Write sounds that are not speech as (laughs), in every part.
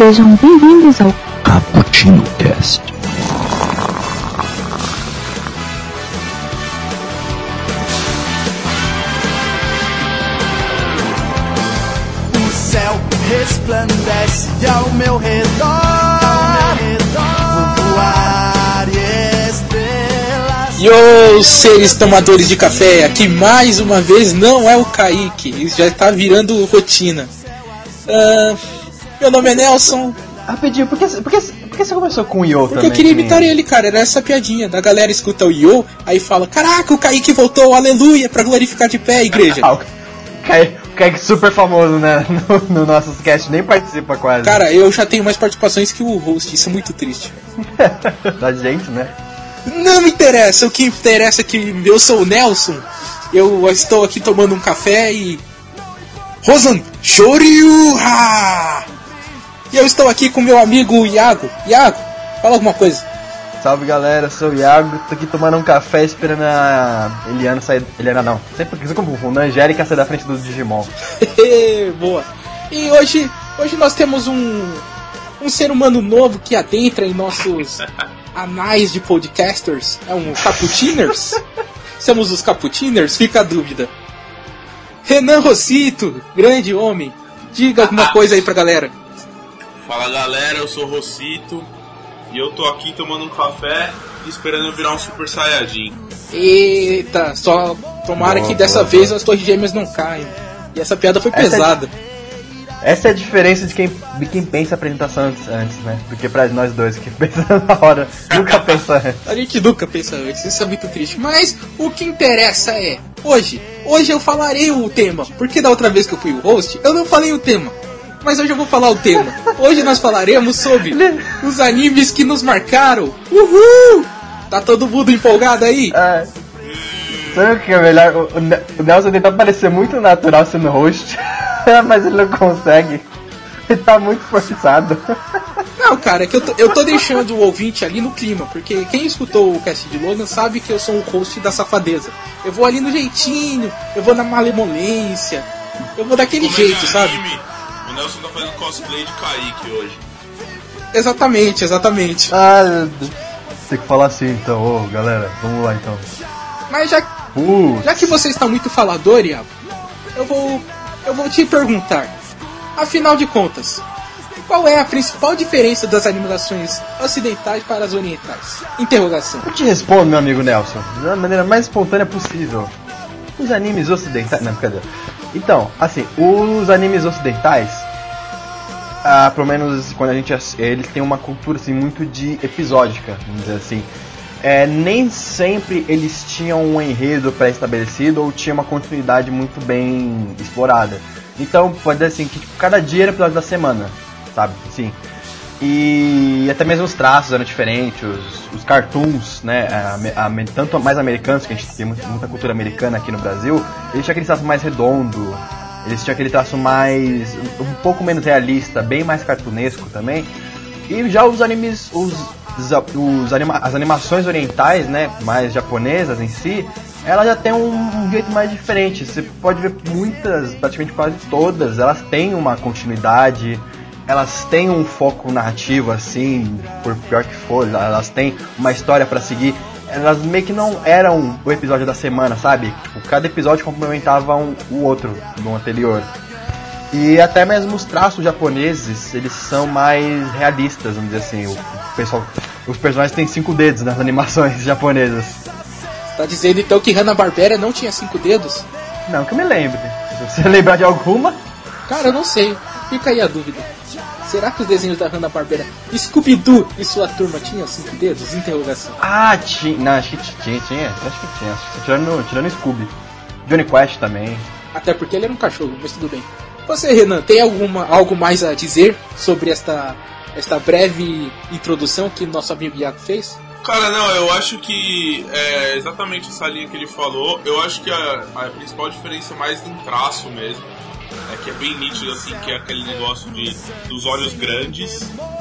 Sejam bem-vindos ao Cappuccino Cast. O céu resplandece ao meu redor. Vou voar e estrelas. Yo, seres tomadores de café, aqui mais uma vez não é o Kaique, isso já tá virando rotina. Ah, meu nome é Nelson, Rapidinho, por que, por que, por que você começou com o Yo porque também? eu queria imitar ele, cara, era essa piadinha. Da galera escuta o Yo, aí fala: Caraca, o Kaique voltou, aleluia, pra glorificar de pé, igreja. (laughs) Ah, o Kaique, o Kaique super famoso, né? (laughs) No, no nosso cast, nem participa quase. Cara, eu já tenho mais participações que o host, isso é muito triste. (laughs) da gente, né? Não me interessa, o que interessa é que eu sou o Nelson, eu estou aqui tomando um café e. Rosan Shoryuha! E eu estou aqui com meu amigo Iago. Iago, fala alguma coisa. Salve galera, eu sou o Iago, tô aqui tomando um café esperando a Eliana sair. Eliana não, sempre que eu confundo, a Angélica sair da frente do Digimon. (laughs) Boa. E hoje, hoje nós temos um, um ser humano novo que adentra em nossos (laughs) anais de podcasters. É um Caputiners? Somos os Caputiners? Fica a dúvida. Renan Rossito, grande homem. Diga alguma (laughs) coisa aí pra galera. Fala galera, eu sou o Rocito e eu tô aqui tomando um café e esperando eu virar um Super Saiyajin. Eita, só tomara Boa, que dessa boa, vez as torres gêmeas não caem. E essa piada foi Essa é- pesada. Essa é a diferença de quem, de quem pensa a apresentação antes, antes, né? Porque pra nós dois que (laughs) pensam na hora, nunca pensa antes. A gente nunca pensa antes, isso é muito triste. Mas o que interessa é, hoje, hoje eu falarei o tema. Porque da outra vez que eu fui o host, eu não falei o tema. Mas hoje eu vou falar o tema. Hoje nós falaremos sobre os animes que nos marcaram. Uhul! Tá todo mundo empolgado aí? É. Sabe o que é melhor? O, o Ne- o Nelson tenta parecer muito natural sendo host, (laughs) mas ele não consegue. Ele tá muito forçado. Não, cara, é que eu tô, eu tô deixando o ouvinte ali no clima, porque quem escutou o cast de Logan sabe que eu sou o host da safadeza. Eu vou ali no jeitinho, eu vou na malemolência, eu vou daquele Como é jeito, de sabe? anime, O Nelson tá fazendo cosplay de Kaique hoje. Exatamente, exatamente. Ah, tem que falar assim então, ô galera, vamos lá então. Mas já, Uh, já que você está muito falador, Iago, eu vou, eu vou te perguntar. Afinal de contas, qual é a principal diferença das animações ocidentais para as orientais? Interrogação. eu te respondo, meu amigo Nelson, da maneira mais espontânea possível. Os animes ocidentais. Não, brincadeira. Então, assim, os animes ocidentais, ah, pelo menos quando a gente. Eles têm uma cultura assim, muito de episódica, vamos dizer assim. É, nem sempre eles tinham um enredo pré-estabelecido ou tinha uma continuidade muito bem explorada. Então, pode dizer assim, que tipo, cada dia era episódio da semana, sabe? Assim. E até mesmo os traços eram diferentes, os, os cartoons, né? a- a- tanto mais americanos, que a gente tem muita, cultura americana aqui no Brasil, eles tinham aquele traço mais redondo, eles tinham aquele traço mais. um, pouco menos realista, bem mais cartunesco também. E já os animes, os, os anima, as animações orientais, né, mais japonesas em si, ela já tem um, um jeito mais diferente. Você pode ver muitas, praticamente quase todas, elas têm uma continuidade, elas têm um foco narrativo assim, por pior que for, elas têm uma história pra seguir. Elas meio que não eram o episódio da semana, sabe? Tipo, cada episódio complementava um, o outro no anterior. E até mesmo os traços japoneses, eles são mais realistas, vamos dizer assim. O pessoal, os personagens têm cinco dedos nas animações (laughs) japonesas. Tá dizendo então que Hanna-Barbera não tinha cinco dedos? Não que eu me lembre. Se você (laughs) lembrar de alguma, Cara, eu não sei. Fica aí a dúvida. Será que os desenhos da Hanna-Barbera Scooby-Doo e sua turma tinham cinco dedos? Interrogação. Ah, tinha. Não, acho que tinha, tinha. Acho que tinha. Acho que tirando, tirando Scooby. Johnny Quest também. Até porque ele era um cachorro, mas tudo bem. Você, Renan, tem alguma, algo mais a dizer sobre esta, esta breve introdução que nosso amigo Iago fez? Cara, não, eu acho que é exatamente essa linha que ele falou. Eu acho que a, a principal diferença é mais em traço mesmo. É que é bem nítido, assim, que é aquele negócio de, dos olhos grandes.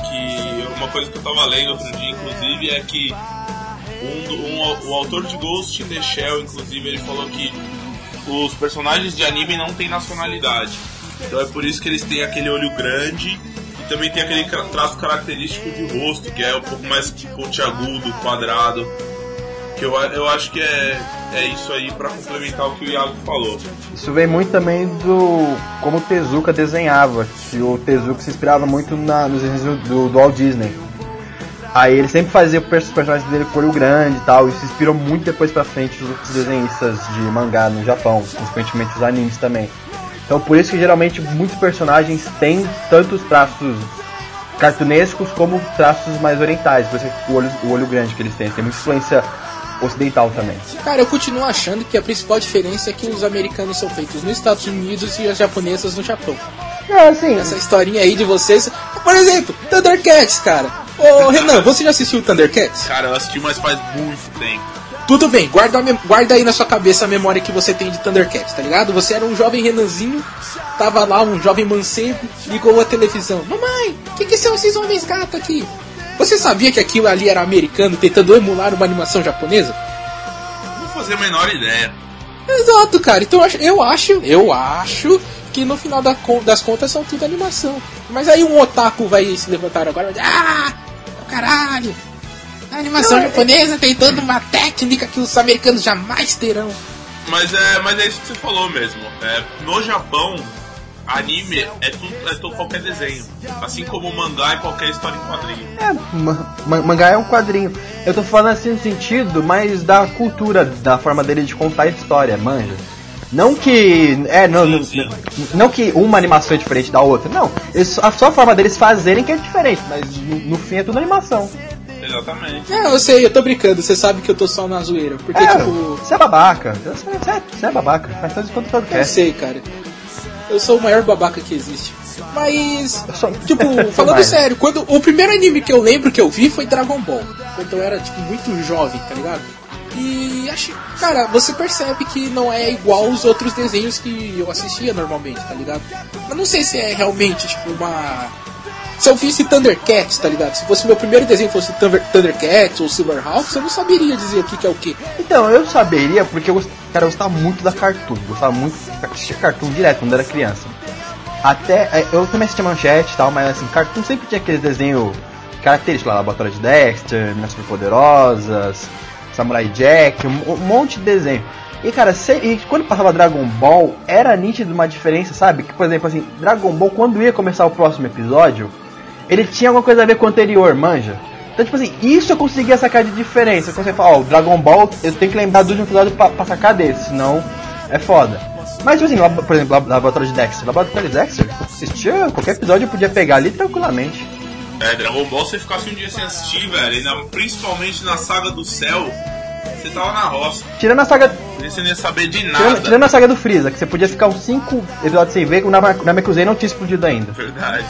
Que uma coisa que eu tava lendo outro dia, inclusive, é que um, um- o autor de Ghost in the Shell, inclusive, ele falou que os personagens de anime não têm nacionalidade. Então é por isso que eles têm aquele olho grande e também tem aquele traço característico de rosto, que é um pouco mais pontiagudo, quadrado. Que eu, eu acho que é, é isso aí pra complementar o que o Iago falou. Isso vem muito também do como o Tezuka desenhava, que o Tezuka se inspirava muito na, nos desenhos do, do Walt Disney. Aí ele sempre fazia os personagens dele com olho grande e tal, e se inspirou muito depois pra frente os outros desenhistas de mangá no Japão, consequentemente os animes também. Então por isso que geralmente muitos personagens têm tantos traços cartunescos como traços mais orientais, por isso o olho, o olho grande que eles têm, tem muita influência ocidental também. Cara, eu continuo achando que a principal diferença é que os americanos são feitos nos Estados Unidos e as japonesas no Japão. É, assim, Essa historinha aí de vocês. Por exemplo, Thundercats, cara. Ô Renan, você já assistiu Thundercats? Cara, eu assisti, mas faz muito tempo. Tudo bem, guarda, guarda aí na sua cabeça a memória que você tem de Thundercats, tá ligado? Você era um jovem Renanzinho, tava lá, um jovem mancebo, ligou a televisão. Mamãe, o que, que são esses homens gato aqui? Você sabia que aquilo ali era americano tentando emular uma animação japonesa? Não vou fazer a menor ideia. Exato, cara. Então eu acho, eu acho, eu acho que no final das contas são tudo animação. Mas aí um otaku vai se levantar agora e vai dizer, ah, caralho, a animação japonesa tentando uma técnica que os americanos jamais terão. Mas é, mas é isso que você falou mesmo. É, no Japão, anime é tudo, é todo qualquer desenho. Assim como mangá é qualquer história em quadrinho. É, ma- ma- mangá é um quadrinho. Eu tô falando assim no sentido, mas da cultura, da forma dele de contar a história, manja. Não que. É, não, não, Sim, sim. não que uma animação é diferente da outra, não. Eles- a só forma deles fazerem que é diferente, mas no, no fim é tudo animação. Exatamente. É, eu sei, eu tô brincando, você sabe que eu tô só na zoeira. Porque, É, tipo, você é babaca. Você, você- você é babaca. Faz tanto quanto todo eu quer. sei, cara. Eu sou o maior babaca que existe. Mas, tipo, (laughs) falando sério, quando o primeiro anime que eu lembro que eu vi foi Dragon Ball. Quando eu era, tipo, muito jovem, tá ligado? E acho, cara, você percebe que não é igual os outros desenhos que eu assistia normalmente, tá ligado? Mas não sei se é realmente, tipo, uma. Se eu visse Thundercats, tá ligado? Se fosse meu primeiro desenho fosse Thunder, Thundercats ou Silverhawks, eu não saberia dizer o que, que é o que. Então, eu saberia porque eu, gost- cara, eu gostava muito da Cartoon. Gostava muito de Cartoon direto quando era criança. Até, é, eu também assistia manchete e tal, mas assim, Cartoon sempre tinha aquele desenho característico lá, Laboratório de Dexter, Meninas Superpoderosas, Samurai Jack, um, um monte de desenho. E cara, se- e quando passava Dragon Ball, era nítido uma diferença, sabe? Que, por exemplo, assim, Dragon Ball, quando ia começar o próximo episódio, ele tinha alguma coisa a ver com o anterior, manja? Então, tipo assim, isso eu conseguia sacar de diferença. Quando você fala, ó, o Dragon Ball, eu tenho que lembrar do último episódio pra, pra sacar desse, senão é foda. Mas, tipo assim, por exemplo, lab- Laboratório de Dexter. Laboratório de Dexter, assistia qualquer episódio eu podia pegar ali tranquilamente. É, Dragon Ball, se você ficasse um dia sem assistir, velho, e na- principalmente na saga do céu, você tava na roça. Tirando a saga, Você não ia saber de tirando, nada. tirando a saga do Freeza, que você podia ficar uns 5 episódios sem ver, que o Namekusei não tinha explodido ainda. Verdade.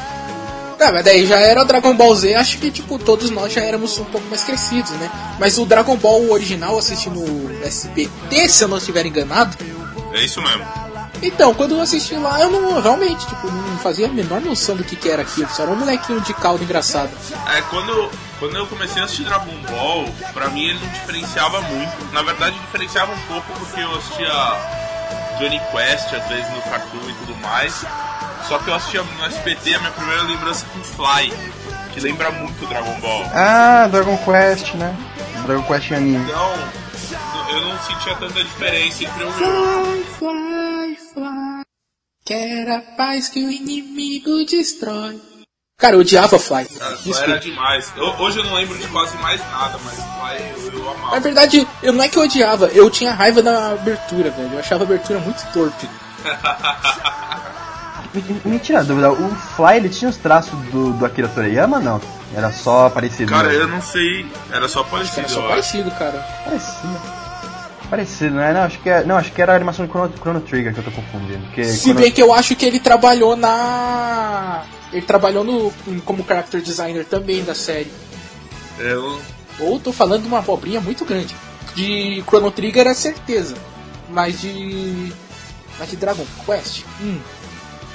Ah, mas daí já era o Dragon Ball Z, acho que tipo, todos nós já éramos um pouco mais crescidos, né? Mas o Dragon Ball original eu assisti no SBT, se eu não estiver enganado. É isso mesmo. Então, quando eu assisti lá, eu não realmente, tipo, não fazia a menor noção do que, que era aquilo. Só era um molequinho de caldo engraçado. É, quando, eu- quando eu comecei a assistir Dragon Ball, pra mim ele não diferenciava muito. Na verdade, diferenciava um pouco porque eu assistia Johnny Quest, às vezes no Cartoon e tudo mais. Só que eu assistia no SPT, a minha primeira lembrança com Fly, que lembra muito Dragon Ball. Ah, Dragon Quest, né? Dragon Quest anime. Então, eu não sentia tanta diferença entre um e outro. Fly, fly, fly. Quer a paz que o inimigo destrói. Cara, eu odiava Fly. Cara, Fly era demais. Eu- hoje eu não lembro de quase mais nada, mas Fly eu, eu amava. Na verdade, eu não é que eu odiava, eu tinha raiva da abertura, velho. Eu achava a abertura muito torpe. (laughs) Me, me tira a dúvida, o Fly ele tinha os traços do, do Akira Toriyama não? Era só parecido? Cara, mesmo? eu não sei. Era só parecido, Era só parecido, cara. Parecido. Parecido, né? Não, acho que, é, não, acho que era a animação de Chrono, Chrono Trigger que eu tô confundindo. Porque Se Chrono- bem que eu acho que ele trabalhou na. Ele trabalhou no, como character designer também da série. Eu, Ou tô falando de uma abobrinha muito grande. De Chrono Trigger é certeza. Mas de. Mas de Dragon Quest? Hum.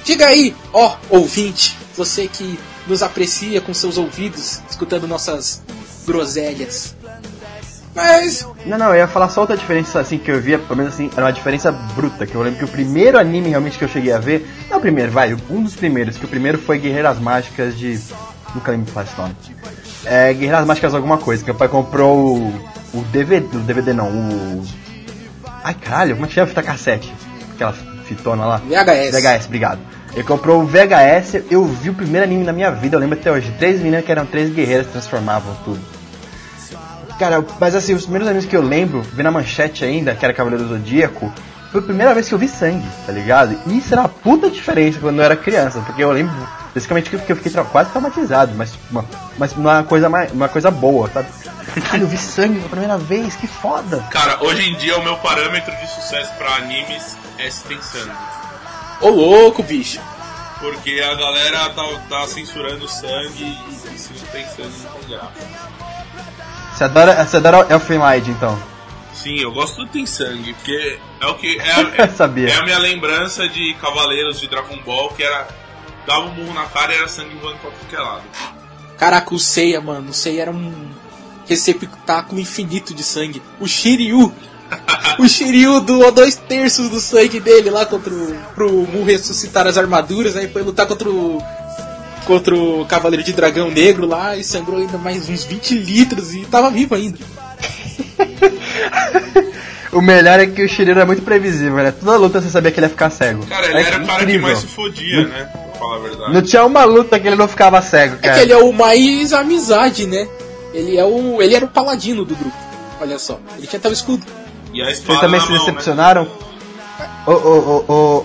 Diga aí, ó, ouvinte, você que nos aprecia com seus ouvidos, escutando nossas groselhas. Mas, Não, não, eu ia falar só outra diferença assim que eu via, pelo menos assim, era uma diferença bruta, que eu lembro que o primeiro anime realmente que eu cheguei a ver, não o primeiro, vai, um dos primeiros, que o primeiro foi Guerreiras Mágicas de. Nunca lembro qual é. É, Guerreiras Mágicas alguma coisa, que meu pai comprou o, o DVD, o DVD não, o. Ai caralho, como é que chama a fita cassete? Aquela fitona lá. VHS. VHS, obrigado. Ele comprou o VHS, eu vi o primeiro anime na minha vida, eu lembro até hoje. Três meninas que eram três guerreiras transformavam tudo. Cara, mas assim, os primeiros animes que eu lembro, vi na manchete ainda, que era Cavaleiro do Zodíaco, foi a primeira vez que eu vi sangue, tá ligado? E isso era uma puta diferença quando eu era criança, porque eu lembro, basicamente, que eu fiquei tra- quase traumatizado, mas uma, mas uma coisa mais, uma coisa boa, sabe? Caralho, eu vi sangue pela primeira vez, que foda! Cara, hoje em dia o meu parâmetro de sucesso pra animes é se tem sangue. ô louco, bicho. Porque a galera tá, tá censurando sangue e, e se não tem sangue não tem graça. Você adora, você adora Elfen Light, então? Sim, eu gosto do tem sangue, porque é o que. É, a- (laughs) é, Sabia. é a minha lembrança de Cavaleiros de Dragon Ball, que era. Dava um murro na cara e era sangue voando pra tudo que é lado. Caraca, o Seiya, mano. O Seiya era um receptáculo infinito de sangue. O Shiryu. (laughs) o Shiryu doou dois terços do sangue dele lá contra o, pro Mu ressuscitar as armaduras, aí foi lutar contra o. Contra o Cavaleiro de Dragão Negro lá e sangrou ainda mais uns 20 litros e tava vivo ainda. (laughs) O melhor é que o Shiryu era muito previsível, né? Toda luta você sabia que ele ia ficar cego. Cara, ele É era o cara que mais se fodia, né? Pra falar a verdade. Não tinha uma luta que ele não ficava cego, É cara. que ele é o mais amizade, né? Ele é o. ele era o paladino do grupo. Olha só. Ele tinha até o escudo. E a Vocês também se mão, né? decepcionaram? Ô, ô, ô, ô,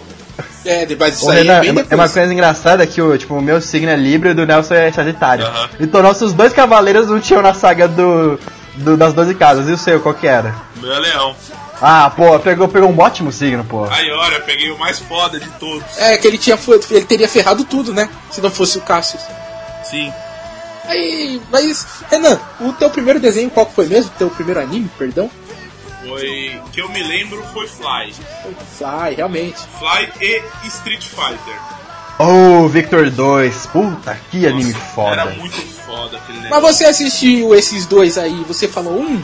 É, mas isso ô, aí Renan, é bem é uma- é uma depois. coisa engraçada que o, tipo, o meu signo é Libra e o do Nelson é Sagitário. Então nossos dois cavaleiros não tinham na saga do, do- das 12 casas. E o seu, qual que era? O meu é leão. Ah, pô, pegou, pegou um ótimo signo, pô. Aí, olha, peguei o mais foda de todos. É, que ele tinha ele teria ferrado tudo, né? Se não fosse o Cassius. Sim. Aí, mas, Renan, o teu primeiro desenho qual que foi mesmo? Teu primeiro anime, perdão? Foi. Que eu me lembro foi Fly. Fly, realmente. Fly e Street Fighter. Oh, Victor 2. Puta, que anime Nossa, foda. Era muito aquele Mas negócio. você assistiu esses dois aí, você falou, hum,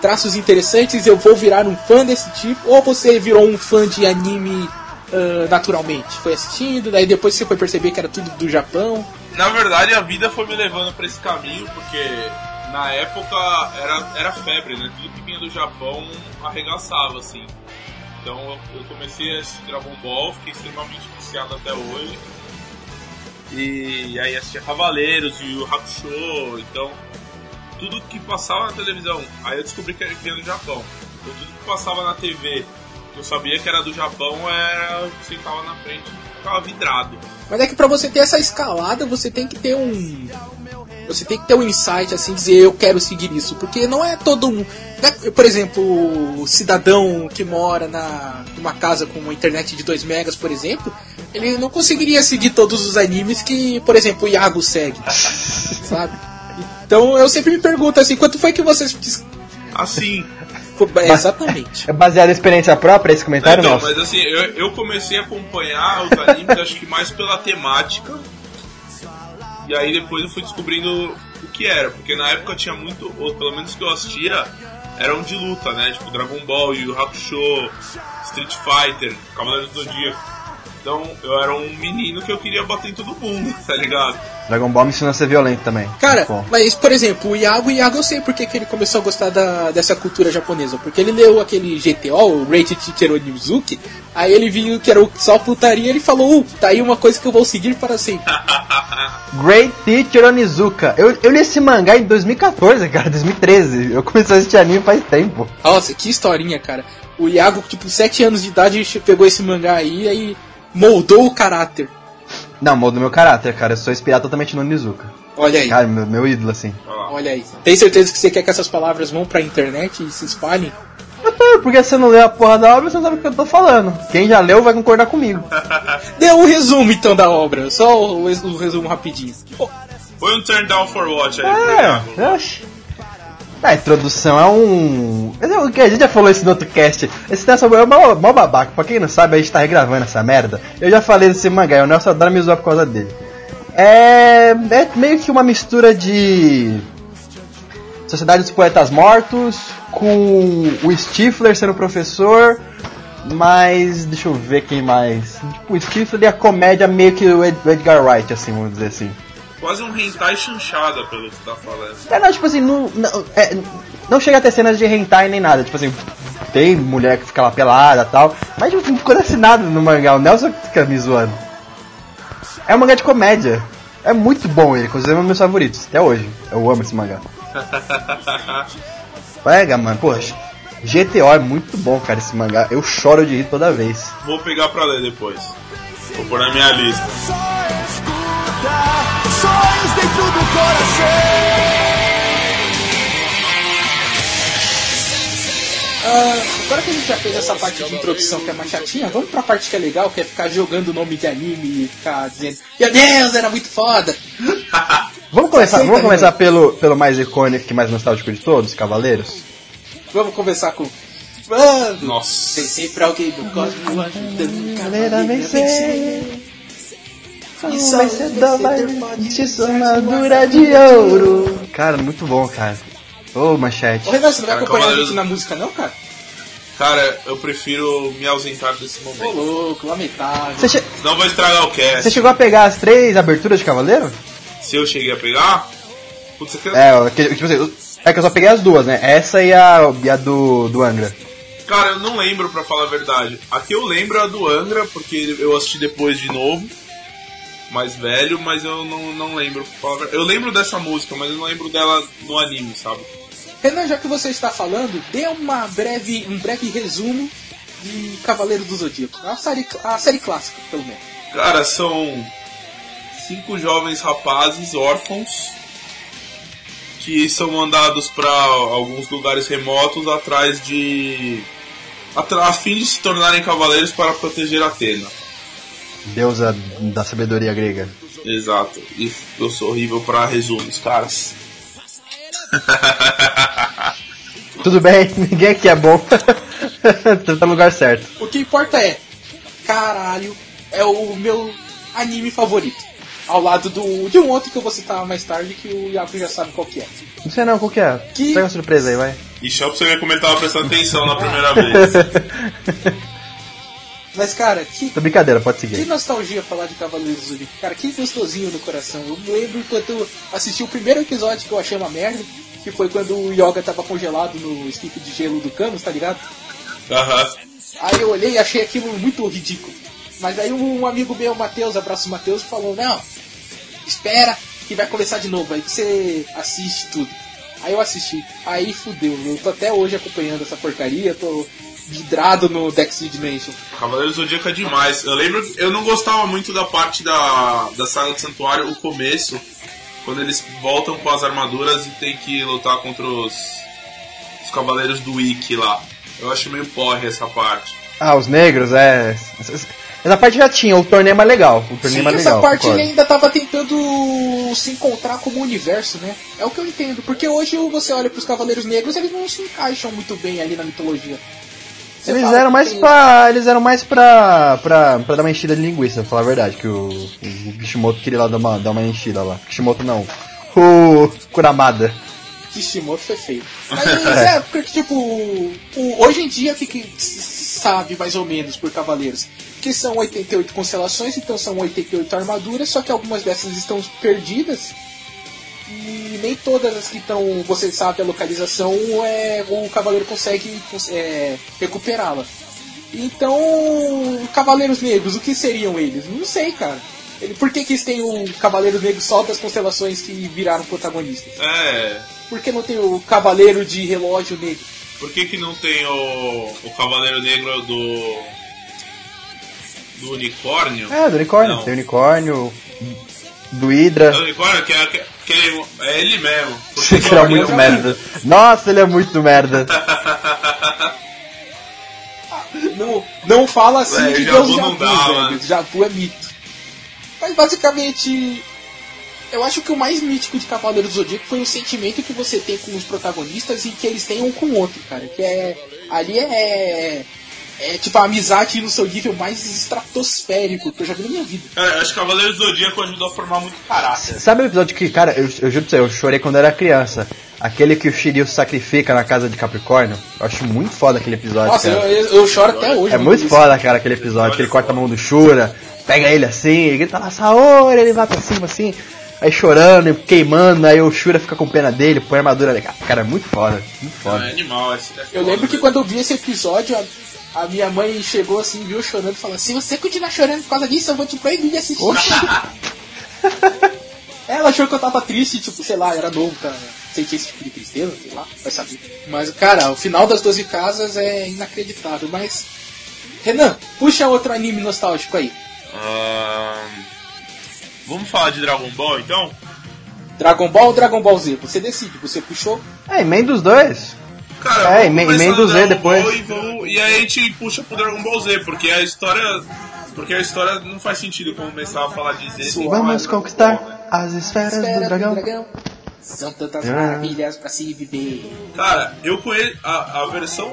traços interessantes, eu vou virar um fã desse tipo, ou você virou um fã de anime ah, naturalmente? Foi assistindo, daí depois você foi perceber que era tudo do Japão. Na verdade, a vida foi me levando pra esse caminho, porque na época era, era febre, né? Tudo que vinha do Japão arregaçava, assim. Então eu, eu comecei a assistir Dragon Ball, fiquei extremamente viciado até hoje. E aí assistia Cavaleiros e o Hakusho, então tudo que passava na televisão. Aí eu descobri que vinha do Japão. Então tudo que passava na TV, que eu sabia que era do Japão, era eu sentava na frente e ficava vidrado. Mas é que pra você ter essa escalada, você tem que ter um. Você tem que ter um insight assim, dizer eu quero seguir isso. Porque não é todo um. né, Por exemplo, o cidadão que mora na, numa casa com uma internet de 2 megas, por exemplo, ele não conseguiria seguir todos os animes que, por exemplo, o Iago segue. (laughs) sabe? Então eu sempre me pergunto assim, quanto foi que vocês. Assim, É, exatamente. É baseado em experiência própria esse comentário, então, Nelson? mas assim, eu, eu comecei a acompanhar os animes, acho que mais pela temática. E aí depois eu fui descobrindo o que era, porque na época tinha muito, ou pelo menos que eu assistia, eram de luta, né? Tipo Dragon Ball, Yu Hakusho, Street Fighter, Cavaleiros do Zodíaco. Então eu era um menino que eu queria bater em todo mundo, (laughs) tá ligado? Dragon Ball me ensinou a ser violento também. Cara, Bom. mas por exemplo, o Iago, o Iago eu sei porque que ele começou a gostar da, dessa cultura japonesa. Porque ele leu aquele GTO, o Rate Teacher Onizuki, aí ele viu que era o- só putaria e ele falou, uh, tá aí uma coisa que eu vou seguir para sempre. (laughs) Great Teacher Onizuka. Eu, eu li esse mangá em 2014, (laughs) cara, 2013. Eu comecei a assistir anime faz tempo. Nossa, que historinha, cara. O Iago, tipo, 7 anos de idade, pegou esse mangá aí e aí moldou o caráter. Não, muda meu caráter, cara. Eu sou inspirado totalmente no Onizuka. Olha aí, Cara, meu, meu ídolo, assim. Olha aí. Tem certeza que você quer que essas palavras vão pra internet e se espalhem? É, Porque você não leu a porra da obra, você não sabe o que eu tô falando. Quem já leu vai concordar comigo. (laughs) Dê um resumo então da obra, só o, o resumo rapidinho. Foi um turn down for watch aí É, oxi. A introdução é um. Que a gente já falou isso no outro cast. Esse Nelson é mó, mó babaca. Pra quem não sabe, a gente tá regravando essa merda. Eu já falei desse mangá, e o Nelson adora me zoar por causa dele. É. É meio que uma mistura de. Sociedade dos Poetas Mortos, com o Stifler sendo professor, mas deixa eu ver quem mais. Tipo, o Stifler e a comédia meio que o Edgar Wright, assim, vamos dizer assim. Quase um hentai chanchada, pelo que tá falando. É, não, tipo assim, não, não, é, não chega a ter cenas de hentai nem nada. Tipo assim, tem mulher que fica lá pelada e tal, mas tipo, não acontece nada no mangá. O Nelson fica me zoando. É um mangá de comédia. É muito bom ele, inclusive é um dos meus favoritos, até hoje. Eu amo esse mangá. (laughs) Pega, mano, poxa. GTO é muito bom, cara, esse mangá. Eu choro de rir toda vez. Vou pegar pra ler depois. Vou pôr na minha lista. Sonhos dentro do coração. Ah, agora que a gente já fez essa parte de introdução que é mais chatinha, vamos pra parte que é legal, que é ficar jogando o nome de anime e ficar dizendo Meu Deus, era muito foda! (laughs) Vamos começar, vamos começar pelo, pelo mais icônico e mais nostálgico de todos, Cavaleiros? Vamos conversar com. Mano! Nossa. Tem sempre alguém do cosmos ajudando o Cavaleiro a vencer. E só o vencedor pode Justiça armadura de ouro. Cara, muito bom, cara. Ô, manchete. Ô Renan, você não vai Cara, acompanhar a gente na música não, cara? Cara, eu prefiro me ausentar desse Ô momento. louco, lamentável. Você, che- Senão vai estragar o você cast. chegou a pegar as três aberturas de Cavaleiro? Se eu cheguei a pegar. Putz, você quer... É, que, tipo assim, é que eu só peguei as duas, né? Essa e a, e a do, do Angra. Cara, eu não lembro pra falar a verdade. A que eu lembro é a do Angra, porque eu assisti depois de novo. Mais velho, mas eu não, não lembro. Eu lembro dessa música, mas eu não lembro dela no anime, sabe? Renan, já que você está falando, dê uma breve, um breve resumo de Cavaleiro do Zodíaco. A série, a série clássica, pelo menos. Cara, são cinco jovens rapazes órfãos que são mandados pra alguns lugares remotos atrás de. a fim de se tornarem cavaleiros para proteger Atena. Deusa da sabedoria grega. Exato. E eu sou horrível pra resumos, caras. (laughs) Tudo bem, (laughs) ninguém aqui é bom. (laughs) tá no lugar certo. O que importa é, caralho, é o meu anime favorito. Ao lado do, de um outro que eu vou citar mais tarde, que o Iago já sabe qual que é. Não sei não, qual que é? Que- Pega uma surpresa aí, vai. E só pra você ver como ele tava prestando atenção na primeira vez. Mas, cara, que, Tô brincadeira, pode que seguir. nostalgia falar de Cavaleiros do Zodíaco. Cara, que gostosinho no coração. Eu me lembro quando eu assisti o primeiro episódio que eu achei uma merda, que foi quando o Yoga tava congelado no esquife de gelo do Camus, tá ligado? Aham. Aí eu olhei e achei aquilo muito ridículo. Mas aí um amigo meu, Matheus, abraço Matheus, falou, não, espera que vai começar de novo, aí você assiste tudo. Aí eu assisti, aí fudeu, eu tô até hoje acompanhando essa porcaria, tô vidrado no Dex Dimension. Cavaleiros do Zodíaco é demais. Eu lembro, eu não gostava muito da parte da, da saga do santuário, o começo, quando eles voltam com as armaduras e tem que lutar contra os, os cavaleiros do Wiki lá. Eu acho meio porre essa parte. Ah, os negros, é. Essa parte já tinha, o torneio é mais legal. O torneio é mais Essa legal. parte concordo. ele ainda tava tentando se encontrar como universo, né? É o que eu entendo, porque hoje você olha pros Cavaleiros Negros, eles não se encaixam muito bem ali na mitologia. Eles eram que mais tem- pra. Eles eram mais pra. pra, pra dar uma enchida de linguiça, pra falar a verdade, que o, o Kishimoto queria lá dar uma, dar uma enchida lá. Kishimoto não. O Kuramada. Kishimoto foi feio. Mas (laughs) é, porque tipo, o- hoje em dia que, que se sabe mais ou menos por Cavaleiros? Que são 88 constelações, então são 88 armaduras, só que algumas dessas estão perdidas. E nem todas as que estão, você sabe a localização, é, o cavaleiro consegue é, recuperá-la. Então, Cavaleiros Negros, o que seriam eles? Não sei, cara. Ele- Por que, que eles têm o Cavaleiro Negro só das constelações que viraram protagonistas? É. Por que não tem o Cavaleiro de Relógio Negro? Por que, que não tem o, o Cavaleiro Negro do. do unicórnio? É, do unicórnio. Não. Tem unicórnio. Do Hydra. É que é, que, que ele- é ele mesmo. Ele era muito merda. Nossa, ele é muito merda. (laughs) Não, não fala assim É, de Jabu Deus não Jabu, dá, velho. Jabu é mito. Mas basicamente, eu acho que o mais mítico de Cavaleiro do Zodíaco foi o sentimento que você tem com os protagonistas e que eles têm um com o outro, cara. Que é. Ali é. É tipo a amizade no seu nível mais estratosférico que eu já vi na minha vida. Cara, eu acho que Cavaleiros do Zodíaco ajudou a formar muito caráter. Sabe o episódio que, cara, eu, eu juro pra você, eu chorei quando eu era criança. Aquele que o Shiryu sacrifica na casa de Capricórnio. Eu acho muito foda aquele episódio, Nossa, eu, cara. eu, eu choro até hoje. É muito isso. foda, cara, aquele episódio. Que ele corta a mão do Shura, pega ele assim, e grita lá, Saori, ele vai pra cima assim, aí chorando, e queimando, aí o Shura fica com pena dele, põe a armadura dele. Cara, é muito foda, muito foda. é animal. Esse é Eu foda, lembro que velho. quando eu vi esse episódio, a, minha mãe chegou assim, viu chorando e falou: Se você continuar chorando por causa disso, eu vou te proibir de assistir. (laughs) Ela achou que eu tava triste, tipo, sei lá, era novo, cara. Sentia esse tipo de tristeza, sei lá, vai saber. Mas, cara, o final das 12 casas é inacreditável, mas. Renan, puxa outro anime nostálgico aí. Ahn, Vamos falar de Dragon Ball então? Dragon Ball ou Dragon Ball Z? Você decide, você puxou. É, emenda os dois. Cara, É, vamos emen- começar emenda o Z depois. Ball E, vamos- e aí a gente puxa pro Dragon Ball Z, porque a história. Porque a história não faz sentido começar a falar de Z. Vamos conquistar as esferas do dragão. São tantas Ah. maravilhas pra se viver. Cara, eu conheço. A, a versão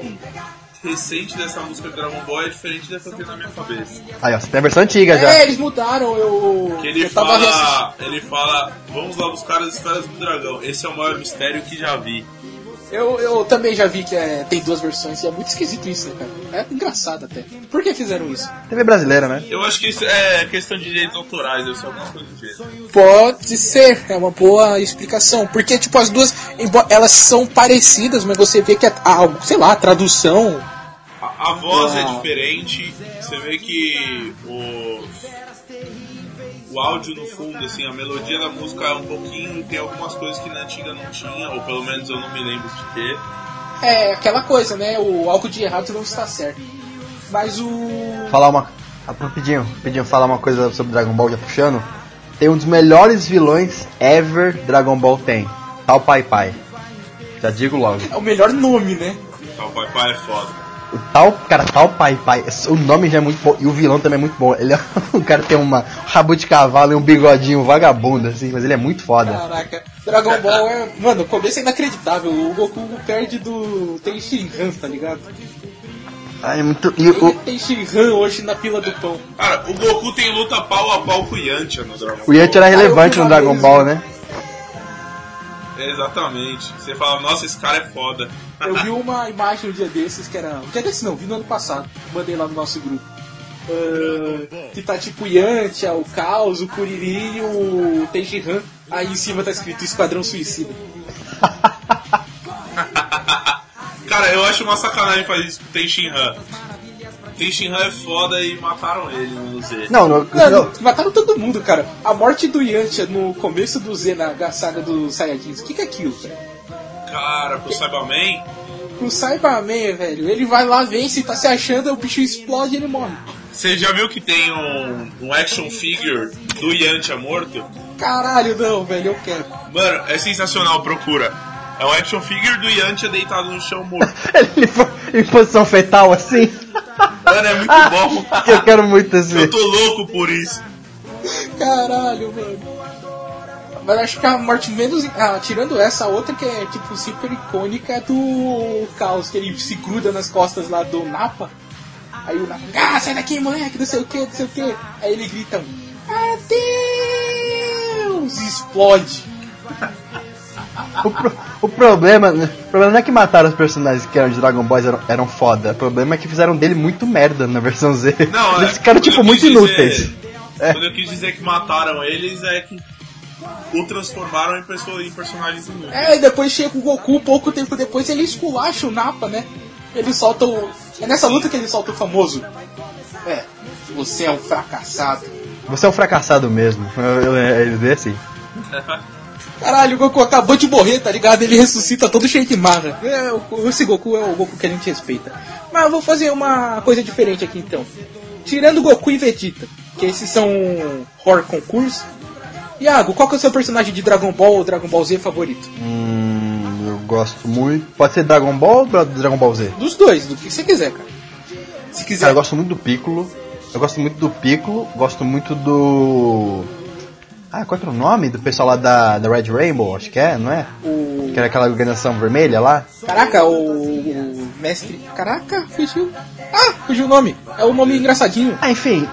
recente dessa música do Dragon Ball é diferente dessa que eu tenho na minha cabeça. Aí, ó, você tem a versão antiga já. É, eles mudaram, eu. Que ele eu fala. Ele fala. Vamos lá buscar as esferas do dragão. Esse é o maior mistério que já vi. Eu, eu também já vi que é, tem duas versões e é muito esquisito isso, né, cara? É engraçado até. Por que fizeram isso? TV brasileira, né? Eu acho que isso é questão de direitos autorais, eu sou algumas coisas do jeito. Pode ser, é uma boa explicação. Porque, tipo, as duas, embora elas são parecidas, mas você vê que a, a- sei lá, a tradução. A, a voz é Ah. diferente, você vê que o, o áudio no fundo, assim, a melodia da música é um pouquinho, tem algumas coisas que na antiga não tinha, ou pelo menos eu não me lembro de ter. É aquela coisa, né? O algo de errado não está certo. Mas o. Falar uma. Rapidinho, rapidinho, falar uma coisa sobre Dragon Ball já puxando. Tem um dos melhores vilões ever Dragon Ball tem. Tal Pai Pai. Já digo logo. É o melhor nome, né? O Pai Pai é foda. O tal, cara, tal Pai Pai, o nome já é muito bom e o vilão também é muito bom. Ele é, o (laughs) cara tem uma um rabo de cavalo e um bigodinho vagabundo assim, mas ele é muito foda. Caraca, Dragon Ball é. Mano, o começo é inacreditável. O Goku perde do Tenshinhan, tá ligado? Ah, é muito e o, Tem Shinhan hoje na fila do pão. Cara, o Goku tem luta pau a pau com o Yantia no Dragon o Yanti era relevante no Dragon Ball, né? Exatamente. Você fala, nossa, esse cara é foda. Eu vi (laughs) uma imagem um dia desses que era. Um dia desses não, vi no ano passado. Mandei lá no nosso grupo. Ah, que tá tipo o Yantia, o Caos, o Kuririn e o Tenshinhan. Aí em cima tá escrito Esquadrão Suicida. (laughs) Cara, eu acho uma sacanagem fazer isso com o Tenshinhan. Tenshinhan é foda e mataram ele no Z. Não, no, Mano, no- mataram todo mundo, cara. A morte do Yantia no começo do Z na saga dos Saiyajins. O que, que é aquilo, cara? Cara, pro Cyberman, O Cyberman, velho, ele vai lá, vence, tá se achando, o bicho explode e ele morre. você já viu que tem um, um action figure do Yantia morto? Caralho, não, velho, eu quero. Mano, é sensacional, procura. É um action figure do Yantia deitado no chão morto. (laughs) ele foi em posição fetal assim. (laughs) Mano, é muito bom. (laughs) Eu quero muito esse. Eu tô louco por isso. Caralho, mano. Mas acho que a morte menos. Ah, tirando essa, a outra que é tipo super icônica é do Caos, que ele se gruda nas costas lá do Napa. Aí o Napa, ah, sai daqui, moleque, não sei o que, não sei o que. Aí ele grita, adeus! E explode. (laughs) O, pro- o problema, o problema não é que mataram os personagens que eram de Dragon Ball eram, eram foda. O problema é que fizeram dele muito merda na versão Z. Não, Eles é, ficaram tipo muito quis inúteis. dizer- É. Quando eu quis dizer que mataram eles, é que o transformaram em, pessoa, em personagens inúteis. É, e depois chega o Goku, pouco tempo depois ele esculacha o Napa, né? Ele solta o. É nessa luta que ele solta o famoso. É, você é um fracassado. Você é um fracassado mesmo. Eu- eu- Ele vê assim. Caralho, o Goku acabou de morrer, tá ligado? Ele ressuscita todo cheio de marra. É, o- esse Goku é o Goku que a gente respeita. Mas eu vou fazer uma coisa diferente aqui então. Tirando Goku e Vegeta, que esses são horror concurso. Iago, qual que é o seu personagem de Dragon Ball ou Dragon Ball Z favorito? Hum, eu gosto muito. Pode ser Dragon Ball ou Dragon Ball Z? Dos dois, do que você quiser, cara. Se quiser. Cara, eu gosto muito do Piccolo. Eu gosto muito do Piccolo. Gosto muito do. Ah, qual é o nome do pessoal lá da, da Red Rainbow? Acho que é, não é? O... Que era aquela organização vermelha lá. Caraca, o... o mestre. Caraca, fugiu. Ah, fugiu o nome. É o nome engraçadinho. Ah, enfim.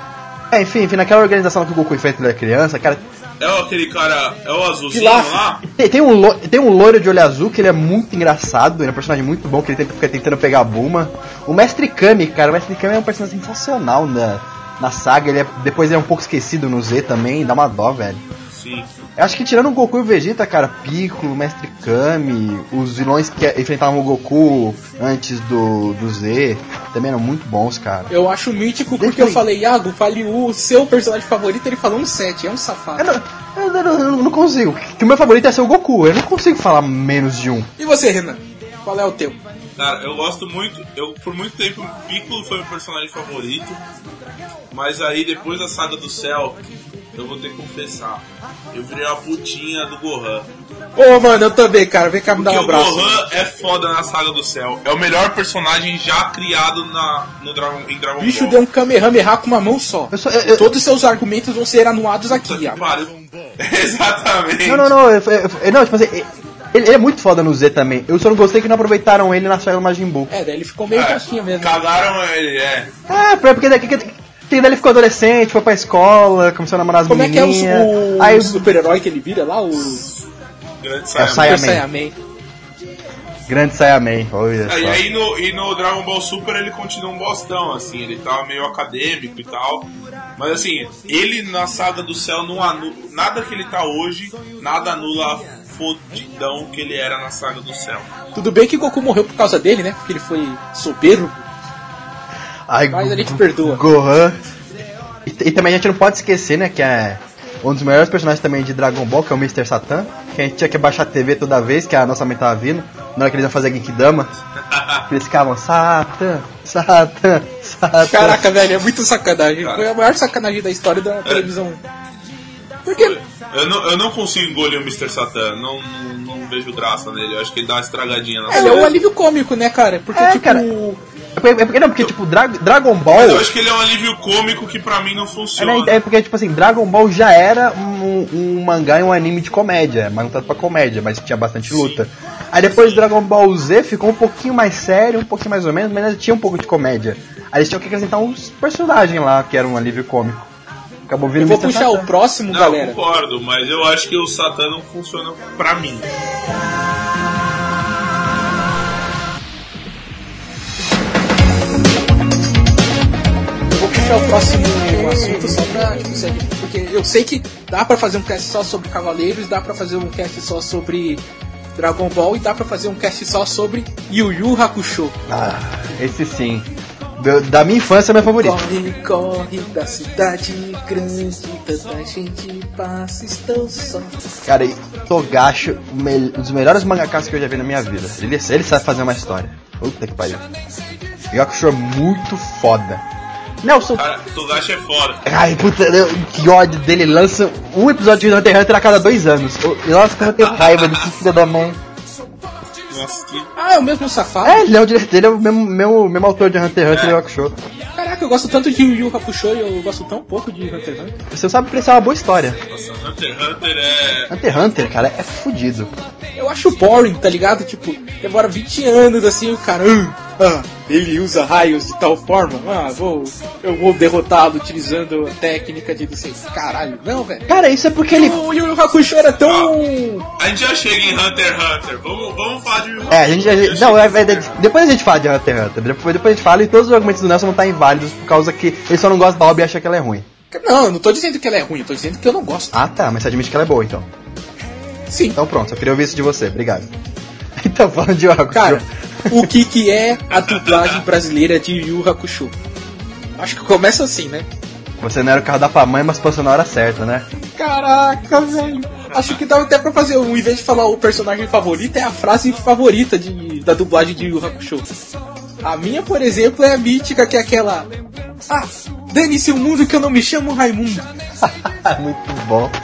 É, enfim, enfim, naquela organização que o Goku enfrenta quando era criança, cara, É aquele cara. É o azulzinho Pilaf. lá? Tem, tem um, lo- tem um loiro de olho azul que ele é muito engraçado, ele é um personagem muito bom, que ele tenta, fica tentando pegar a Bulma. O Mestre Kami, cara, o Mestre Kami é um personagem sensacional na, na saga, ele é, depois ele é um pouco esquecido no Z também, dá uma dó, velho. Sim. Eu acho que tirando o Goku e o Vegeta, cara, Piccolo, Mestre Kami, os vilões que enfrentavam o Goku antes do, do Z, também eram muito bons, cara. Eu acho mítico porque eu eu- falei, Iago, fale o seu personagem favorito, ele falou um 7, é um safado. Eu não, eu não- eu não consigo, que o meu favorito é ser o Goku, eu não consigo falar menos de um. E você, Renan? Qual é o teu? Cara, eu gosto muito. Eu por muito tempo o Piccolo foi meu personagem favorito. Mas aí depois da saga do céu, eu vou ter que confessar. Eu virei a putinha do Gohan. Ô, mano, eu também, cara. Vem cá me dar um o abraço. Gohan é foda na saga do céu. É o melhor personagem já criado na, no Dragon, em Dragon O bicho Ball. deu um Kamehameha com uma mão só. Eu só- eu- eu- Todos os seus argumentos vão ser anuados aqui. (laughs) Exatamente. Não, não, não, eu, eu- eu- não, tipo assim, ele, ele é muito foda no Z também. Eu só não gostei que não aproveitaram ele na saga do Majin Buu. É, daí ele ficou meio É, caixinha mesmo. Cagaram ele, é. Ah, porque daqui que, daí ele ficou adolescente, foi pra escola, começou a namorar as Como é que é o, menininhas. o Aí o super-herói que ele vira lá? O Grande É o Saiyaman. Grande Saiyaman, olha É, e só. aí no, e no Dragon Ball Super ele continua um bostão, assim, ele tava meio acadêmico e tal. Mas assim, ele na saga do céu não anula. Nada que ele tá hoje, nada anula a fodidão que ele era na saga do céu. Tudo bem que Goku morreu por causa dele, né? Porque ele foi soberbo. Ai, Mas a gente perdoa. Gohan. E, e também a gente não pode esquecer, né, que é um dos melhores personagens também de Dragon Ball, que é o Mr. Satan, que a gente tinha que baixar a TV toda vez que a nossa mãe tava vindo, na hora que eles iam fazer Genkidama. (laughs) eles ficavam, Satan, Satan, Satan. Caraca, velho, é muito sacanagem. Foi a maior sacanagem da história da televisão. Porque Eu não, eu não consigo engolir o Mr. Satan, não, não, não vejo graça nele, eu acho que ele dá uma estragadinha na ele é um alívio cômico, né, cara? Porque, É, tipo, cara. É porque, é porque- não, porque tipo, Dra- Dragon Ball. Mas eu acho que ele é um alívio cômico que pra mim não É, funciona. né, é porque, tipo assim, Dragon Ball já era um, um mangá e um anime de comédia, mas não tanto pra comédia, mas tinha bastante luta. Aí depois Dragon Ball Z ficou um pouquinho mais sério, um pouquinho mais ou menos, mas ainda tinha um pouco de comédia. Aí eles tinham que acrescentar uns personagens lá, que era um alívio cômico. Acabou eu vindo vou puxar Satan. o próximo, Não, galera. concordo, mas eu acho que o Satan não funciona pra mim. Eu vou puxar o próximo assunto só pra, tipo, porque eu sei que dá pra fazer um cast só sobre Cavaleiros, dá pra fazer um cast só sobre Dragon Ball e dá pra fazer um cast só sobre Yu Yu Hakusho. Ah, esse sim. Da minha infância é meu favorito. Corre, corre da cidade grande, tanta gente passa, estou só. Cara, e Togashi, o mel- um dos melhores mangakas que eu já vi na minha vida. Ele, ele sabe fazer uma história. Puta que pariu. Yakusho é muito foda. Nelson, Cara, Togashi é foda. Ai, puta, que ódio dele. Lança um episódio de Hunter x Hunter a cada dois anos. Eu- Nossa, como eu tenho raiva desse filho da mãe. Nossa, que Ah, é o mesmo safado? É, ele é o diretor, ele é o mesmo, mesmo, mesmo autor de Hunter x Hunter e Yakusho. Caraca, eu gosto tanto de Yu Yu Hakusho e eu gosto tão pouco de Hunter x Hunter. Você sabe que isso é uma boa história. Nossa, Hunter x Hunter é. Hunter x Hunter, cara, é fudido. Eu acho boring, tá ligado? Tipo, demora 20 anos assim, o cara. "Ah, ah, ele usa raios de tal forma. Ah, vou. Eu vou derrotá-lo utilizando a técnica de não sei. Caralho, não, velho. Cara, isso é porque ele. O Yu Yu Hakusho era tão. A gente já chega em Hunter x Hunter. Vamos, vamos falar de. É, a gente. A gente não, é, é, depois a gente fala de Hunter x Hunter. Depois, depois a gente fala e todos os argumentos do Nelson vão estar inválidos por causa que ele só não gosta da obra e acha que ela é ruim. Não, eu não tô dizendo que ela é ruim, eu tô dizendo que eu não gosto. Ah tá, mas você admite que ela é boa então. Sim. Então pronto, eu queria ouvir isso de você, obrigado. (laughs) Então falando de Yakusho. Cara, o que que é a dublagem brasileira de Yu Hakusho? Acho que começa assim, né? Você não era o carro da mãe, mas passou na hora certa, né? Caraca, velho. Acho que dá até pra fazer, um, em vez de falar o personagem favorito, é a frase favorita de, da dublagem de Yu Hakusho. A minha, por exemplo, é a mítica, que é aquela... Ah, dane-se o mundo que eu não me chamo Raimundo. (laughs) Muito bom. (laughs)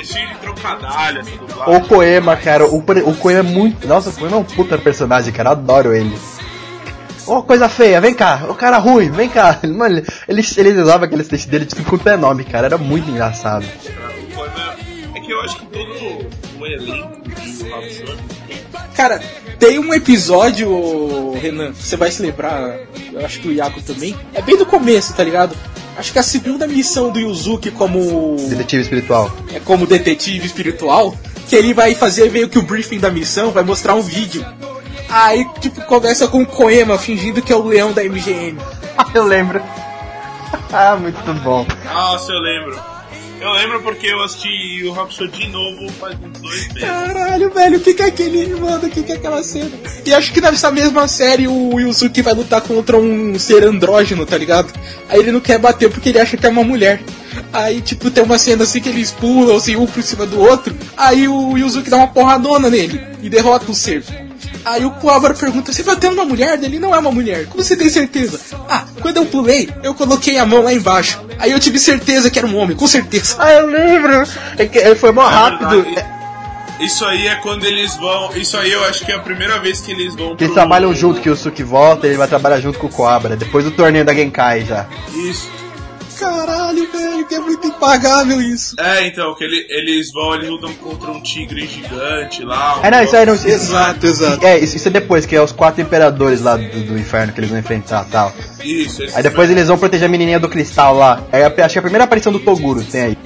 É cheio de trocadalho essa dublagem. O Koema, cara, o, o Koema é muito. Nossa, o Koema é um puta personagem, cara, eu adoro ele. Ô, coisa feia, vem cá. O cara ruim, vem cá. (laughs) Mano, ele, ele, ele usava aquele texto dele tipo com o nome, cara, era muito engraçado. O poema- É que eu acho que todo o elenco de Hakusho Cara, tem um episódio, Renan, você vai se lembrar, eu acho que o Iago também, é bem do começo, tá ligado? acho que a segunda missão do Yuzuki como Detetive espiritual. é como detetive espiritual, que ele vai fazer meio que o briefing da missão, vai mostrar um vídeo. Aí, tipo, começa com o Koema fingindo que é o leão da MGM. (laughs) eu lembro. (laughs) ah, muito bom. Nossa, eu lembro. Eu lembro porque eu assisti o Rock de novo faz uns dois meses. Caralho, velho, o que, que é aquele, mano? O que, que é aquela cena? E acho que nessa mesma série o Yuzuki vai lutar contra um ser andrógeno, tá ligado? Aí ele não quer bater porque ele acha que é uma mulher. Aí, tipo, tem uma cena assim que eles pulam, assim, um por cima do outro. Aí o Yuzuki dá uma porradona nele e derrota o ser. Aí o Kuwabara pergunta, você bateu numa mulher? Ele não é uma mulher. Como você tem certeza? Ah, quando eu pulei, eu coloquei a mão lá embaixo. Aí eu tive certeza que era um homem, com certeza. Ah, eu lembro. É que ele foi mó rápido. verdade. Isso aí é quando eles vão. Isso aí eu acho que é a primeira vez que eles vão. Que eles trabalham junto, que o Suki volta ele vai trabalhar junto com o Cobra. Depois do torneio da Genkai já. Isso. Caralho, velho, que é muito impagável isso. É, então, que ele- eles vão, eles lutam contra um tigre gigante lá. um É, não, isso aí não. Isso, Exato, exato. é, isso, isso é depois, que é os quatro imperadores lá do, do inferno que eles vão enfrentar e tal. Isso, Aí depois eles vão proteger a menininha do cristal lá. É, a- acho que é a primeira aparição do Toguro tem aí.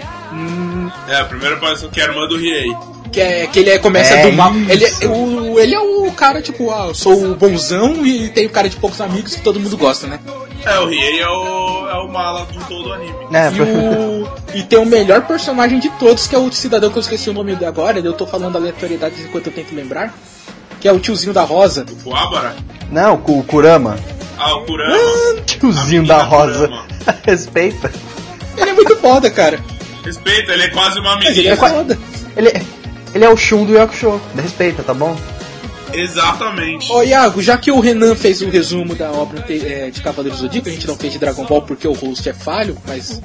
É, a primeira aparição que é a irmã do Riei. Que, é, que ele é, começa É do mal. Ele é, o, ele é o cara, tipo, ah, eu sou o bonzão e tem o cara de poucos amigos que todo mundo gosta, né? É, o Riei é o, é o mala de todo o anime. É, E, o, e tem o melhor personagem de todos, que é o cidadão que eu esqueci o nome dele agora, eu tô falando aleatoriedades enquanto eu tento lembrar. Que é o tiozinho da Rosa. O Kuwabara? Não, o Kurama. Ah, o Kurama. Tiozinho A da menina rosa. Kurama. (laughs) Respeita. Ele é muito foda, cara. Respeita, ele é quase uma Mas ele é menina. foda. Ele, ele é o Shun do Yakusho. Respeita, tá bom? Exatamente. Ô Iago, já que o Renan fez o resumo da obra é, de Cavaleiros do Zodíaco, a gente não fez de Dragon Ball porque o host é falho, mas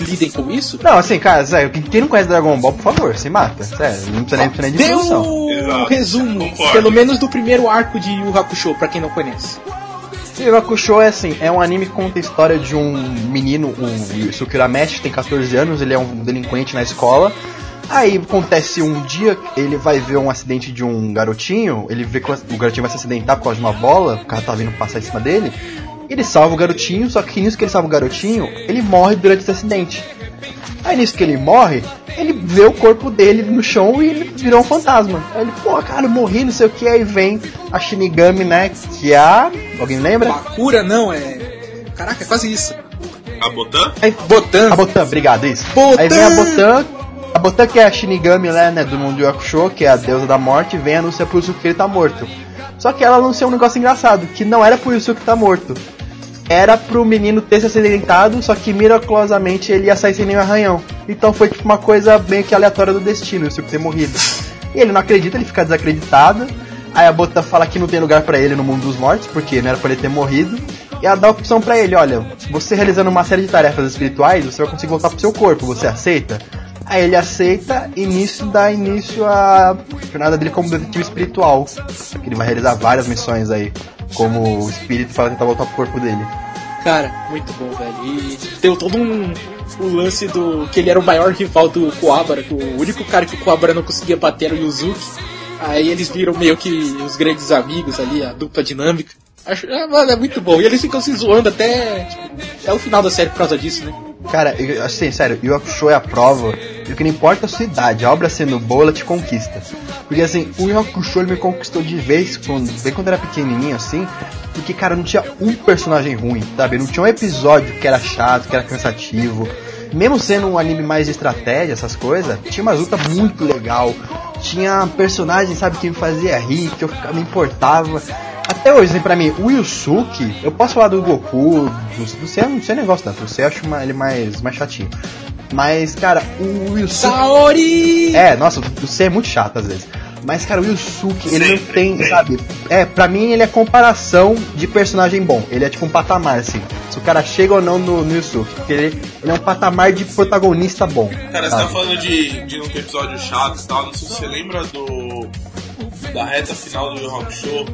lidem com isso. Não, assim, cara, sério, quem- não conhece Dragon Ball, por favor, se mata. Sério, não precisa nem, precisa nem de o Exato. resumo, Concordo. pelo menos do primeiro arco de Yu Hakusho, pra quem não conhece. Yu Hakusho é assim, é um anime que conta a história de um menino, o Yusuke Urameshi, tem 14 anos, ele é um delinquente na escola. Aí acontece um dia, ele vai ver um acidente de um garotinho, ele vê que o garotinho vai se acidentar por causa de uma bola, o cara tá vindo passar em cima dele. Ele salva o garotinho, só que nisso que ele salva o garotinho, ele morre durante esse acidente. Aí nisso que ele morre, ele vê o corpo dele no chão e ele virou um fantasma. Aí ele, pô, cara, eu morri, não sei o que, aí vem a Shinigami, né, que é a... Alguém lembra? Bakura não, é. Caraca, é quase isso. A Botan? Aí, Botan. a Botan, obrigado, isso. Botan! Aí vem a Botan, a Botan que é a Shinigami, né, do mundo Yakusho, que é a deusa da morte, vem anunciar pro Yusuke que ele tá morto. Só que ela anunciou um negócio engraçado, que não era pro Yusuke tá morto. Era pro menino ter se acidentado, só que miraculosamente ele ia sair sem nenhum arranhão. Então foi tipo uma coisa meio que aleatória do destino, o Yusuke ter morrido. E ele não acredita, ele fica desacreditado. Aí a Botan fala que não tem lugar pra ele no mundo dos mortos, porque não era pra ele ter morrido. E ela dá a opção pra ele, olha, você realizando uma série de tarefas espirituais, você vai conseguir voltar pro seu corpo, você aceita? Aí ele aceita e nisso dá início à jornada dele como detetive espiritual. Que ele vai realizar várias missões aí, como o espírito para tentar voltar pro corpo dele. Cara, muito bom, velho. E deu todo um. O lance do. que ele era o maior rival do Kuwabara, o único cara que o Kuwabara não conseguia bater era o Yuzuki. Aí eles viram meio que os grandes amigos ali, a dupla dinâmica. Acho, é, mano, é muito bom. E eles ficam se zoando até, tipo, até o final da série por causa disso, né? Cara, eu- assim, sério, Yu Hakusho é a prova de que não importa a sua idade, a obra sendo boa, ela te conquista. Porque assim, o Yu ele me conquistou de vez, quando, bem quando era pequenininho assim, porque, cara, não tinha um personagem ruim, sabe? Não tinha um episódio que era chato, que era cansativo. Mesmo sendo um anime mais de estratégia, essas coisas, tinha uma luta muito legal. Tinha personagem, sabe, que me fazia rir, que eu me importava. Até hoje, assim, pra mim, o Yusuke, eu posso falar do Goku, do, do Sei, não sei negócio tanto, você acho uma- ele mais, mais chatinho. Mas, cara, o Yusuke. Saori! É, nossa, o C é muito chato às vezes. Mas, cara, o Yusuke, ele não tem, tem. sabe? É, pra mim ele é comparação de personagem bom. Ele é tipo um patamar, assim. Se o cara chega ou não no, no Yusuke. Porque ele, ele é um patamar de protagonista bom. Cara, você sabe? tá falando de, de ter episódio chato e tal, não sei se você lembra do. da reta final do Yu Hakusho.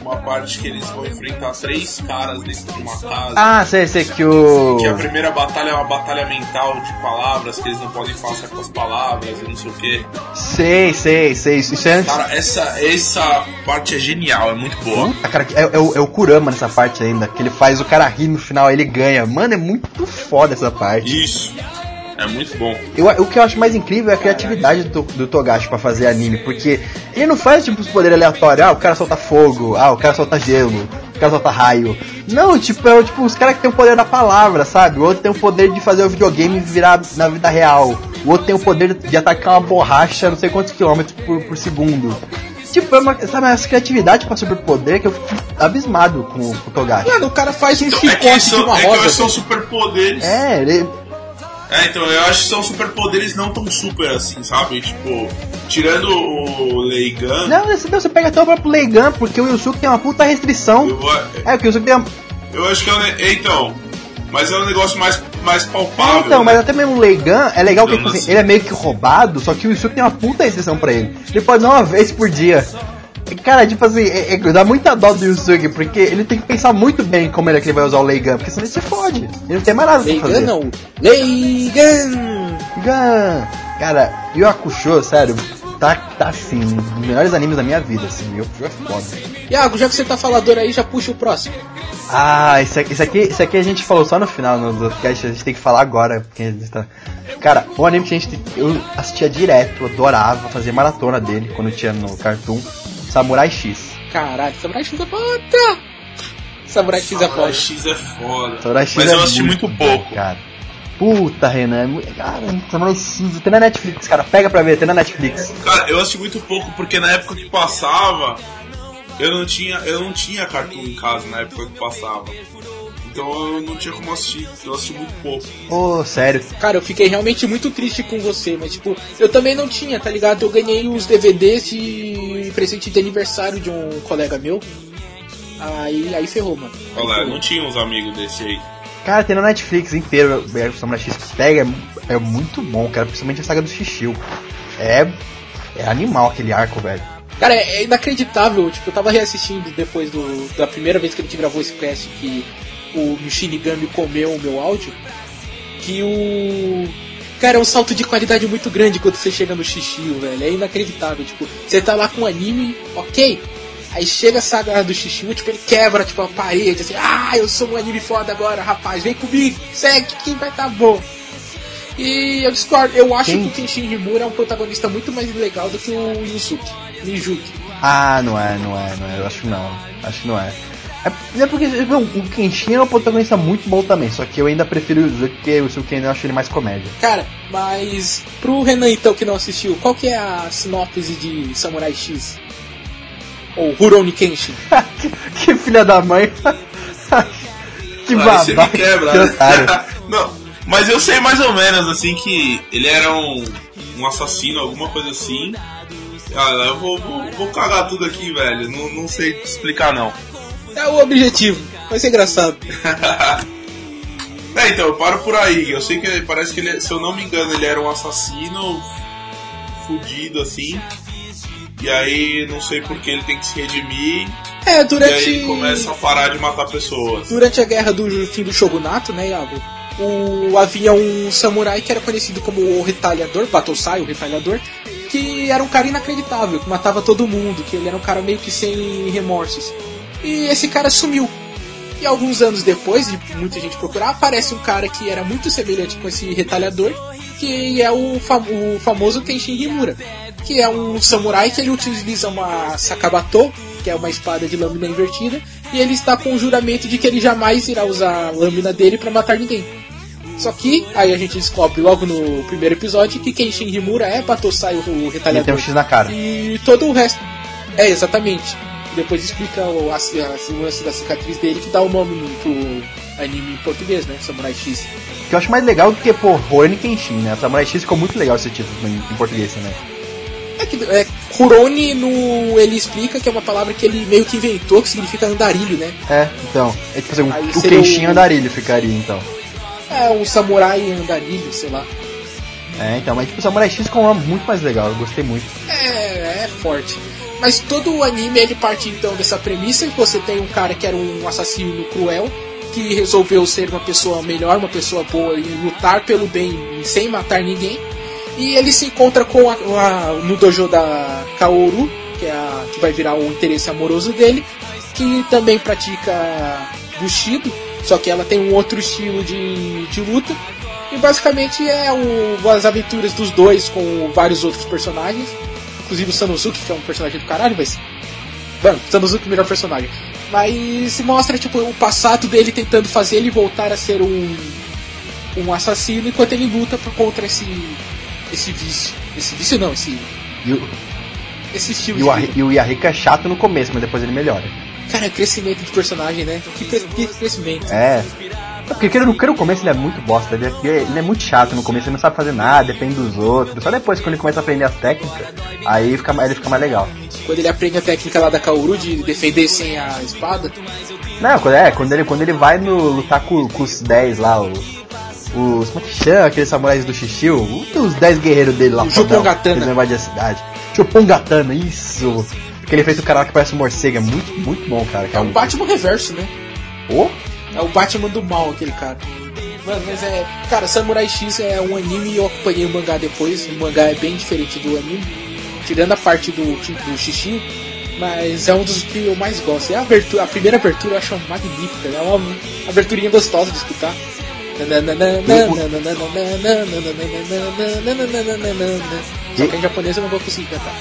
Uma parte que eles vão enfrentar três caras dentro de uma casa. Ah, sei, sei que o. Que a primeira batalha é uma batalha mental de palavras, que eles não podem falar certas palavras e não sei o que. Sei, sei, sei. Isso é. Cara, essa, essa parte é genial, é muito boa. Cara, é, é o, é o Kurama nessa parte ainda, que ele faz o cara rir no final, ele ganha. Mano, é muito foda essa parte. Isso. É muito bom. Eu, o que eu acho mais incrível é a criatividade do, do Togashi pra fazer anime, porque ele não faz tipo os poderes aleatórios, ah, o cara solta fogo, ah, o cara solta gelo, o cara solta raio. Não, tipo, é tipo os caras que tem o poder da palavra, sabe? O outro tem o poder de fazer o videogame virar na vida real. O outro tem o poder de atacar uma borracha não sei quantos quilômetros por, por segundo. Tipo, é uma, sabe, essa criatividade pra superpoder que eu fico abismado com, com o Togashi. Mano, o cara faz um É que, chicote de são, uma é que rosa. são superpoderes. É, ele, É, então eu acho que são superpoderes não tão super assim, sabe? Tipo, tirando o Leigan, Não, você, não, você pega até o próprio Leigan, porque o Yusuke tem uma puta restrição. eu, É, porque o Yusuke tem uma... eu acho que é um. ne- Então, mas é um negócio mais, mais palpável. Então, mas né? até mesmo o Leigan é legal que Então, assim, assim- ele é meio que roubado, só que o Yusuke tem uma puta restrição pra ele. Ele pode dar uma vez por dia. Cara, tipo assim, é- é- dá muita dó do Yusuke, porque ele tem que pensar muito bem como ele é que ele vai usar o Leigan, porque senão ele se fode. Ele não tem mais nada pra fazer. não. Leigan! Leigan! Cara, Yu Hakusho, sério, tá, tá assim, um dos melhores animes da minha vida, assim, Yu Hakusho é foda. Iago, já que você tá falador aí, já puxa o próximo. Ah, isso aqui, isso aqui, isso aqui a gente falou só no final no do podcast, a gente tem que falar agora, porque a gente tá... Cara, um anime que a gente eu assistia direto, adorava fazer maratona dele quando tinha no Cartoon, Samurai X. Caralho, Samurai X é foda! Samurai X é Samurai foda. X é foda. Samurai X mas é eu assisti muito, pouco. cara. Puta, Renan, é muito... Cara, Samurai X, tem na Netflix, cara, pega pra ver, tem na Netflix. Cara, eu assisti muito pouco porque na época que passava, eu não tinha, eu não tinha cartoon em casa na época que passava. Então eu não tinha como assistir, eu assisti muito pouco. Ô, sério, Cara, eu fiquei realmente muito triste com você, mas tipo, eu também não tinha, tá ligado? Eu ganhei os DVDs de presente de aniversário de um colega meu. Aí, aí ferrou, mano. Aí Olha lá, ferrou. não tinha uns amigos desse aí. Cara, tem na Netflix inteiro o Samurai X pega, é, é muito bom, cara, principalmente a saga do Xixiu. É, é animal aquele arco, velho. Cara, é é inacreditável. Tipo, eu tava reassistindo depois do, da primeira vez que a gente gravou esse cast que o Shinigami comeu o meu áudio. Que o. Cara, é um salto de qualidade muito grande quando você chega no Xixio, velho. É inacreditável. Tipo, você tá lá com o anime, ok. Aí chega a saga do Xixio, tipo, ele quebra tipo, a parede, assim, ah, eu sou um anime foda agora, rapaz, vem comigo, segue que vai tá bom. E eu discordo, eu acho Quem? que o Kenshin Himura é um protagonista muito mais legal do que o Yusuke, Nijuki. Ah, não é, não é, não é, eu acho que não. Acho que não é. É, é porque bom, o Kenshin é um protagonista muito bom também, só que eu ainda prefiro o Yuzuki, porque o Suken eu acho ele mais comédia. Cara, mas pro Renan então que não assistiu, qual que é a sinopse de Samurai X? Ou Rurouni Kenshin? (laughs) que, que filha da mãe. (laughs) que você me babaca, quebra, que né? (laughs) não, mas eu sei mais ou menos assim que ele era um, um assassino, alguma coisa assim. Ah, eu vou, vou, vou cagar tudo aqui, velho. Não, não sei explicar não. É o objetivo, vai ser engraçado. (laughs) É, então, eu paro por aí. Eu sei que parece que ele, se eu não me engano, ele era um assassino fudido assim. E aí, não sei por que ele tem que se redimir. É, E aí durante. ele começa a parar de matar pessoas. Durante a guerra do fim do Shogunato, né, Iago? O, havia um samurai que era conhecido como o Retalhador, Batosai, o Retalhador, que era um cara inacreditável, que matava todo mundo, que ele era um cara meio que sem remorsos. E esse cara sumiu. E alguns anos depois, de muita gente procurar, aparece um cara que era muito semelhante com esse retalhador, que é o, fam o famoso Kenshin Himura, que é um samurai que ele utiliza uma sakabato, que é uma espada de lâmina invertida, e ele está com o juramento de que ele jamais irá usar a lâmina dele para matar ninguém. Só que, aí a gente descobre logo no primeiro episódio que Kenshin Himura é Batosai, o Ele tem retalhador. um X na cara. E todo o resto. É, exatamente. Depois explica o, a, a, o lance da cicatriz dele que dá o nome no, pro anime em português, né? Samurai X. Que eu acho mais legal do que, pô, Rurouni Kenshin, né? Samurai X ficou muito legal esse título em, em português também. É que é, Kuroni no. ele explica que é uma palavra que ele meio que inventou, que significa andarilho, né? É, então. É tipo assim, Aí o Kenshin o- andarilho ficaria, então. É um samurai andarilho, sei lá. É, então, mas tipo, Samurai X ficou um muito mais legal, eu gostei muito. É, é forte. Mas todo o anime ele parte então dessa premissa que você tem um cara que era um assassino cruel que resolveu ser uma pessoa melhor, uma pessoa boa e lutar pelo bem sem matar ninguém. E ele se encontra com a, a, no dojo da Kaoru, que é a que vai virar o interesse amoroso dele, que também pratica Bushido, só que ela tem um outro estilo de, de luta. E basicamente é o, as aventuras dos dois com vários outros personagens. Inclusive o Sanosuke, que é um personagem do caralho, mas. Mano, Sanosuke é o melhor personagem. Mas mostra tipo, o passado dele tentando fazer ele voltar a ser um, um assassino enquanto ele luta contra esse, esse vício. Esse vício não, esse. O, esse estilo e de o, e Yahiko é chato no começo, mas depois ele melhora. Cara, crescimento de personagem, né? Que, que crescimento. É. É Porque aquele no, começo ele é muito bosta, ele é, ele é muito chato no começo, ele não sabe fazer nada, depende dos outros. Só depois, quando ele começa a aprender as técnicas, aí fica, ele fica mais legal. Quando ele aprende a técnica lá da Kaoru de defender sem a espada. Não, quando, é, quando ele, quando ele vai no, lutar com, com os 10 lá, os. Os. Como é que chama? Aqueles samurais do Shishio? Os 10 guerreiros dele lá. Chupongatana. Eles invadem a cidade. Chupongatana, isso! Aquele feito cara que parece um morcego, é muito, muito bom, cara. É é um. Batman reverso, né? Oh, É o Batman do mal, aquele cara. Mano, mas é. Cara, Samurai X é um anime e eu acompanhei o mangá depois. O mangá é bem diferente do anime. Tirando a parte do, do xixi. Mas é um dos que eu mais gosto. E a, abertura, a primeira abertura eu acho magnífica. É uma aberturinha gostosa de escutar. Só que em japonês eu não vou conseguir cantar.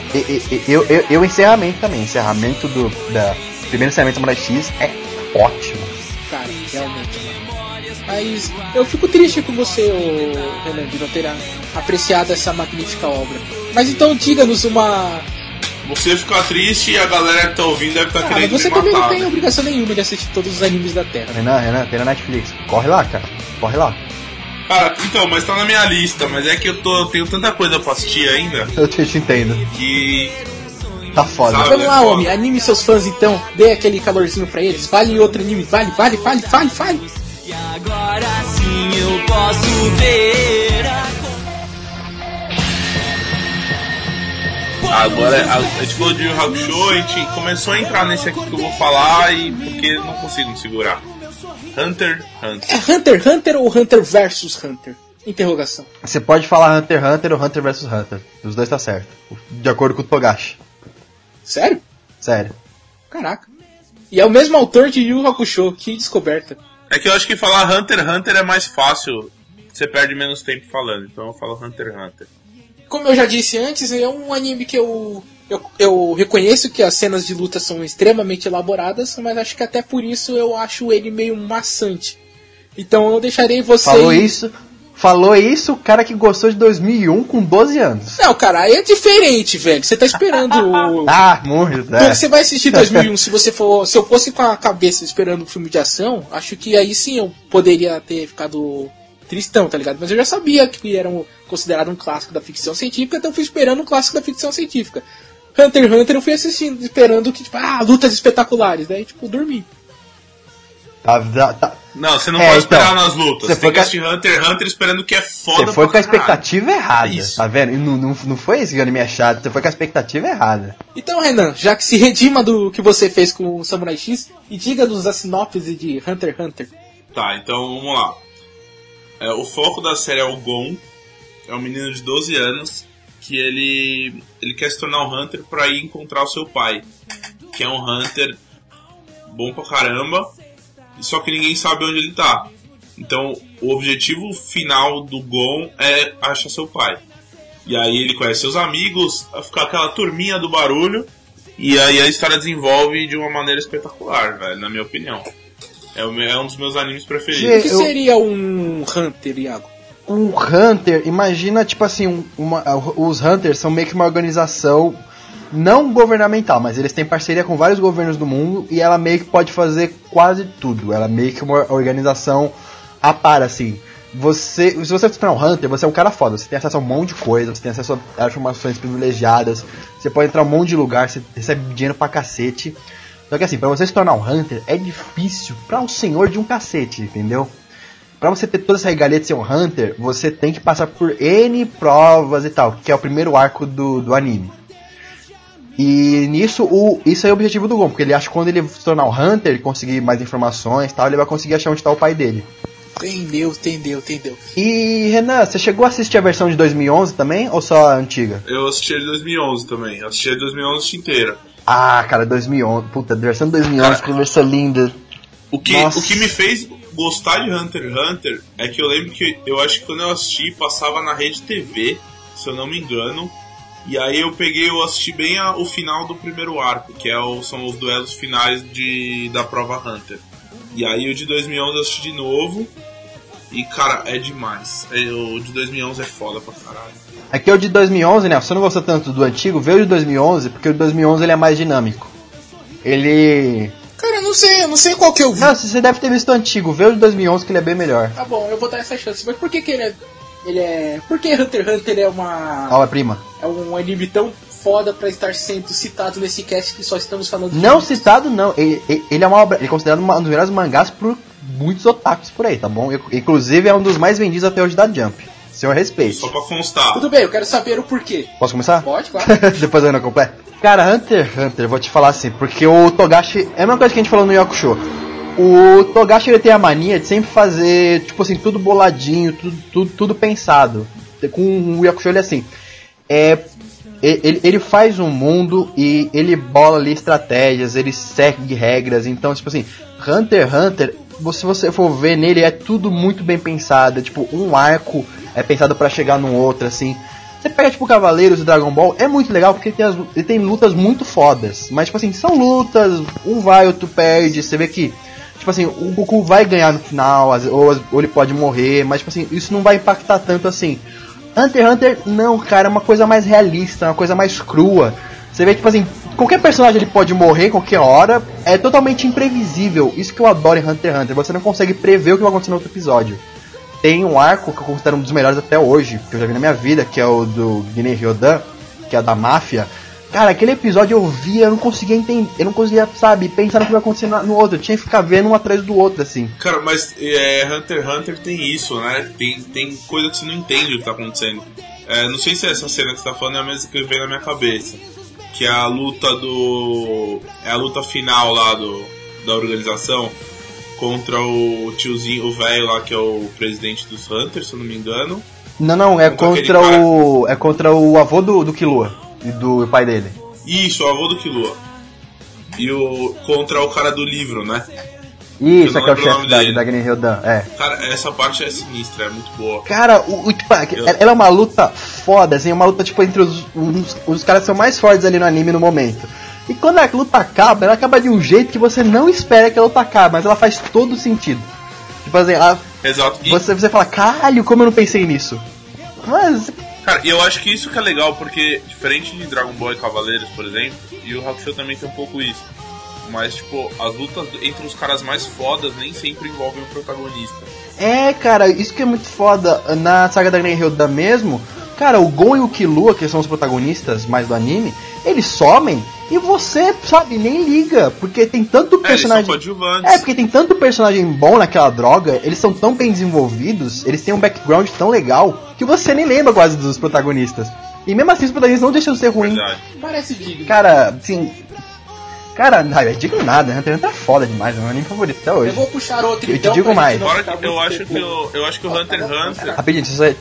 e, o encerramento também. Encerramento do. Da, primeiro encerramento do Samurai X é ótimo. Cara, realmente, mano. Mas eu fico triste com você, ô, Renan, de não ter apreciado essa magnífica obra. Mas então diga-nos uma. Você ficar triste e a galera que tá ouvindo deve estar Ah, mas querendo você me também não matar. tem né? obrigação nenhuma de assistir todos os animes da Terra. Renan, Renan, tem na Netflix. Corre lá, cara. Corre lá. Cara, então, mas tá na minha lista, mas é que eu tô, eu tenho tanta coisa pra assistir ainda Eu te, te entendo. que. Tá foda. Sabe? Vamos lá, foda. homem, anime seus fãs então. Dê aquele calorzinho pra eles. Vale outro anime, vale, vale, vale, vale, vale, vale. Agora sim eu posso ver a Agora, a, a gente falou de Yu Hakusho, a gente começou a entrar nesse aqui que eu vou falar e porque não consigo me segurar. Hunter x Hunter. É Hunter x Hunter ou Hunter versus Hunter? Interrogação. Você pode falar Hunter x Hunter ou Hunter vs Hunter. Os dois tá certo. De acordo com o Togashi. Sério? Sério. Caraca. E é o mesmo autor de Yu Hakusho, que descoberta. É que eu acho que falar Hunter x Hunter é mais fácil, você perde menos tempo falando, então eu falo Hunter x Hunter. Como eu já disse antes, é um anime que eu, eu, eu reconheço que as cenas de luta são extremamente elaboradas, mas acho que até por isso eu acho ele meio maçante. Então eu deixarei você. Falou isso. Falou isso o cara que gostou de 2001 com 12 anos. Não, cara, aí é diferente, velho. Você tá esperando. (laughs) o- Ah, muito, né? Você vai assistir 2001 se você for. Se eu fosse com a cabeça esperando um filme de ação, acho que aí sim eu poderia ter ficado tristão, tá ligado? Mas eu já sabia que era um, considerado um clássico da ficção científica, então eu fui esperando um clássico da ficção científica. Hunter x Hunter eu fui assistindo, esperando que, tipo, ah, lutas espetaculares. Daí, tipo, dormi. Tá, tá, tá. Não, você não É, pode esperar então, nas lutas. você Você foi tem que com a- assistir Hunter x Hunter esperando que é foda Você foi com a caralho. expectativa errada, Isso. tá vendo? E não, não, não foi esse anime é chato, você foi com a expectativa errada. Então, Renan, já que se redima do que você fez com o Samurai X, e diga-nos a sinopse de Hunter x Hunter. Tá, então vamos lá. É, o foco da série é o Gon, é um menino de 12 anos que ele, ele quer se tornar um Hunter pra ir encontrar o seu pai, que é um Hunter bom pra caramba, só que ninguém sabe onde ele tá. Então o objetivo final do Gon é achar seu pai. E aí ele conhece seus amigos, fica aquela turminha do barulho, e aí a história desenvolve de uma maneira espetacular, velho, na minha opinião. É, é um dos meus animes preferidos. O que seria um Hunter, Iago? Um Hunter, imagina tipo assim, um- uma, os Hunters são meio que uma organização não governamental, mas eles têm parceria com vários governos do mundo e ela meio que pode fazer quase tudo. Ela é meio que uma organização a par, assim. Você, se você tornar um Hunter, você é um cara foda. Você tem acesso a um monte de coisa, você tem acesso a informações privilegiadas, você pode entrar um monte de lugar, você recebe dinheiro pra cacete. Só que assim, pra você se tornar um Hunter, é difícil pra um senhor de um cacete, entendeu? Pra você ter toda essa regalia de ser um Hunter, você tem que passar por N provas e tal, que é o primeiro arco do, do anime. E nisso, o, isso é o objetivo do Gon, porque ele acha que quando ele se tornar o Hunter, conseguir mais informações e tal, ele vai conseguir achar onde tá o pai dele. Entendeu, entendeu, entendeu. E Renan, você chegou a assistir a versão de 2011 também ou só a antiga? Eu assisti a de 2011 também. Eu assisti a de 2011 inteira. Ah, cara, 2011. Puta, a versão de 2011 que versão linda. O que, Nossa. o que me fez gostar de Hunter x Hunter é que eu lembro que eu acho que quando eu assisti passava na rede TV, se eu não me engano. E aí eu peguei, eu assisti bem a- o final do primeiro arco, que é o- são os duelos finais de, da prova Hunter. E aí o de 2011 eu assisti de novo. E cara, é demais. É, o de 2011 é foda pra caralho. Aqui é o de 2011, né? Você não gostou tanto do antigo, vê o de 2011, porque o de 2011 ele é mais dinâmico. Ele. Cara, eu não sei, eu não sei qual que eu vi. Não, você deve ter visto o antigo, vê o de 2011 que ele é bem melhor. Tá bom, eu vou dar essa chance. Mas por que que ele é... Ele é... Por que Hunter x Hunter é uma... Obra-prima. É um anime tão foda pra estar sendo citado nesse cast que só estamos falando de Não animes? citado, não. Ele, ele- ele é uma obra. Ele é considerado uma- um dos melhores mangás por muitos otakus por aí, tá bom? Inclusive é um dos mais vendidos até hoje da Jump. Seu respeito. Só pra constar. Tudo bem, eu quero saber o porquê. Posso começar? Pode, claro. (laughs) Depois eu não completo. Cara, Hunter x Hunter, vou te falar assim, porque o Togashi. É a mesma coisa que a gente falou no Yakusho. O Togashi ele tem a mania de sempre fazer, tipo assim, tudo boladinho, tudo, tudo, tudo pensado. Com o Yakusho ele é assim. É. Ele, ele faz um mundo e ele bola ali estratégias, ele segue regras. Então, tipo assim, Hunter x Hunter, se você for ver nele, é tudo muito bem pensado. É, tipo, um arco é pensado pra chegar num outro, assim. Você pega, tipo, Cavaleiros e Dragon Ball, é muito legal porque tem, as- ele tem lutas muito fodas. Mas, tipo assim, são lutas, um vai, outro perde. Você vê que, tipo assim, o Goku vai ganhar no final, ou, ou ele pode morrer, mas, tipo assim, isso não vai impactar tanto assim. Hunter x Hunter, não, cara, é uma coisa mais realista, uma coisa mais crua. Você vê, tipo assim, qualquer personagem ele pode morrer qualquer hora, é totalmente imprevisível. Isso que eu adoro em Hunter x Hunter, você não consegue prever o que vai acontecer no outro episódio. Tem um arco que eu considero um dos melhores até hoje, que eu já vi na minha vida, que é o do Guiné Ryodan, que é da máfia. Cara, aquele episódio eu via, eu não conseguia entender, eu não conseguia, sabe, pensar no que vai acontecer no outro. Eu tinha que ficar vendo um atrás do outro, assim. Cara, mas é, Hunter x Hunter tem isso, né? Tem, tem coisa que você não entende o que tá acontecendo. É, não sei se essa cena que você tá falando é a mesma que veio na minha cabeça. Que é a luta do. É a luta final lá do, da organização contra o tiozinho, o velho lá que é o presidente dos Hunters, se eu não me engano. Não, não, é Contra contra o. É contra o avô do, do Killua e do pai dele. Isso, o avô do Killua. E o. contra o cara do livro, né? Isso, aqui não é o chefe da, da Guiné Ryodan, é. Cara, essa parte é sinistra, é muito boa. Cara, o, o- tipo, Eu- ela é uma luta foda, assim, é uma luta tipo entre os, os, os caras que são mais fortes ali no anime no momento. E quando a luta acaba, ela acaba de um jeito que você não espera que a luta acabe, mas ela faz todo sentido. Tipo assim, ela- Exato. E- você, você fala, caralho, como eu não pensei nisso? Mas, Cara, e eu acho que isso que é legal, porque diferente de Dragon Ball e Cavaleiros, por exemplo, e o Hakusho também tem um pouco isso. Mas, tipo, as lutas entre os caras mais fodas nem sempre envolvem o protagonista. é, cara, isso que é muito foda. Na saga da Guiné Ryodan mesmo, cara, o Gon e o Killua, que são os protagonistas mais do anime, eles somem e você, sabe, nem liga, porque tem tanto É, personagem... coadjuvantes. É, porque tem tanto personagem bom naquela droga, eles são tão bem desenvolvidos, eles têm um background tão legal, que você nem lembra quase dos protagonistas. E mesmo assim, os protagonistas não deixam de ser ruins. Verdade. Parece digno. Cara, assim. Cara, ai, é digno nada, Hunter x Hunter é foda demais, é meu anime favorito até Eu hoje. vou puxar outro Eu te então, digo mais. não eu acho que o, eu acho que o Hunter x Hunter. Rapidinho, isso é.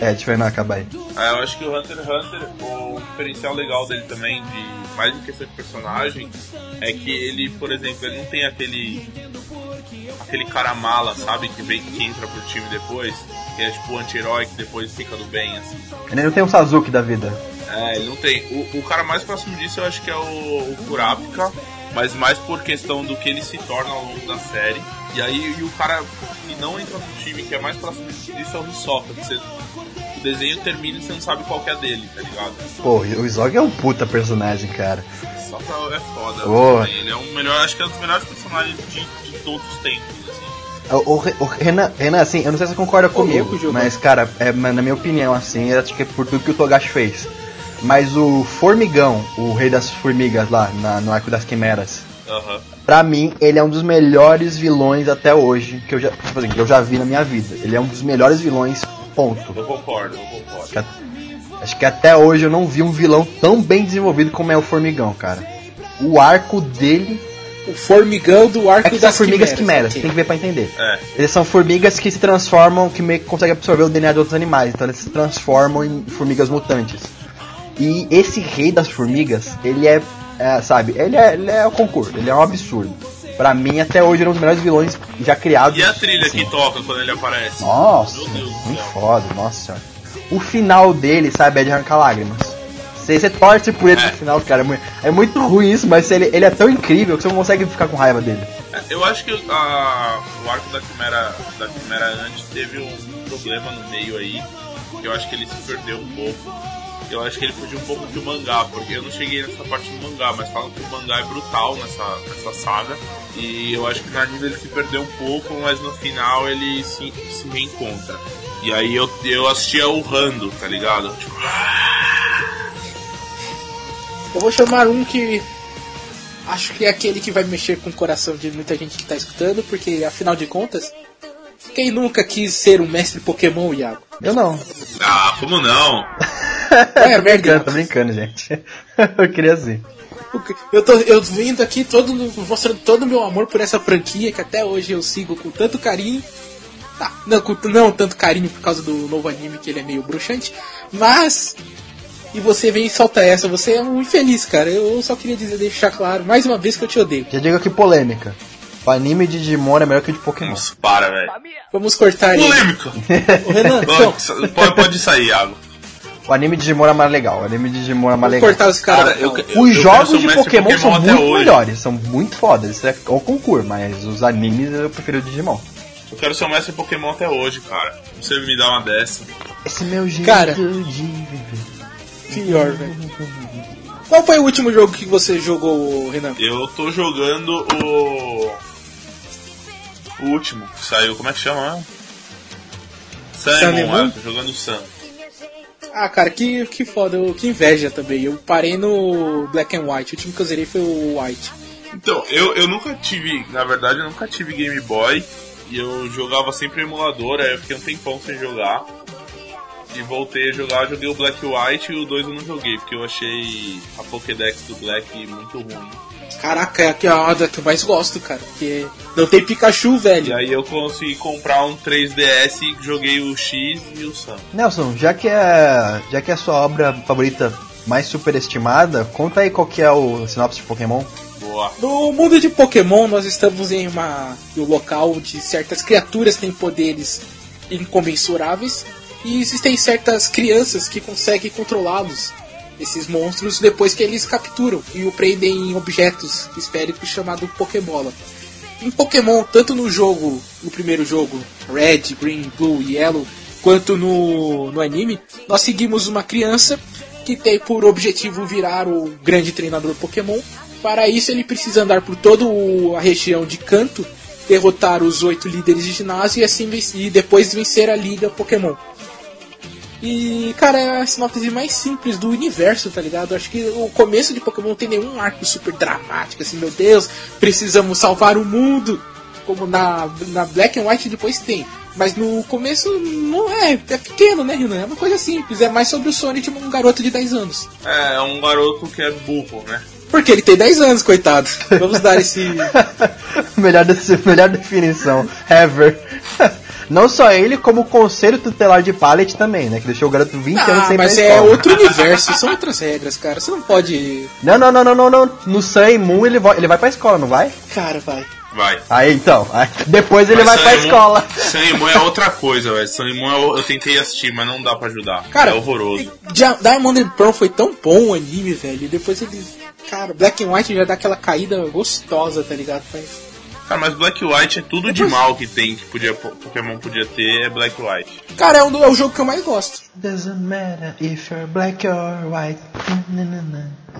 É, eu não acabar aí. é, eu acho que o Hunter x Hunter, o diferencial legal dele também, de mais em questão de personagem, é que ele, por exemplo, ele não tem aquele. aquele cara mala, sabe? Que vem que entra pro time depois, que é tipo o anti-herói que depois fica do bem, assim. Ele não tem um Sasuke da vida. É, ele não tem. O, o cara mais próximo disso eu acho que é o, o Kurapika, mas mais por questão do que ele se torna ao longo da série. E aí e o cara que não entra no time, que é mais próximo disso é o Hisoka. que Você, desenho termina e você não sabe qual que é dele, tá ligado? Pô, o Zog é um puta personagem, cara. Hisoka é foda. Boa. também. Ele é um melhor, acho que é um dos melhores personagens de, de todos os tempos, assim. O, o, o Renan, Renan, assim, eu não sei se você concorda comigo, louco, mas, cara, é, na minha opinião, assim, eu acho que é por tudo que o Togashi fez. Mas o Formigão, o rei das formigas lá, na- no arco das quimeras, Aham. Pra mim, ele é um dos melhores vilões até hoje que eu já, tipo assim, que eu já vi na minha vida. Ele é um dos melhores vilões, ponto. Eu concordo, eu concordo. Acho que até hoje eu não vi um vilão tão bem desenvolvido como é o Formigão, cara. O arco dele O formigão do arco é que são das formigas quimeras. quimeras, tem que ver pra entender. É. Eles são formigas que se transformam, que meio que conseguem absorver o DNA de outros animais, então eles se transformam em formigas mutantes. E esse rei das formigas, ele é, é, sabe, ele é, ele é o concurso, ele é um absurdo. Pra mim, até hoje, é um dos melhores vilões já criados. E a trilha assim. que toca quando ele aparece? Nossa, muito foda, nossa senhora. O final dele, sabe, é de arrancar lágrimas. Você, você torce por ele É. no final, cara. É muito, é muito ruim isso, mas ele, ele é tão incrível que você não consegue ficar com raiva dele. É, Eu acho que a- o arco da Quimera, da Quimera antes teve um problema no meio aí, eu acho que ele se perdeu um pouco. Eu acho que ele fugiu um pouco do mangá, porque eu não cheguei nessa parte do mangá, mas falam que o mangá é brutal nessa, nessa saga. E eu acho que no anime ele se perdeu um pouco, mas no final ele se, se reencontra. E aí eu, eu assistia o Rando, tá ligado? Tipo, Eu vou chamar um que acho que é aquele que vai mexer com o coração de muita gente que tá escutando, porque afinal de contas, quem nunca quis ser um mestre Pokémon, Iago? Eu não. ah, como não? (laughs) (laughs) É, tô brincando, tô brincando, gente. (laughs) eu queria ser. Eu tô eu vindo aqui todo mostrando todo o meu amor por essa franquia que até hoje eu sigo com tanto carinho. Tá, não, com, não tanto carinho por causa do novo anime que ele é meio bruxante, mas e você vem e solta essa, você é um infeliz, cara. Eu só queria dizer, deixar claro mais uma vez que eu te odeio. Já digo aqui polêmica. O anime de Digimon é melhor que o de Pokémon. Nossa, para, velho. Vamos cortar aí. Polêmico! Ô, Renan, então, Pode, pode, pode sair, Iago. O anime de Digimon é mais legal. O anime de Digimon é mais legal. cortar os. Cara, eu, eu- Os eu jogos de mestre Pokémon, são muito hoje. melhores, são muito fodas. Isso é o concurso, mas os animes eu prefiro o Digimon. Eu quero ser um mestre Pokémon até hoje, cara. Você me dá uma dessa. Esse é meu jeito Cara. de viver. Pior, velho. Qual foi o último jogo que você jogou, Renan? Eu tô jogando o. O último que saiu, como é que chama? né? Sun Sun Moon? é, tô jogando Sun. Ah, cara, que, que foda, que inveja também. Eu parei no Black and White, o último que eu zerei foi o White. Então, eu, eu nunca tive, na verdade, eu nunca tive Game Boy. E eu jogava sempre em emulador, aí eu fiquei um tempão sem jogar. E voltei a jogar, joguei o Black e White e o 2 eu não joguei, porque eu achei a Pokédex do Black muito ruim. Caraca, é que é a da que eu mais gosto, cara. Porque não tem Pikachu, E velho. aí eu consegui comprar um 3DS e joguei o X e o Sun. Nelson, já que é já que é a sua obra favorita mais superestimada, conta aí qual que é o sinopse de Pokémon. Boa. No mundo de Pokémon, nós estamos em uma em um local onde certas criaturas têm poderes incomensuráveis e existem certas crianças que conseguem controlá-los, esses monstros, depois que eles capturam e o prendem em objetos esféricos chamado Pokébola. Em Pokémon, tanto no jogo, no primeiro jogo, Red, Green, Blue e Yellow, quanto no, no anime, nós seguimos uma criança que tem por objetivo virar o grande treinador Pokémon. Para isso, ele precisa andar por toda a região de Canto, derrotar os oito líderes de ginásio e assim e depois vencer a Liga Pokémon. E, cara, é a sinopse mais simples do universo, tá ligado? Acho que o começo de Pokémon não tem nenhum arco super dramático, assim, meu Deus, precisamos salvar o mundo. Como na, na Black and White depois tem. Mas no começo não é, é pequeno, né, Renan? É uma coisa simples, é mais sobre o Sonic de um garoto de 10 anos. É, é um garoto que é burro, né? Porque ele tem 10 anos, coitado. Vamos dar esse. (laughs) melhor, desse- melhor definição ever. (laughs) Não só ele, como o conselho tutelar de Pallet também, né? Que deixou o garoto 20 anos Ah, sem ir mas pra é escola. outro universo, são outras regras, cara. Você não pode. Não, não, não, não, não, não. No Sun e Moon ele, vai- ele vai pra escola, não vai? Cara, vai. Vai. Aí então, aí, depois ele vai Mas pra Sun e Moon- escola. Sun e Moon é outra coisa, velho. Sun e Moon eu, eu tentei assistir, mas não dá pra ajudar. Cara, é horroroso. Dia- Diamond and Pearl foi tão bom o anime, velho. E depois eles. Cara, Black and White já dá aquela caída gostosa, tá ligado? Mas- Cara, mas Black White é tudo de mal que tem, que podia, Pokémon podia ter, é Black White. Cara, é, um, do- é o jogo que eu mais gosto. Doesn't matter if you're black or white.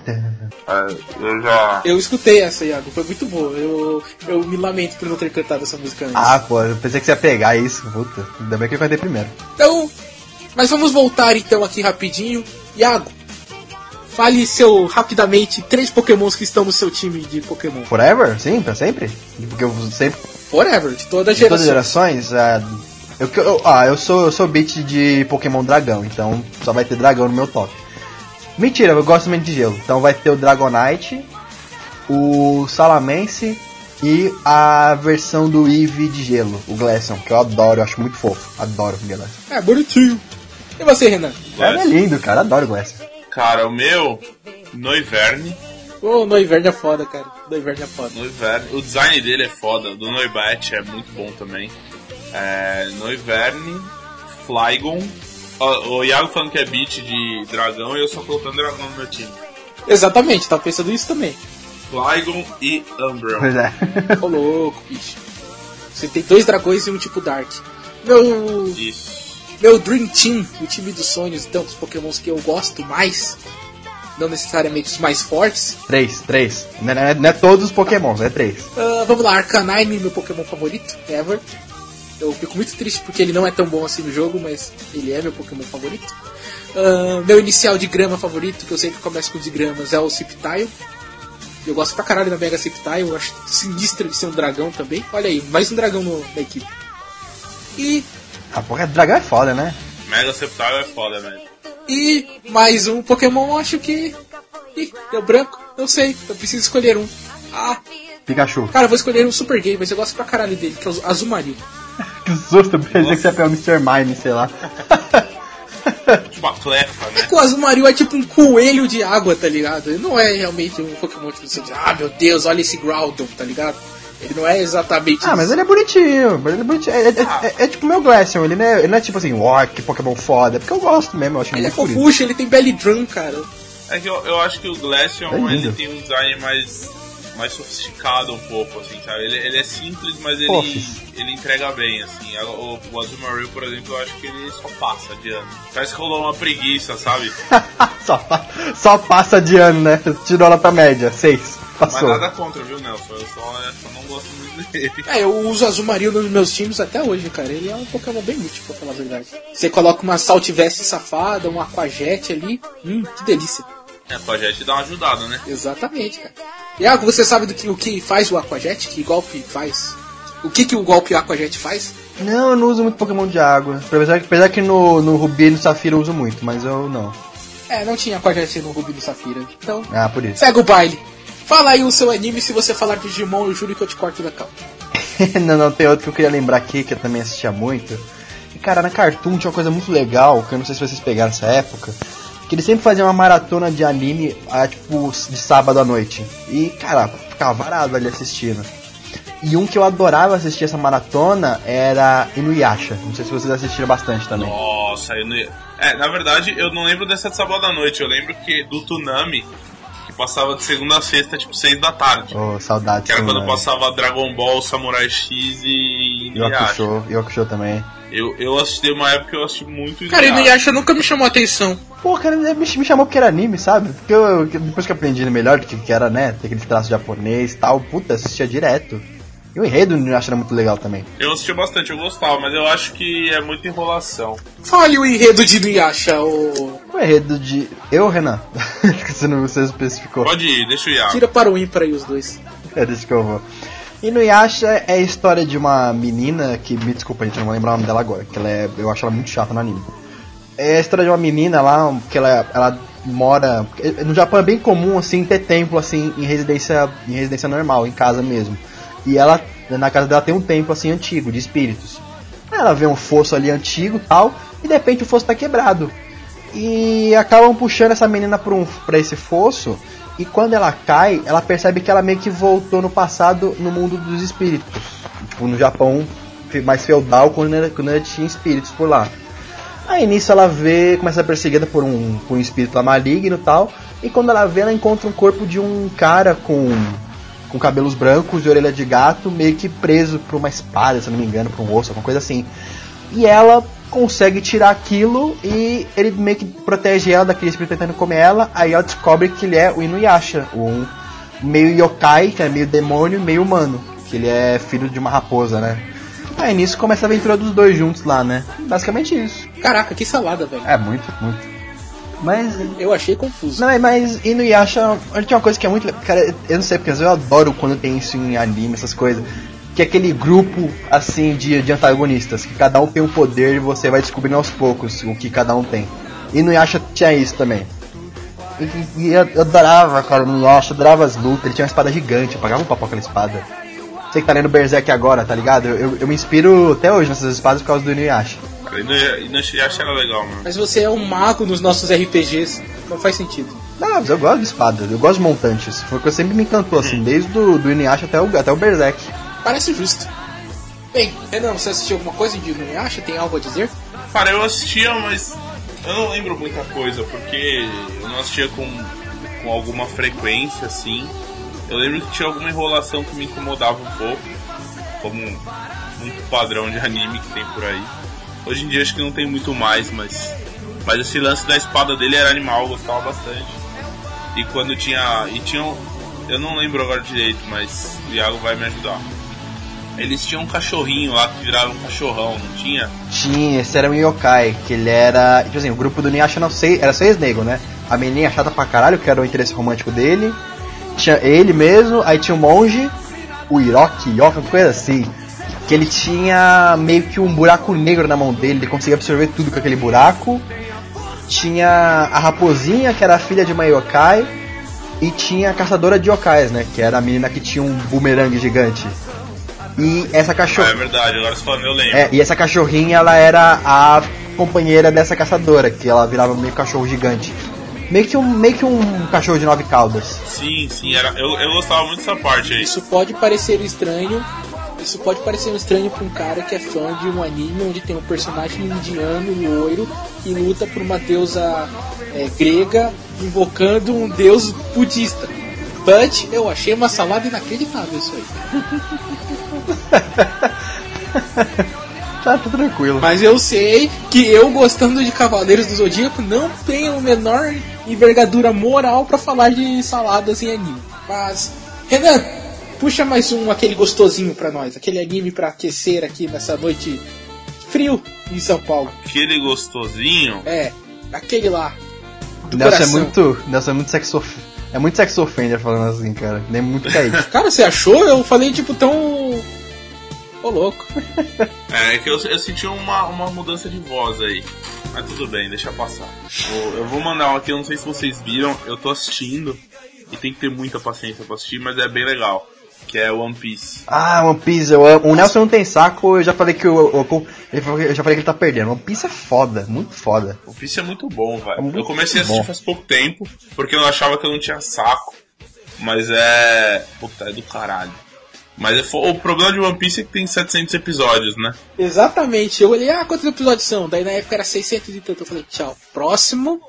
É, eu já. Eu escutei essa, Iago, foi muito boa. Eu, eu me lamento por não ter cantado essa música antes. Ah, pô, eu pensei que você ia pegar isso, puta. Ainda bem que eu cantei primeiro. Então, mas vamos voltar então aqui rapidinho. Iago, fale seu rapidamente três pokémons que estão no seu time de Pokémon. Forever? Sim, pra sempre? Porque eu sempre. Forever, de toda De todas as gerações, é, Eu, eu, ah, eu sou, eu sou beat de Pokémon Dragão, então só vai ter dragão no meu top. Mentira, eu gosto muito de gelo. Então vai ter o Dragonite, o Salamence e a versão do Eevee de gelo, o Glaceon, que eu adoro, eu acho muito fofo. Adoro o Glaceon. É, bonitinho. E você, Renan? É lindo, cara, adoro o Glaceon. Cara, o meu, Noiverne. Ô, Noiverne é foda, cara. Noiverne é foda. Noiverne. O design dele é foda, do Noibat é muito bom também. É, Noiverne, Flygon. Ó, O Iago falando que é beat de dragão e eu só colocando dragão no meu time. Exatamente, tá pensando isso também. Flygon e Umbreon. Pois é. Ô, louco, bicho. Você tem dois dragões e um tipo Dark. Meu, Isso. Meu Dream Team, o time dos sonhos, então, dos pokémons que eu gosto mais, não necessariamente os mais fortes. três, três. Não é, não é todos os Pokémons, é três. Ah, vamos lá, Arcanine, meu Pokémon favorito, ever. Eu fico muito triste porque ele não é tão bom assim no jogo, mas ele é meu Pokémon favorito. Ah, meu inicial de grama favorito, que eu sempre começo com de gramas, é o Sceptile. Eu gosto pra caralho da Mega Sceptile, eu acho sinistro de ser um dragão também. Olha aí, mais um dragão no, na equipe. E, Ah, porra, dragão é foda, né? Mega Sceptile é foda, velho. e mais um Pokémon, acho que. Ih, deu branco? Não sei, eu preciso escolher um. Ah, Pikachu. cara, eu vou escolher um Super Gay, mas eu gosto pra caralho dele, que é o Azumarill. (laughs) Que susto, eu pensei que você ia pegar o Mr. Mime, sei lá. (laughs) Tipo a Clefa, É né? que o Azumarill é tipo um coelho de água, tá ligado? Ele não é realmente um Pokémon que você diz, ah meu Deus, olha esse Groudon, tá ligado? Ele não é exatamente Ah, mas ele é bonitinho, ele é bonitinho. É, é- é- é tipo o meu Glaceon, ele não, é, ele não é tipo assim, uau, que Pokémon foda, é porque eu gosto mesmo, eu acho Ele é fofucho, ele tem belly drum, cara. É que eu, eu acho que o Glaceon É ele tem um design mais, mais sofisticado um pouco, assim, sabe? Ele, ele é simples, mas ele. Ele entrega bem, assim. A- O, o Azumarill, por exemplo, eu acho que ele só passa de ano. Parece que rolou uma preguiça, sabe? (laughs) só, só passa de ano, né? Tirou ela pra média, seis. Mas Passou. nada contra, viu, Nelson? Eu só, eu só não gosto muito dele. É, eu uso Azumarill nos meus times até hoje, cara. Ele é um Pokémon bem útil, pra falar a verdade. Você coloca uma Saltiveste safada, um Aquajet ali, hum, que delícia. É, gente dar uma ajudada, né? Exatamente, cara. Iago, você sabe do que, o que faz o Aquajet? Que golpe faz? O que, que o golpe Aquajet faz? Não, eu não uso muito Pokémon de água. Apesar, que- apesar que no, no Rubi e no Safira eu uso muito, mas eu não. É, não tinha Aquajet no Ruby e no Safira. Então, Ah, por isso. segue o baile. Fala aí o seu anime, se você falar de Digimon, eu juro que eu te corto da calma. (laughs) não, não, tem outro que eu queria lembrar aqui, que eu também assistia muito. E, cara, na Cartoon tinha uma coisa muito legal, que eu não sei se vocês pegaram essa época, que eles sempre faziam uma maratona de anime, ah, tipo, de sábado à noite. E, cara, ficava varado ali assistindo. E um que eu adorava assistir essa maratona era Inuyasha. Não sei se vocês assistiram bastante também. Nossa, ia... É, na verdade, eu não lembro dessa de sábado à noite. Eu lembro que do Tsunami, que passava de segunda a sexta, tipo, seis da tarde. Oh, saudades. Que era quando passava Dragon Ball, Samurai X e Inuyasha. Yokusho, Yokusho também. Eu, eu assisti uma época que eu assisti muito Cara, Inuyasha nunca me chamou a atenção. Pô, cara, me, me chamou porque era anime, sabe? Porque eu, eu- depois que eu aprendi melhor do que, que era, né? Ter aquele traço japonês e tal, puta, assistia direto. E o enredo eu acho era muito legal também. Eu assisti bastante, eu gostava, mas eu acho que é muita enrolação. Fale o enredo de Inuyasha, ô... O enredo de. Eu, Renan? (laughs) que você não você especificou. Pode ir, deixa o Iago. Tira para o ímpar aí os dois. É desse que eu vou. Inuyasha é a história de uma menina que, me desculpa, gente, eu não vou lembrar o nome dela agora, que ela é, eu acho ela muito chata no anime. É a história de uma menina lá, que ela, ela mora. No Japão é bem comum assim ter templo assim em residência, em residência normal, em casa mesmo. E ela, na casa dela tem um templo assim antigo, de espíritos. Ela vê um fosso ali antigo tal, e de repente o fosso tá quebrado. E acabam puxando essa menina pra, um, pra esse fosso. E quando ela cai, ela percebe que ela meio que voltou no passado no mundo dos espíritos. Tipo, no Japão mais feudal, quando ela, quando tinha espíritos por lá. Aí nisso ela vê, começa a ser perseguida por um, por um espírito lá maligno e tal. E quando ela vê, ela encontra um corpo de um cara com, com cabelos brancos e orelha de gato, meio que preso por uma espada, se eu não me engano, por um osso, alguma coisa assim. E ela consegue tirar aquilo e ele meio que protege ela daquele espírito tentando comer ela. Aí ela descobre que ele é o Inuyasha, um meio yokai, que é meio demônio, meio humano. Que ele é filho de uma raposa, né? Aí nisso começa a aventura dos dois juntos lá, né? Basicamente isso. Caraca, que salada, velho. É, muito, muito. Mas. Eu achei confuso. Não, mas Inuyasha, que é uma coisa que é muito. Cara, eu não sei, porque eu adoro quando tem isso em anime, essas coisas. que é aquele grupo assim de, de antagonistas, que cada um tem um poder e você vai descobrindo aos poucos o que cada um tem. E no Yasha tinha isso também. E, e- eu, eu adorava, cara, no Yasha, eu adorava as lutas, ele tinha uma espada gigante, eu pagava um papo aquela espada. Você que tá lendo Berserk agora, tá ligado? Eu, eu, eu me inspiro até hoje nessas espadas por causa do Inuyasha. E no, e Inuyasha era legal, mano. Mas você é um mago nos nossos RPGs. Não faz sentido. Não, mas eu gosto de espadas, eu gosto de montantes. Foi o que sempre me encantou, assim, desde do, do Inuyasha até o, até o Berserk. Parece justo. Bem, Renan, você assistiu alguma coisa de Inuyasha? Tem algo a dizer? Cara, eu assistia, mas eu não lembro muita coisa, porque eu não assistia com, com alguma frequência, assim. Eu lembro que tinha alguma enrolação que me incomodava um pouco, como muito padrão de anime que tem por aí. Hoje em dia acho que não tem muito mais, mas, mas esse lance da espada dele era animal, eu gostava bastante. E quando tinha. E tinha. um- Eu não lembro agora direito, mas o Iago vai me ajudar. Eles tinham um cachorrinho lá que virava um cachorrão, não tinha? Tinha, esse era um yokai, que ele era. Tipo assim, o grupo do Inuyasha não sei, era seis negros, né? A menininha chata pra caralho, que era o interesse romântico dele. Tinha ele mesmo, aí tinha o monge, o Hiroki, Yoka, coisa assim. Que ele tinha meio que um buraco negro na mão dele, ele conseguia absorver tudo com aquele buraco. Tinha a raposinha, que era a filha de uma yokai. E tinha a caçadora de yokais, né? Que era a menina que tinha um bumerangue gigante. E essa Ah, cachorra. é verdade, agora você falando eu lembro. É, e essa cachorrinha, ela era a companheira dessa caçadora, que ela virava meio cachorro gigante. Meio que um, meio que um cachorro de nove caudas. Sim, sim, era, eu, eu gostava muito dessa parte aí. Isso pode parecer estranho. Isso pode parecer estranho pra um cara que é fã de um anime onde tem um personagem indiano loiro que luta por uma deusa é, grega invocando um deus budista. But eu achei uma salada inacreditável isso aí. (laughs) Tá, tá tranquilo. Mas eu sei que eu gostando de Cavaleiros do Zodíaco não tenho a menor envergadura moral pra falar de saladas em anime. Mas, Renan, puxa mais um aquele gostosinho pra nós, aquele anime pra aquecer aqui nessa noite frio em São Paulo. Aquele gostosinho. É, aquele lá. Do Nelson é muito. Nelson é muito sexo. É muito sexo offender falando assim, cara. Nem muito caído. (laughs) Cara, você achou? Eu falei tipo tão. Ô louco. (laughs) É, é que eu, eu senti uma, uma mudança de voz aí. Mas tudo bem, deixa passar. Eu, eu vou mandar um aqui, eu não sei se vocês viram, eu tô assistindo. E tem que ter muita paciência pra assistir, mas é bem legal. Que é One Piece. ah, One Piece, eu amo. O Nelson não tem saco, eu já falei que o. o- eu já falei que ele tá perdendo. One Piece é foda, muito foda. One Piece é muito bom, velho. É muito eu comecei a assistir bom. faz pouco tempo, porque eu achava que eu não tinha saco. Mas é. Puta, é do caralho. Mas é o problema de One Piece é que tem 700 episódios, né? Exatamente. Eu olhei, ah, quantos episódios são? Daí na época era 600 e tanto. Eu falei, tchau. Próximo.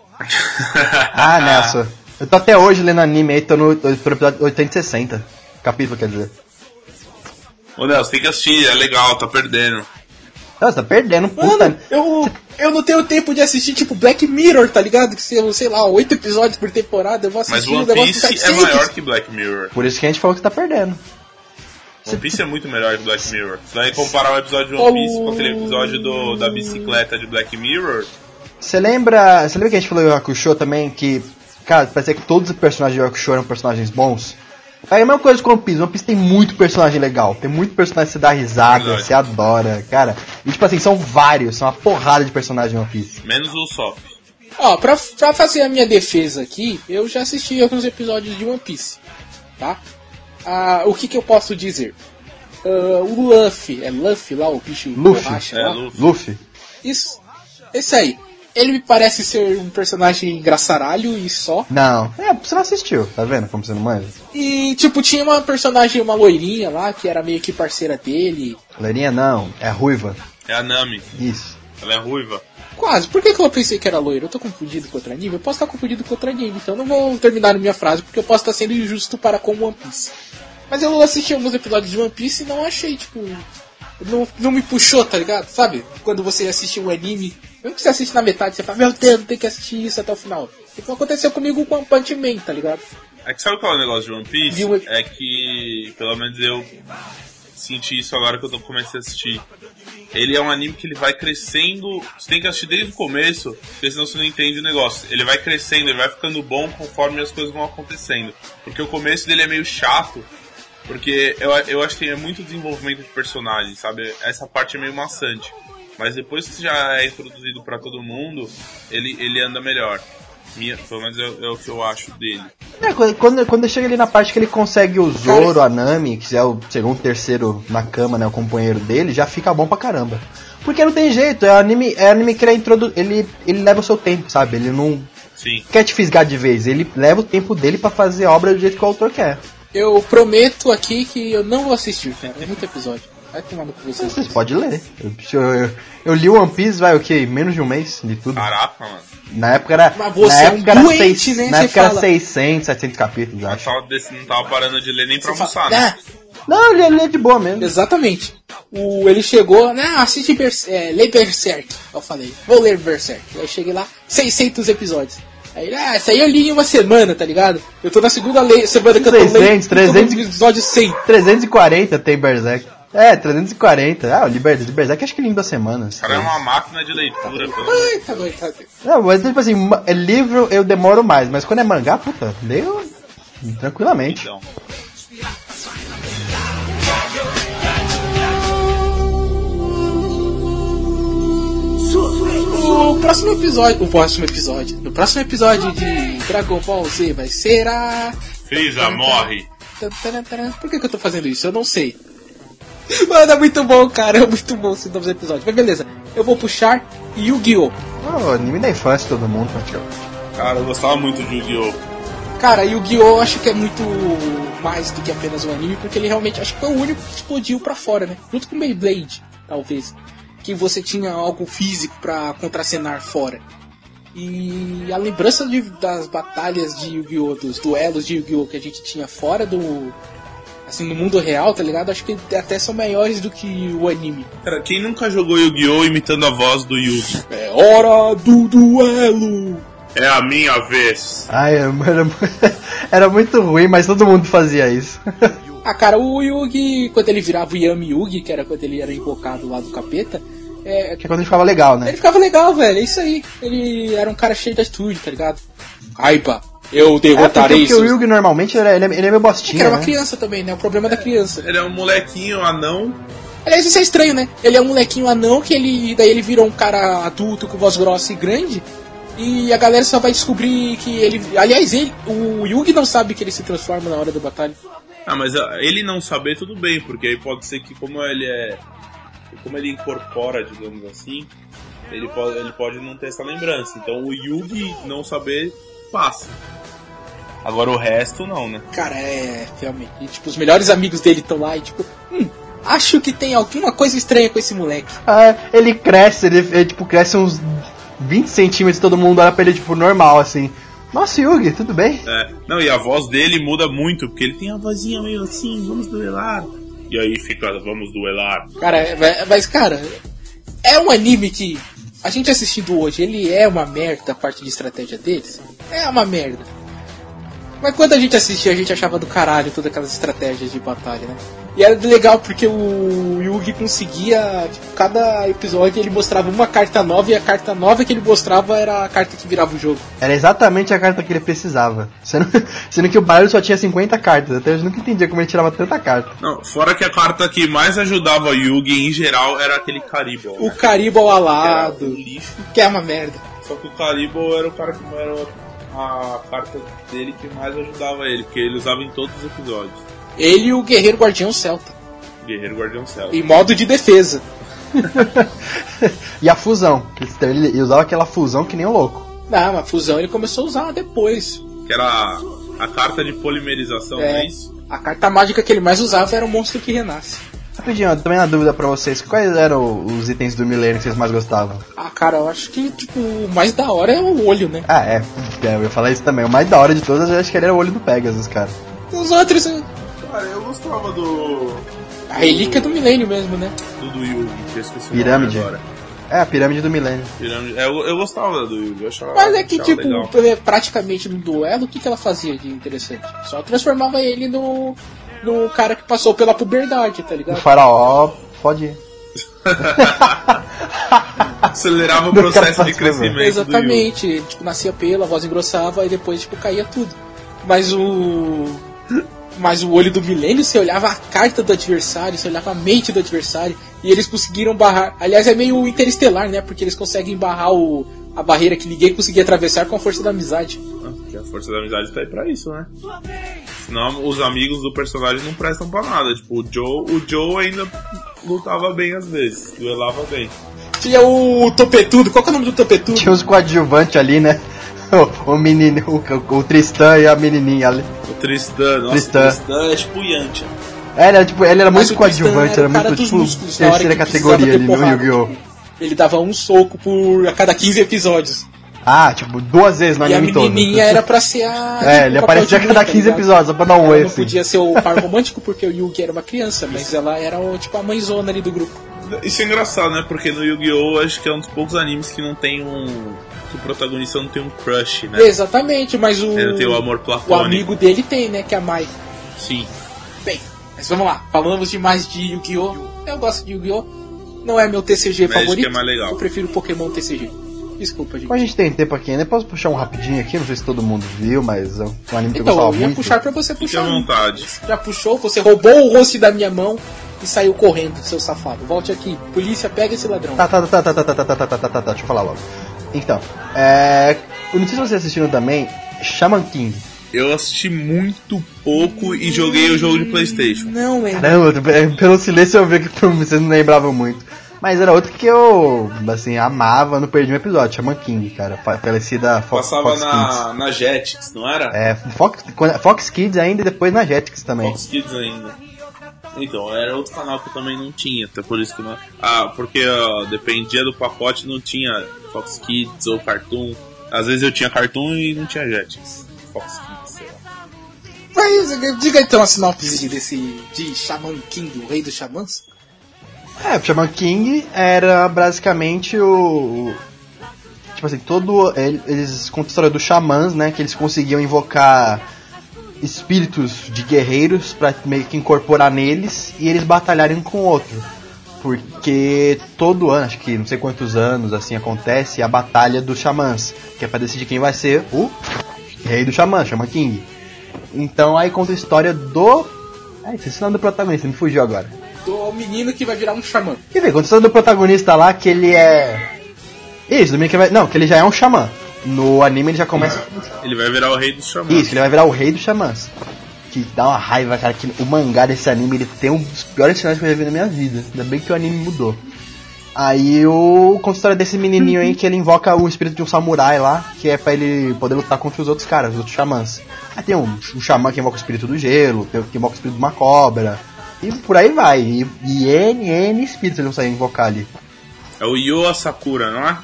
Ah, Nelson. Eu tô até hoje lendo anime aí, tô no, tô no episódio 860. Capítulo, quer dizer. Ô Nelson, tem que assistir, é legal, tá perdendo. Nossa, tá perdendo, puta. Mano, eu, eu não tenho tempo de assistir, tipo, Black Mirror, tá ligado? Que são, sei lá, oito episódios por temporada. Eu vou Mas assistir One o negócio Piece de é 700. maior que Black Mirror. Por isso que a gente falou que você tá perdendo. One Piece é muito melhor que Black Mirror. Se vai comparar o episódio de One Piece com aquele episódio do, da bicicleta de Black Mirror, Você lembra. Você lembra que a gente falou do Hakusho também? Que, cara, parecia que todos os personagens do Hakusho eram personagens bons? É a mesma coisa com One Piece. One Piece tem muito personagem legal. Tem muito personagem que você dá risada, Verdade. você adora, cara. E tipo assim, são vários, são uma porrada de personagens em One Piece. menos o Sop. Ó, pra, pra fazer a minha defesa aqui, eu já assisti alguns episódios de One Piece, tá? Ah, o que que eu posso dizer? Ah, o Luffy, é Luffy lá, o bicho Luffy. borracha É, lá? Luffy. Luffy. Isso, esse aí. Ele me parece ser um personagem engraçaralho e só. Não, é, você não assistiu, tá vendo como você não manja? E, tipo, tinha uma personagem, uma loirinha lá, que era meio que parceira dele. Loirinha não, é a ruiva. É a Nami. Isso. Ela é ruiva. Quase. Por que, que eu pensei que era loiro? Eu tô confundido com outro anime? Eu posso estar confundido com outro anime, então eu não vou terminar a minha frase, porque eu posso estar sendo injusto para com One Piece. Mas eu assisti alguns episódios de One Piece e não achei, tipo. Não, não me puxou, tá ligado? Sabe? Quando você assiste um anime, mesmo que você assiste na metade, você fala, meu Deus, tem que assistir isso até o final. Tipo, aconteceu comigo com One Punch Man, tá ligado? É que sabe qual é o negócio de One Piece? É que, pelo menos eu senti isso agora que eu comecei a assistir. Ele é um anime que ele vai crescendo. Você tem que assistir desde o começo, porque senão você não entende o negócio. Ele vai crescendo, ele vai ficando bom conforme as coisas vão acontecendo. Porque o começo dele é meio chato. Porque eu, eu acho que tem muito desenvolvimento de personagem, sabe? Essa parte é meio maçante. Mas depois que já é introduzido pra todo mundo, ele, ele anda melhor. Minha, pelo menos é, é o que eu acho dele. É, quando- quando, chega ali na parte que ele consegue o Zoro, a Nami, que é o segundo, terceiro na cama, né, o companheiro dele, já fica bom pra caramba. Porque não tem jeito, é anime, é anime que ele, é introdu ele, ele leva o seu tempo, sabe? Ele não Sim. quer te fisgar de vez, ele leva o tempo dele pra fazer a obra do jeito que o autor quer. Eu prometo aqui que eu não vou assistir, cara. É muito episódio. Vai tomar no cu vocês. Vocês podem ler. Eu, eu, eu li One Piece, vai o quê? Menos de um mês de tudo. Caraca, mano. Na época era. Mas você na é um época era doente, seis- né? Na época era fala. 600, 700 capítulos, Eu acho. tava desse, não tava parando de ler nem pra Você almoçar, fala, né? "Ah, Não, ele, ele é de boa mesmo. Exatamente. O, ele chegou, né? Assiste Berserk, é, lê Berserk. Eu falei, vou ler Berserk. Aí eu cheguei lá, 600 episódios. Aí ele, ah, essa aí eu li em uma semana, tá ligado? Eu tô na segunda semana que eu tô 300, lendo. tô no 300. episódio 100. 340 tem Berserk. É, 340. Ah, o Liber- Berserk acho que li em duas semanas. O cara é uma máquina de leitura, pelo tá tá bom. Não, mas tipo assim, ma- é livro eu demoro mais, mas quando é mangá, puta, leio tranquilamente. então. O próximo episódio, o próximo episódio, no próximo episódio de Dragon Ball Z vai ser a... Frieza morre. Por que, que eu tô fazendo isso? Eu não sei. Mano, é muito bom, cara. É muito bom esses novos episódios. Mas beleza, eu vou puxar Yu-Gi-Oh! Oh, anime da infância todo mundo, praticamente. Cara, eu gostava muito de Yu-Gi-Oh! Cara, Yu-Gi-Oh! eu acho que é muito mais do que apenas um anime, porque ele realmente acho que foi o único que explodiu pra fora, né? Junto com Beyblade, talvez. Que você tinha algo físico pra contracenar fora. E a lembrança de- das batalhas de Yu-Gi-Oh! dos duelos de Yu-Gi-Oh! que a gente tinha fora do. Assim, no mundo real, tá ligado? Acho que até são maiores do que o anime. Cara, quem nunca jogou Yu-Gi-Oh! imitando a voz do Yugi? É hora do duelo! É a minha vez. Ai, era, era, (laughs) era muito ruim, mas todo mundo fazia isso. (laughs) Ah, cara, o Yugi, quando ele virava o Yami Yugi, que era quando ele era invocado lá do capeta, é, Que é quando gente ficava legal, ele né? ficava legal, velho. É isso aí. Ele era um cara cheio de atitude, tá ligado? Aiba, eu É porque, derrotarei porque o seus... Yugi normalmente ele é, ele é ele é meio Que bostinha, era uma né? criança também, né? O problema da criança. Ele é um molequinho anão. Aliás, isso é estranho, né? Ele é um molequinho anão que ele. Daí ele virou um cara adulto com voz grossa e grande. E a galera só vai descobrir que ele. Aliás, ele, o Yugi não sabe que ele se transforma na hora da batalha. Ah, mas ah, ele não saber, tudo bem, porque aí pode ser que como ele é. Como ele incorpora, digamos assim, ele pode, ele pode não ter essa lembrança. Então o Yugi não saber passa. Agora o resto não, né? Cara, é. Realmente. E, tipo, os melhores amigos dele estão lá e, tipo, hum, acho que tem alguma coisa estranha com esse moleque. Ah, ele cresce, ele, ele, tipo, cresce uns 20 centímetros todo mundo olha pra ele, tipo, normal, assim. Nossa, Yugi, tudo bem? É. Não, e a voz dele muda muito, porque ele tem a vozinha meio assim, vamos duelar. E aí fica, vamos duelar. Cara, é- mas, cara, é um anime que a gente assistindo hoje, ele é uma merda a parte de estratégia deles. É uma merda. Mas quando a gente assistia, a gente achava do caralho todas aquelas estratégias de batalha, né? E era legal porque o Yugi conseguia, tipo, cada episódio ele mostrava uma carta nova e a carta nova que ele mostrava era a carta que virava o jogo. Era exatamente a carta que ele precisava. (laughs) Sendo, sendo que o barulho só tinha 50 cartas. Até eu nunca entendia como ele tirava tanta carta. Não, fora que a carta que mais ajudava Yugi em geral era aquele Caribou. O Caribou Era um alado, lixo. que é uma merda. Só que o Caribou era o cara que era a carta dele que mais ajudava ele, porque ele usava em todos os episódios. Ele e o Guerreiro Guardião Celta, Guerreiro Guardião Céu. em modo de defesa. (laughs) E a fusão. que Ele, usava aquela fusão que nem um louco. Não, a fusão ele começou a usar depois. Que era a, a carta de polimerização, É. não é isso? A carta mágica que ele mais usava era o monstro que renasce. Rapidinho, também uma dúvida pra vocês. Quais eram os itens do milênio que vocês mais gostavam? Ah, cara, eu acho que, tipo, o mais da hora é o olho, né? Ah, é. é, Eu ia falar isso também. O mais da hora de todas, eu acho que ele era o olho do Pegasus, cara. Os outros, é Cara, eu gostava do. a relíquia do milênio mesmo, né? do, do Yugi, que eu esqueci Pirâmide. agora. É, a pirâmide do milênio. Pirâmide. É, eu, eu gostava do Yugi, eu achava. Mas é que, tipo, legal. pra- praticamente no duelo, o que, que ela fazia de interessante? Só transformava ele no, no cara que passou pela puberdade, tá O ligado? faraó pode. (laughs) Acelerava o (laughs) processo de crescimento. do Yugi. Exatamente, ele, tipo, nascia pelo, a voz engrossava e depois, tipo, caía tudo. Mas o. Mas o olho do milênio, você olhava a carta do adversário, você olhava a mente do adversário, e eles conseguiram barrar. Aliás, é meio interestelar, né? Porque eles conseguem barrar o, a barreira que ninguém conseguia atravessar com a força da amizade. Ah, Porque a força da amizade tá aí pra isso, né? Senão os amigos do personagem não prestam pra nada. Tipo, o Joe, o Joe ainda lutava bem às vezes, duelava bem. Tinha o Topetudo, qual que é o nome do Topetudo? Tinha os coadjuvantes ali, né? (laughs) O, o menino, o, o Tristan e a menininha ali. O Tristan, nossa, Tristan. o Tristan é tipo Yantia. É, ele era, tipo, ele era Mas muito coadjuvante, era era muito tipo músculos, terceira categoria ali no. Yu-Gi-Oh! Ele dava um soco por a cada 15 episódios. Ah, tipo, duas vezes no e a anime todo. menininha era pra ser a. É, ele o papel aparecia a cada mãe, tá 15 ligado? episódios, só pra dar um oi não assim. podia ser o par (laughs) romântico porque o Yugi era uma criança, mas ela era o, tipo a mãezona ali do grupo. Isso é engraçado, né? Porque no Yu-Gi-Oh! acho que é um dos poucos animes que não tem um. que o protagonista não tem um crush, né? Exatamente, mas o. Ele tem o amor o platônico. amigo dele tem, né? Que é a Mai. Sim. Bem, mas vamos lá. Falamos demais de Yu-Gi-Oh! Eu gosto de Yu-Gi-Oh! Não é meu TCG Magic favorito. é mais legal. Eu prefiro Pokémon TCG. Desculpa, gente. Como a gente tem tempo aqui ainda, posso puxar um rapidinho aqui? Não sei se todo mundo viu, mas é um anime que eu Então, gostava eu ia muito. puxar pra você Fique puxar. à um. vontade. Já puxou, você roubou o rosto da minha mão e saiu correndo, seu safado. Volte aqui. Polícia, pega esse ladrão. Tá, tá, tá, tá, tá, tá, tá, tá, tá, tá, tá, tá, deixa eu falar logo. Então, é. Eu não sei se vocês assistiram também Shaman King. Eu assisti muito pouco e joguei o jogo de Playstation. Não, é. Caramba, é, pelo silêncio eu vi que vocês não lembravam muito. Mas era outro que eu, assim, amava, não perdi um episódio, Shaman King, cara. fa- Falecida Fox, Passava Fox na, Kids. na Jetix, não era? É, Fox, Fox Kids ainda e depois na Jetix também. Fox Kids ainda. Então, era outro canal que eu também não tinha, até por isso que não. Ah, porque ó, dependia do pacote, não tinha Fox Kids ou Cartoon. Às vezes eu tinha Cartoon e não tinha Jetix. Fox Kids, sei lá. Mas, diga então a sinopse desse. de Shaman King, o rei dos xamãs. É, o Shaman King era basicamente o. Tipo assim, todo. ele- Eles contam a história dos xamãs, né? Que eles conseguiam invocar espíritos de guerreiros pra meio que incorporar neles e eles batalharem com o outro. Porque todo ano, acho que não sei quantos anos assim acontece a batalha dos xamãs, que é pra decidir quem vai ser o rei do xamã, Shaman King. Então aí conta a história do. Ai, esqueci o nome do protagonista, me fugiu agora. Do menino que vai virar um xamã. Quer ver, conta do protagonista lá que ele é. Isso, do menino que vai. Não, que ele já é um xamã. No anime ele já começa. Ele vai virar o rei dos xamãs. Isso, ele vai virar o rei dos xamãs. Que dá uma raiva, cara, que o mangá desse anime ele tem um dos piores cenários que eu já vi na minha vida. Ainda bem que o anime mudou. Aí o conta a história desse menininho aí que ele invoca o espírito de um samurai lá, que é pra ele poder lutar contra os outros caras, os outros xamãs. Aí tem um, um xamã que invoca o espírito do gelo, tem o que invoca o espírito de uma cobra. E por aí vai. E, e N, N espíritos eles vão sair invocar ali. É o Yo Sakura, não é?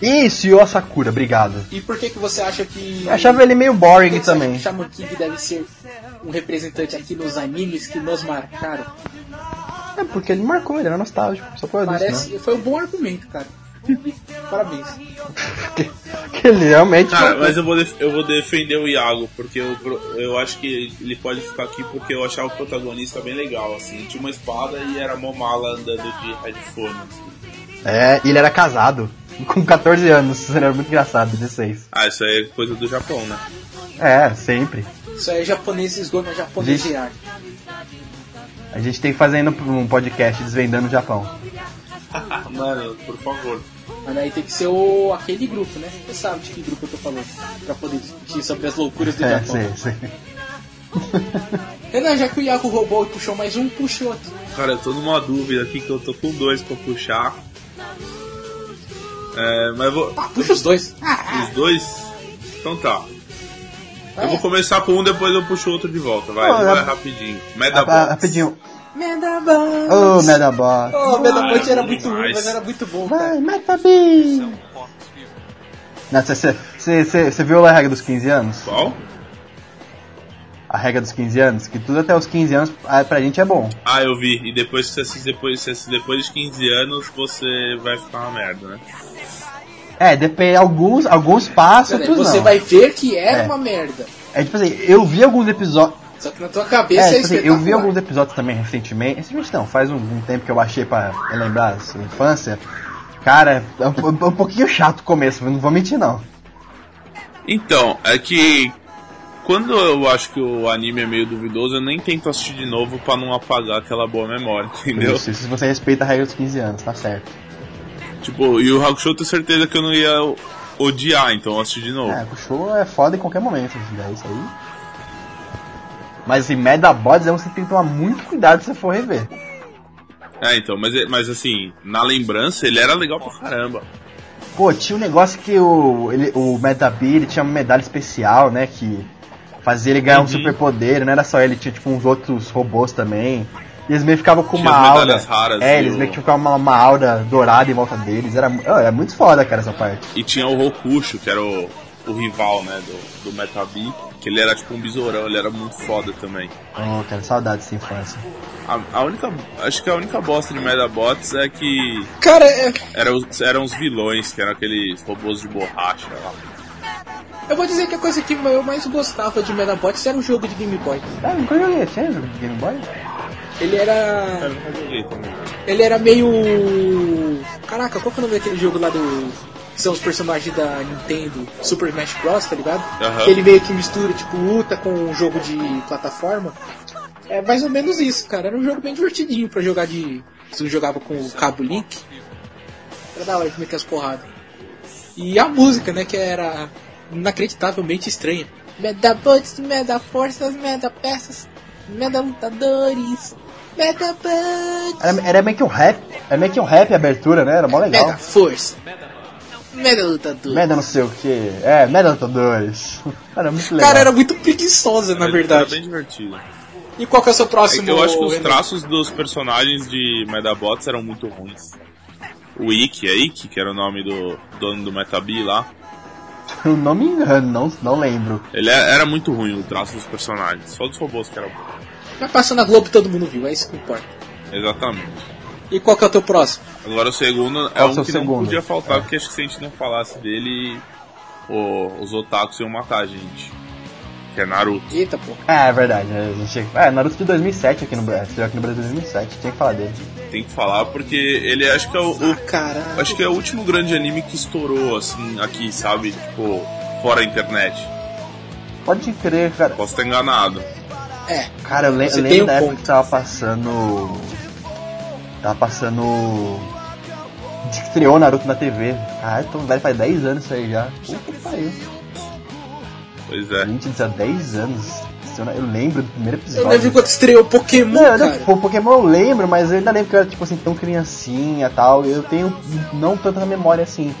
Isso, Yo Sakura, obrigado. E por que que você acha que. Eu achava ele meio boring Por que que você acha também. que Shaman King deve ser um representante aqui nos animes que nos marcaram? É porque ele marcou, ele era nostálgico. Só por isso, né? Parece. Foi um bom argumento, cara. Parabéns. (laughs) Que, que ele realmente. Cara, marcou. mas eu vou, def- eu vou defender o Iago, porque eu, eu acho que ele pode ficar aqui porque eu achava o protagonista bem legal, assim. Tinha uma espada e era mó mala andando de headphone. assim. É, e ele era casado. (laughs) Com 14 anos, era muito engraçado, 16. Ah, isso aí é coisa do Japão, né? É, sempre. Isso aí é japoneses goma japonesear. A gente tem que fazer um podcast desvendando o Japão. (laughs) Mano, por favor. Mas aí tem que ser o, aquele grupo, né? Você sabe de que grupo eu tô falando. Pra poder discutir sobre as loucuras do É, Japão. sei, sei. (laughs) Renan, já que o Iago roubou e puxou mais um, puxa outro. Cara, eu tô numa dúvida aqui que eu tô com dois pra puxar. É, mas vou. Ah, puxa os dois. (laughs) Os dois? Então tá. Eu É. vou começar com um, depois eu puxo o outro de volta. Vai, Não, vai é- rapidinho. Ah, Medabots. ah, Rapidinho. Medabots. Ô, Medabot. Oh, Medabot era bom muito ruim, mas era muito bom, cara. Vai, Metabi! Você viu a regra dos 15 anos? Qual? A regra dos 15 anos? Que tudo até os 15 anos ah, pra gente é bom. Ah, eu vi. E depois que você assiste depois, de 15 anos, você vai ficar uma merda, né? É, depende. Alguns, alguns passam, Peraí, você não. vai ver que era É. uma merda. É tipo assim, eu vi alguns episódios. Só que na tua cabeça É, é, tipo assim, eu vi espetacular. alguns episódios também recentemente. Recentemente não, faz um, um tempo que eu achei pra relembrar a sua infância. Cara, é um, é um pouquinho chato o começo, não vou mentir não. Então, é que quando eu acho que o anime é meio duvidoso, eu nem tento assistir de novo pra não apagar aquela boa memória, (laughs) entendeu? Isso, se você respeita a regra dos 15 anos, tá certo. Tipo, e o Hakusho eu tenho certeza que eu não ia odiar, então eu assisti de novo. É, o show é foda em qualquer momento, é isso aí. Mas assim, Medabots é um que você tem que tomar muito cuidado se você for rever. É, então, mas, mas assim, na lembrança ele era legal pra caramba. Pô, tinha um negócio que o, ele, o Metabi, ele tinha uma medalha especial, né, que fazia ele ganhar um Uhum. superpoder, não era só ele, tinha tipo uns outros robôs também. E eles meio que ficavam com Tinha uma aura. medalhas raras é, eles o- meio que ficavam com uma, uma aura dourada em volta deles. Era, mu- oh, é muito foda, cara, essa parte. E tinha o Rokusho, que era o, o rival, né, do, do Metabi, que ele era tipo um besourão, ele era muito foda também. Oh, cara, saudade dessa infância. A, a única, acho que a única bosta de Medabots é que Cara, é, eram, os- eram os vilões, que eram aqueles robôs de borracha lá. eu vou dizer que a coisa que eu mais gostava de Medabots era o jogo de Game Boy. Ah, nunca joguei, tinha jogo de Game Boy? Ele Eu era. nunca joguei também. Ele era meio. Caraca, qual que é o nome daquele jogo lá do. Que são os personagens da Nintendo Super Smash Bros, tá ligado? Aham. Que ele meio que mistura, tipo, luta com um jogo de plataforma. É mais ou menos isso, cara. Era um jogo bem divertidinho pra jogar de. Se jogava com o cabo Link. Era da hora de meter as porradas. E a música, né, que era inacreditavelmente estranha. Medabots, Medaforças, Medapeças, Medalutadores, Medabots. Era, era meio que um rap, era meio que um rap a abertura, né? Era mó legal. Mega Força. Mega Lutador. Meda não sei o que. É, Meda Lutadores. Era muito legal. Cara, era muito preguiçosa, na Era- verdade. Era bem divertido. E qual que é o seu próximo? Eu acho que os traços dos personagens de Medabots eram muito ruins. O Ikki, é Ikki, que era o nome do dono do Metabi lá. (laughs) Eu não me engano, não, não lembro. Ele é- era muito ruim o traço dos personagens. Só dos robôs que era bom. Vai passar na Globo todo mundo viu, é isso que importa. Exatamente. E qual que é o teu próximo? Agora o segundo é o um que não segundo? podia faltar, É. porque acho que se a gente não falasse dele, o- os otakus iam matar a gente. Que é Naruto. Eita, pô. É, é verdade. A gente, é, Naruto de 2007 aqui no Brasil. Aqui no Brasil em 2007. Tinha que falar dele. Tem que falar porque ele acho que é o, o- Ah, caralho. acho que é o último grande anime que estourou assim aqui, sabe? Tipo, fora a internet. Pode crer, cara. Posso estar enganado. É, Cara, eu, le eu tem lembro um da época ponto. que tava passando. Tava passando. De que estreou Naruto na TV. Caralho, tô velho, faz 10 anos isso aí já. Puta que pariu. Pois é. Gente, isso há 10 anos. Eu eu lembro do primeiro eu episódio. lembro quando estreou Pokémon, Não, eu cara. não, Pokémon eu lembro, mas eu ainda lembro que eu era tipo assim, tão criancinha e tal. Eu tenho não tanta memória assim.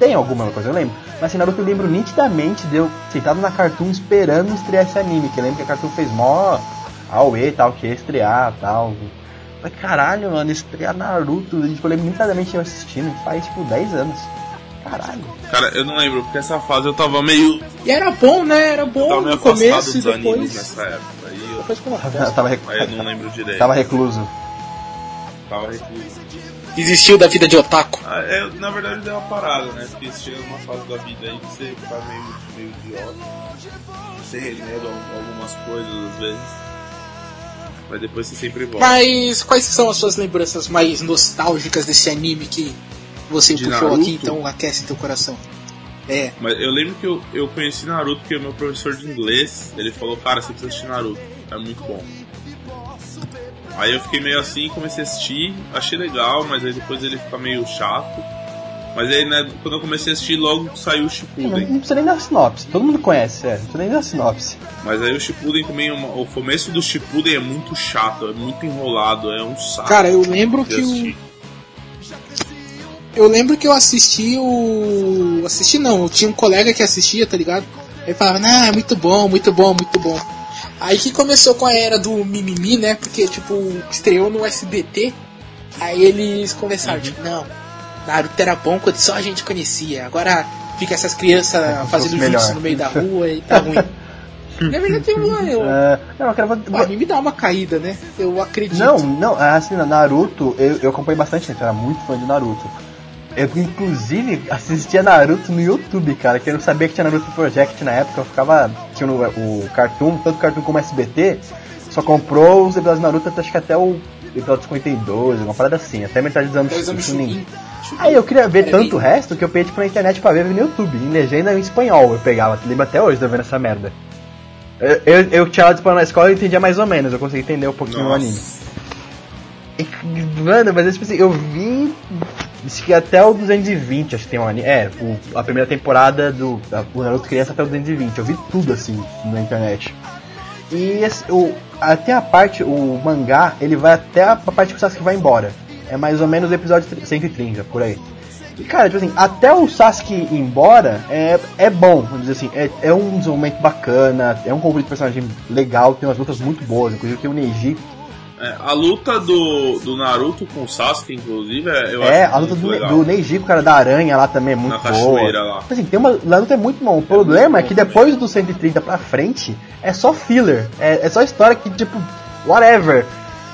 Tem alguma coisa, eu lembro. Mas assim, Naruto eu lembro nitidamente de eu sentado na Cartoon esperando estrear esse anime. Que eu lembro que a Cartoon fez mó Aue e tal, que ia estrear e tal. Falei, caralho, mano, estrear Naruto. E, tipo, eu lembro nitidamente eu assistindo, faz tipo 10 anos. Caralho. Cara, eu não lembro, porque essa fase eu tava meio. E era bom, né? Era Eu bom tava meio no começo e dos animes depois. nessa época. Aí eu, Depois uma Eu (laughs) tava, rec... aí eu não lembro direito. tava recluso. Tava recluso. Desistiu da vida de otaku. Ah, é, na verdade deu uma parada, né? Porque chega numa fase da vida aí que você fica meio, meio idiota. Você releva algumas coisas às vezes. Mas depois você sempre volta. Mas quais são as suas lembranças mais nostálgicas desse anime que você De puxou Naruto? aqui, então aquece teu coração? É. Mas eu lembro que eu, eu conheci Naruto porque o meu professor de inglês, ele falou, cara, você precisa assistir Naruto, é muito bom. Aí eu fiquei meio assim, comecei a assistir, achei legal, mas aí depois ele fica meio chato. Mas aí, né, quando eu comecei a assistir, logo saiu o Shippuden. não precisa nem dar sinopse, todo mundo conhece, é. Não precisa nem dar sinopse. Mas aí o Shippuden também, uma- o começo do Shippuden é muito chato, é muito enrolado, é um saco. Cara, eu lembro que o, eu lembro que eu assisti o assisti não, eu tinha um colega que assistia, tá ligado? Ele falava: "Não, é muito bom, muito bom, muito bom". Aí que começou com a era do mimimi, né? Porque tipo, estreou no SBT. Aí eles começaram, tipo, não, ah, Naruto era bom quando só a gente conhecia. Agora fica essas crianças é, fazendo vídeos no meio da rua e tá ruim. (laughs) Na verdade, eu, eu, é, não, eu quero... o anime dá uma caída, né? Eu acredito. Não, não, é assim, Naruto, eu, eu acompanhei bastante, né? eu era muito fã de Naruto. Eu, inclusive, assistia Naruto no YouTube, cara, que eu não sabia que tinha Naruto Project na época, eu ficava. Tinha no, o Cartoon, tanto Cartoon como SBT, só comprou os episódios de Naruto, acho que até o episódio 52, uma parada assim, até metade dos anos 50. Aí eu queria ver tanto o resto que eu peguei tipo na internet pra ver no YouTube, em legenda em espanhol, eu pegava, lembro até hoje de eu vendo essa merda. Eu, eu, eu tinha aula de espanhol na escola e entendia mais ou menos, eu consegui entender um pouquinho o Nossa. anime. E, mano, mas tipo assim, eu vi. Acho que até o 220, acho que tem um anime. É, o- a primeira temporada do da- o Naruto Criança até o 220. Eu vi tudo assim na internet. E esse- o, até a parte, o mangá, ele vai até a parte que o Sasuke vai embora. É mais ou menos o episódio 130, por aí. E cara, tipo assim, até o Sasuke ir embora é, é bom, vamos dizer assim, é, é um desenvolvimento bacana, é um conflito de personagem legal, tem umas lutas muito boas, inclusive tem o Neji. É, a luta do, do Naruto com o Sasuke, inclusive, é, eu É, acho a luta do, legal. do Neji com o cara da aranha lá também é muito Na boa. lá. Assim, tem uma, a luta é muito bom. O problema é que depois do 130 pra frente é só filler. É, é só história que, tipo, whatever.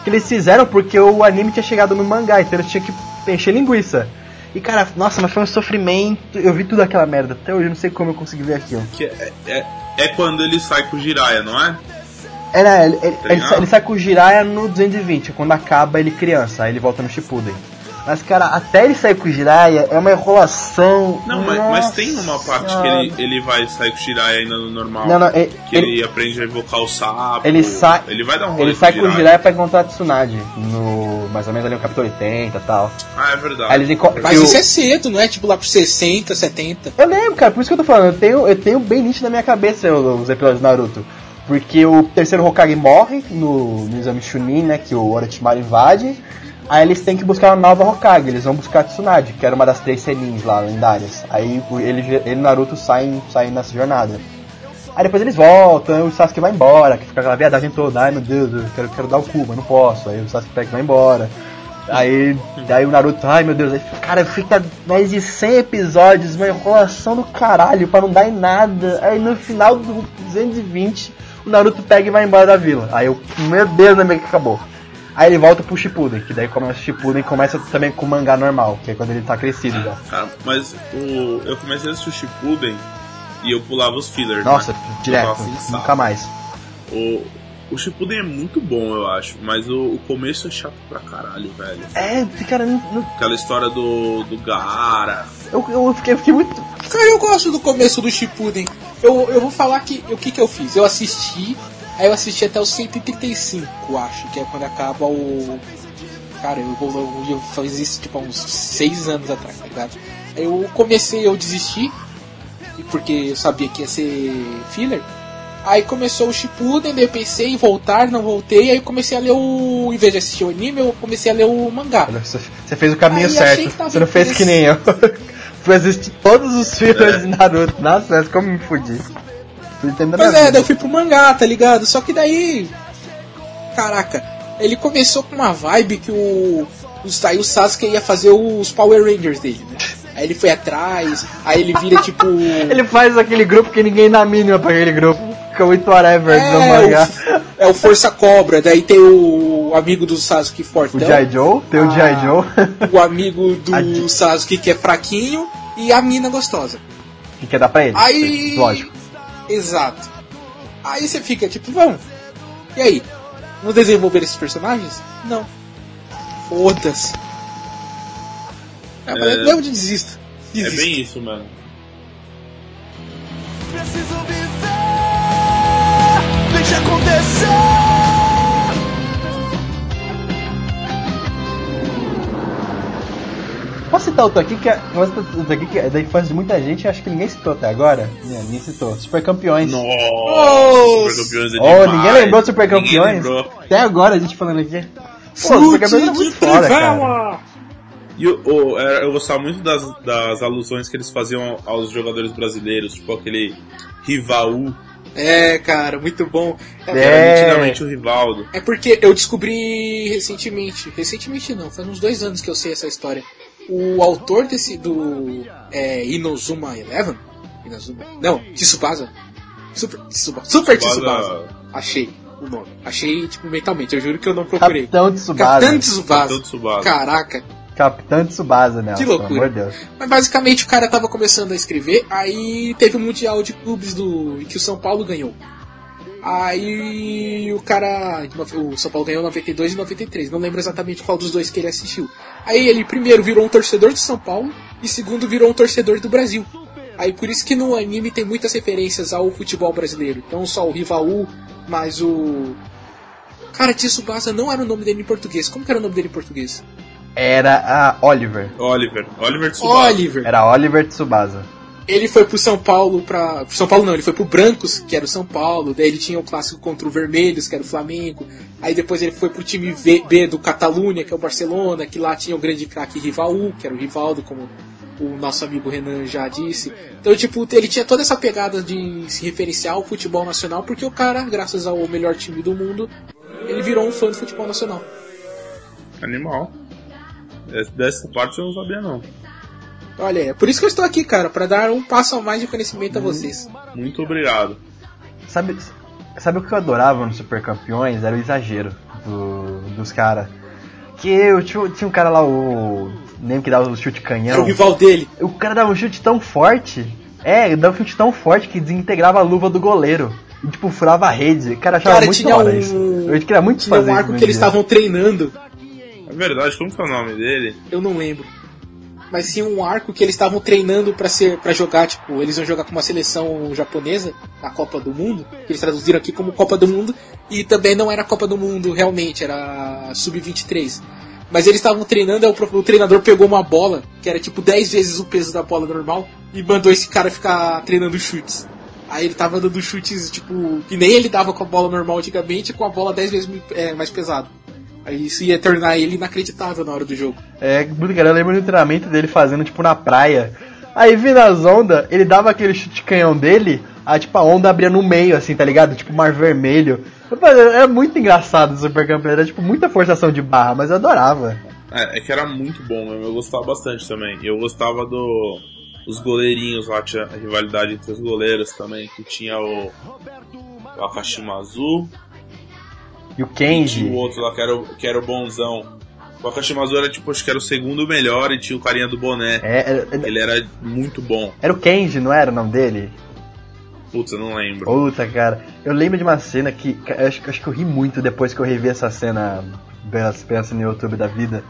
Que eles fizeram porque o anime tinha chegado no mangá, então eles tinham que encher linguiça. E cara, nossa, mas foi um sofrimento. Eu vi tudo aquela merda. Até hoje eu não sei como eu consegui ver aquilo. Que é, é, é quando ele sai com o Jiraiya, não é? Era, ele, ele, Tá ele, ligado? sa- ele sai com o Jiraiya no 220, quando acaba ele criança, aí ele volta no Shippuden. Mas, cara, até ele sair com o Jiraiya é uma enrolação. Não, mas, mas tem uma parte que ele, ele vai sair com o Jiraiya ainda no normal. Não, não, ele, Que ele, ele, aprende a invocar o sapo. ele sai. Ele vai dar um rolê Ele sai com o Jiraiya. Jiraiya pra encontrar a Tsunade. No. Mais ou menos ali no capítulo 80 e tal. Ah, é verdade. Aí eles enco- Mas eu, isso é cedo, não é tipo lá por 60, 70. eu lembro, cara, por isso que eu tô falando, eu tenho, eu tenho bem nítido na minha cabeça os episódios do Naruto. Porque o terceiro Hokage morre no, no exame Chunin, né? Que o Orochimaru invade. Aí eles têm que buscar uma nova Hokage, eles vão buscar a Tsunade, que era uma das três Senins lá, lendárias. Aí ele, ele e Naruto saem, saem nessa jornada. Aí depois eles voltam, o Sasuke vai embora, que fica aquela viadagem toda, ai meu Deus, eu quero, quero dar o cu, mas não posso. Aí o Sasuke pega e vai embora. Aí, aí o Naruto, ai meu Deus, aí, cara, fica mais de 100 episódios, uma enrolação do caralho pra não dar em nada. Aí no final do 220, o Naruto pega e vai embora da vila. Aí eu, meu Deus, ainda bem que acabou. Aí ele volta pro Shippuden, que daí começa o Shippuden e começa também com o mangá normal, que é quando ele tá crescido já. Cara, mas o, eu comecei a assistir o Shippuden e eu pulava os fillers. Nossa, né? direto, nunca mais. O, o Shippuden é muito bom, eu acho, mas o, o começo é chato pra caralho, velho. É, cara, não- não- Aquela história do, do Gaara. eu, eu fiquei, fiquei muito. Cara, eu gosto do começo do Shippuden. Eu, eu vou falar que o que, que eu fiz. Eu assisti, aí eu assisti até o 135, acho, que é quando acaba o. Cara, eu, vou- eu, eu fiz isso tipo há uns 6 anos atrás, tá ligado? Aí eu comecei, eu desisti, porque eu sabia que ia ser filler. Aí começou o Shippuden, daí eu pensei em voltar, não voltei, aí eu comecei a ler o. Em vez de assistir o anime, eu comecei a ler o mangá. Você fez o caminho Aí, achei certo. que tava Você não fez que nem eu. (laughs) Fui assistir todos os fillers de Naruto. Nossa, como me fudi. Pois é, vida. daí eu fui pro mangá, tá ligado? Só que daí. Caraca, ele começou com uma vibe que o. o- Aí o Sasuke ia fazer os Power Rangers dele, né? Aí ele foi atrás, aí ele vira (laughs) tipo. Ele faz aquele grupo que ninguém dá a mínima pra aquele grupo. Fica muito whatever no é, mangá. o, é o Força Cobra, daí tem o amigo do Sasuke O fortão, Jai Joe, tem o Ah. Jai Joe. o amigo do (laughs) A Sasuke que é fraquinho e a mina gostosa. que quer dar pra ele? Aí. Lógico. Exato. Aí você fica tipo, vamos. E aí? Não desenvolver esses personagens? Não. Foda-se. É, É. Mesmo de desisto. É Desisto. bem isso, mano. Preciso viver, deixa acontecer. Posso citar outro aqui que é, posso citar outro aqui que é da infância de muita gente acho que ninguém citou até agora? Não, ninguém citou. Super Campeões. Nossa. Super Campeões é Oh, demais. ninguém lembrou de Super Ninguém Campeões? lembrou. Até agora a gente falando aqui. Pô, Super Campeões é de muito foda, cara. E o- era- eu gostava muito das, das alusões que eles faziam aos jogadores brasileiros, tipo aquele Rivaú, É, cara, muito bom. É, É. nitidamente o Rivaldo. é porque eu descobri recentemente. Recentemente não, faz uns dois anos que eu sei essa história. O autor desse. do. É, Inozuma Eleven? Inozuma. Não, Tsubasa. Super Tsubasa. Super Tsubasa. Tsubasa. Achei o nome. Achei, tipo, mentalmente. Eu juro que eu não procurei. Capitão Tsubasa. Capitão Tsubasa. Capitão Tsubasa. Caraca. Capitão Tsubasa, né? Que Pelo loucura. amor de Deus. Mas basicamente o cara tava começando a escrever, aí teve o Mundial de Clubes do que o São Paulo ganhou. Aí o cara. O São Paulo ganhou 92 e 93. Não lembro exatamente qual dos dois que ele assistiu. Aí ele primeiro virou um torcedor de São Paulo e segundo virou um torcedor do Brasil. Aí por isso que no anime tem muitas referências ao futebol brasileiro. Não só o Rivaú, mas o. Cara, Tsubasa não era o nome dele em português. Como que era o nome dele em português? Era a Oliver. Oliver. Oliver Tsubasa. Oliver. Era Oliver Tsubasa. Ele foi pro São Paulo pra. São Paulo não, ele foi pro Brancos, que era o São Paulo. Daí ele tinha o clássico contra o Vermelhos, que era o Flamengo. Aí depois ele foi pro time v, B do Catalunha, que é o Barcelona, que lá tinha o grande craque Rivaú, que era o Rivaldo, como o nosso amigo Renan já disse. Então, tipo, ele tinha toda essa pegada de se referenciar ao futebol nacional, porque o cara, graças ao melhor time do mundo, ele virou um fã do futebol nacional. Animal. Essa- Dessa parte eu não sabia não. Olha, é por isso que eu estou aqui, cara, para dar um passo a mais de conhecimento a vocês. Muito obrigado. Sabe, sabe o que eu adorava no Super Campeões? Era o exagero do- dos caras. Que eu tinha, tinha um cara lá, o. Nem que dava o chute Era o canhão. rival dele. O cara dava um chute tão forte. É, ele dava um chute tão forte que desintegrava a luva do goleiro. E tipo, furava a rede. Cara, achava Cara, muito da hora um- isso. Eu queria muito Tinha fazer um arco que eles estavam treinando. É verdade, como que é o nome dele? Eu não lembro. Mas tinha um arco que eles estavam treinando pra ser para jogar, tipo, eles iam jogar com uma seleção japonesa na Copa do Mundo, que eles traduziram aqui como Copa do Mundo, e também não era Copa do Mundo realmente, era sub-23. Mas eles estavam treinando, aí o, o treinador pegou uma bola, que era tipo 10 vezes o peso da bola normal, e mandou esse cara ficar treinando chutes. Aí ele tava dando chutes, tipo, que nem ele dava com a bola normal antigamente, com a bola 10 vezes é, mais pesada. Aí isso ia tornar ele inacreditável na hora do jogo. É, muito cara, eu lembro do treinamento dele fazendo, tipo, na praia. Aí vindo as ondas, ele dava aquele chute canhão dele, aí tipo, a onda abria no meio, assim, tá ligado? Tipo, mar vermelho. Era muito engraçado o Super Campeão, era tipo muita forçação de barra, mas eu adorava. É, é que era muito bom mesmo, eu gostava bastante também. Eu gostava do. Os goleirinhos lá, tinha a rivalidade entre os goleiros também, que tinha o. O Akashimazu E o e Kenji, o outro lá que era o, que era o bonzão. O Akashimazu era tipo, acho que era o segundo melhor e tinha o carinha do boné. é, era, Ele era muito bom. era o Kenji, não era o nome dele? Putz, eu não lembro. Puta, cara. Eu lembro de uma cena que. acho, que- acho que eu ri muito depois que eu revi essa cena pelas- pensa no YouTube da vida.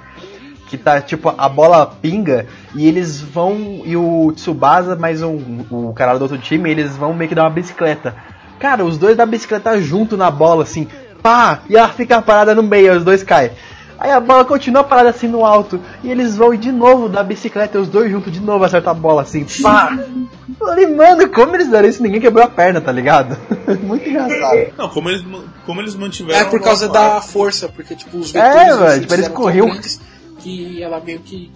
Que tá, tipo, a bola pinga e eles vão. E o Tsubasa, mais um, o cara do outro time, eles vão meio que dar uma bicicleta. Cara, os dois da bicicleta junto na bola, assim, pá! E ela fica parada no meio, os dois caem. Aí a bola continua parada assim no alto. E eles vão de novo da bicicleta, os dois juntos de novo acertar a bola assim, pá! Eu Falei, mano, como eles fizeram isso? Ninguém quebrou a perna, tá ligado? (laughs) Muito engraçado. Não, como eles, como eles mantiveram. É por causa da força, porque tipo, os É, vetores dos velho, chutes tipo, eles corriam- que ela meio que.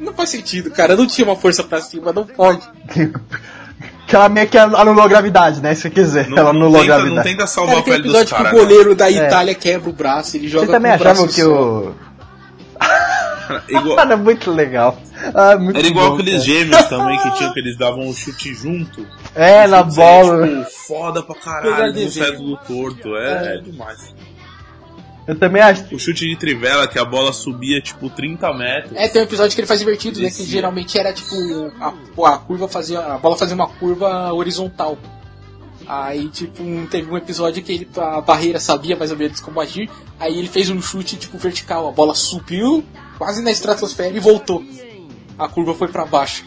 Não faz sentido, cara. Não tinha uma força pra cima, não pode. (laughs) Que ela meio que anulou a gravidade, né? Se você quiser. Não, ela não, anulou a tenta, não gravidade. tenta salvar Cara, a tem pele dos caras. o né? goleiro da Itália quebra o braço, ele joga Você também com o braço achava que o. Igual- (laughs) Era muito legal. Ah, muito Era igual bom, aqueles cara. gêmeos (laughs) também que tinham que eles davam um chute junto. É, na Chutes, bola. É, tipo, foda pra caralho, não sai do torto. É, é demais. Eu também acho. O chute de trivela, que a bola subia tipo 30 metros. É, tem um episódio que ele faz invertido, né? Que geralmente era tipo. A, a curva fazia. A bola fazia uma curva horizontal. Aí, tipo, um- teve um episódio que ele, a barreira sabia mais ou menos como agir. Aí ele fez um chute, tipo, vertical. A bola subiu quase na estratosfera e voltou. A curva foi pra baixo.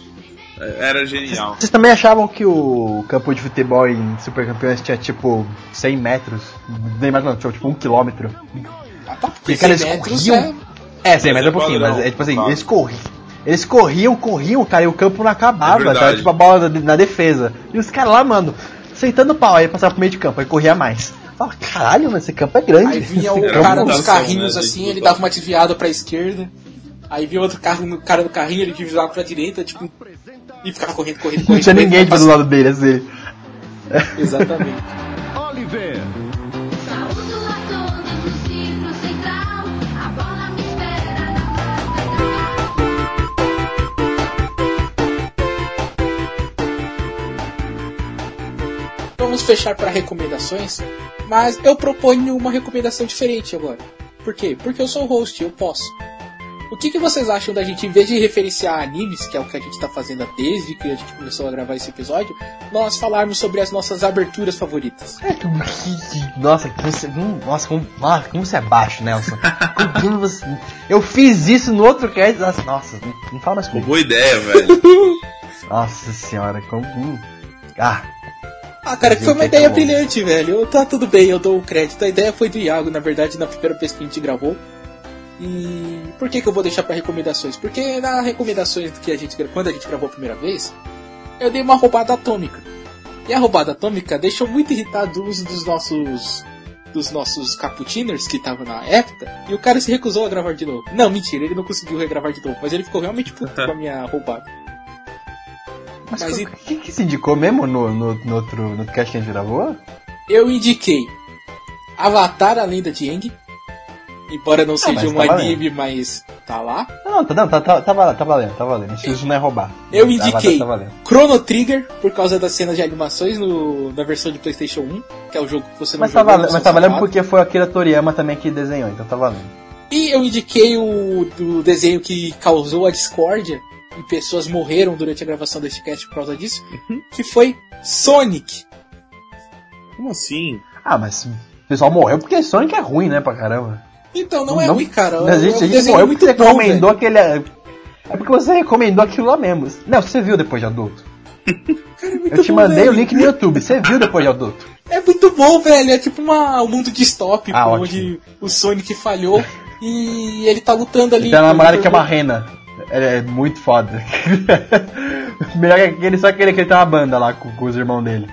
É, Era genial. Vocês também achavam que o campo de futebol em Super Campeões tinha tipo 100 metros? Nem mais, não, tinha tipo 1 quilômetro. Ah, tá, porque Porque, cara, 100 eles corriam. é. É, 100 metros é um pouquinho, padrão, mas é tipo assim, eles corriam. Eles corriam, corriam, cara, e o campo não acabava, É tava tipo a bola na, na defesa. E os caras lá, mano, sentando pau, aí passava pro meio de campo, aí corria mais. Fala, caralho, mano, esse campo é grande. Aí vinha o cara dos mutação, carrinhos né, assim, ele dava uma desviada pra esquerda. Aí vinha outro carro, no cara do carrinho, ele desviava pra direita, tipo. E ficava correndo, correndo, correndo. Não tinha ninguém do lado dele, assim. Exatamente. Oliver. Saúdo a todos do ciclo central. A bola me espera na Vamos fechar para recomendações, mas eu proponho uma recomendação diferente agora. Por quê? Porque eu sou o host, eu posso. O que, que vocês acham da gente, em vez de referenciar animes, que é o que a gente está fazendo desde que a gente começou a gravar esse episódio, nós falarmos sobre as nossas aberturas favoritas? É, que- que- que- Nossa, que você, hum, nossa, como, ah, como você é baixo, Nelson. Como você- eu fiz isso no outro cast. Nossa, nossa, não, não fala mais comigo. boa ideia, velho. (laughs) Nossa senhora, como. hum. Ah, Ah, cara, que foi uma ideia tá brilhante, velho. Tá tudo bem, eu dou o crédito. A ideia foi do Iago, na verdade, na primeira vez que a gente gravou. E por que, que eu vou deixar pra recomendações? Porque na recomendações que a gente quando a gente gravou a primeira vez, eu dei uma roubada atômica. E a roubada atômica deixou muito irritado o uso dos nossos dos nossos caputiners que estavam na época, e o cara se recusou a gravar de novo. Não, mentira, ele não conseguiu regravar de novo, mas ele ficou realmente puto com a minha roubada. mas, Mas o e- que, que se indicou mesmo no, no, no outro no cast que a gente gravou? Eu indiquei Avatar, a lenda de Aang. Embora não seja mas um tá valendo. anime, mas tá lá. Não, tá, não, tá, tá, tá, val- tá valendo, tá valendo. Isso, não é roubar. Eu Tá- indiquei Tá, valendo. Chrono Trigger, por causa das cenas de animações no, na versão de PlayStation 1, que é o jogo que você não Mas tá, jogou, valendo, você mas tá valendo porque foi a Akira Toriyama também que desenhou, então tá valendo. E eu indiquei o do desenho que causou a discórdia e pessoas morreram durante a gravação deste cast por causa disso, Uhum. que foi Sonic. Como assim? Ah, mas o pessoal morreu porque Sonic é ruim, né, pra caramba. Então não, é ruim, cara. A gente, é um gente desenho morreu muito porque você bom, recomendou aquele. É porque você recomendou aquilo lá mesmo. Não, você viu depois de adulto. (laughs) Cara, é Eu te bom, mandei velho. o link no YouTube, você viu depois de adulto. É muito bom, velho. É tipo uma, um mundo distópico, Ah, onde o Sonic falhou e ele tá lutando ali. Por- namorada por- que é uma rena. É, é muito foda. (laughs) Melhor que aquele, só aquele que ele tem uma banda lá com, com os irmãos dele.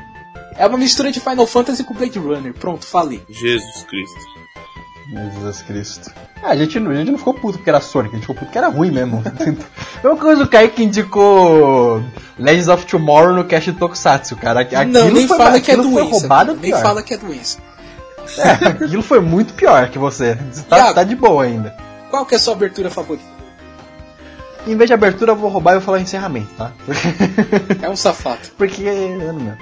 É uma mistura de Final Fantasy com Blade Runner. Pronto, falei. Jesus Cristo. Jesus Cristo. Ah, a gente, não- a gente não ficou puto porque era Sonic, a gente ficou puto porque era ruim mesmo. (laughs) Mesma coisa o Kaique indicou Legends of Tomorrow no cast de Tokusatsu, cara. Aquilo não, nem foi, fala que é doença. roubado nem pior. fala que é doença. É, aquilo foi muito pior que você. Você tá, Iago. tá de boa ainda. Qual que é a sua abertura favorita? Em vez de abertura, eu vou roubar e vou falar encerramento, tá? É um safado. (laughs) Porque. eu Não,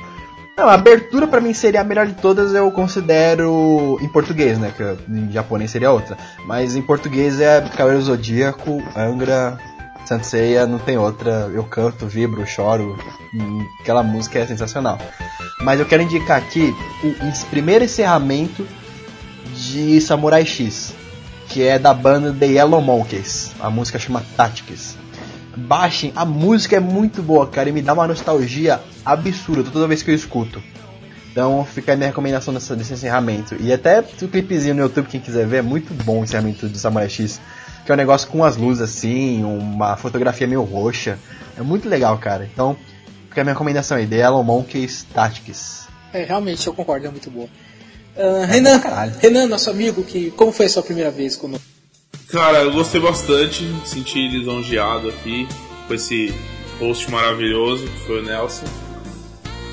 não, a abertura pra mim seria a melhor de todas, eu considero em português, né? Que em japonês seria outra. Mas em português é Cavaleiro Zodíaco, Angra, Senseiya, não tem outra. Eu canto, vibro, choro. hum, Aquela música é sensacional. Mas eu quero indicar aqui o primeiro encerramento de Samurai X, que é da banda The Yellow Monkeys. A música chama Tactics. Baixem, a música é muito boa, cara, e me dá uma nostalgia absurda toda vez que eu escuto. Então fica a minha recomendação dessa, desse encerramento. E até o clipezinho no YouTube, quem quiser ver, é muito bom o encerramento de Samurai X. Que é um negócio com as luzes assim, uma fotografia meio roxa. É muito legal, cara. Então fica a minha recomendação aí, The Yellow Monkeys Tactics. É, realmente, eu concordo, é muito boa. Ah, Renan. Renan, nosso amigo, que, como foi a sua primeira vez conosco? Cara, eu gostei bastante, senti lisonjeado aqui com esse host maravilhoso que foi o Nelson.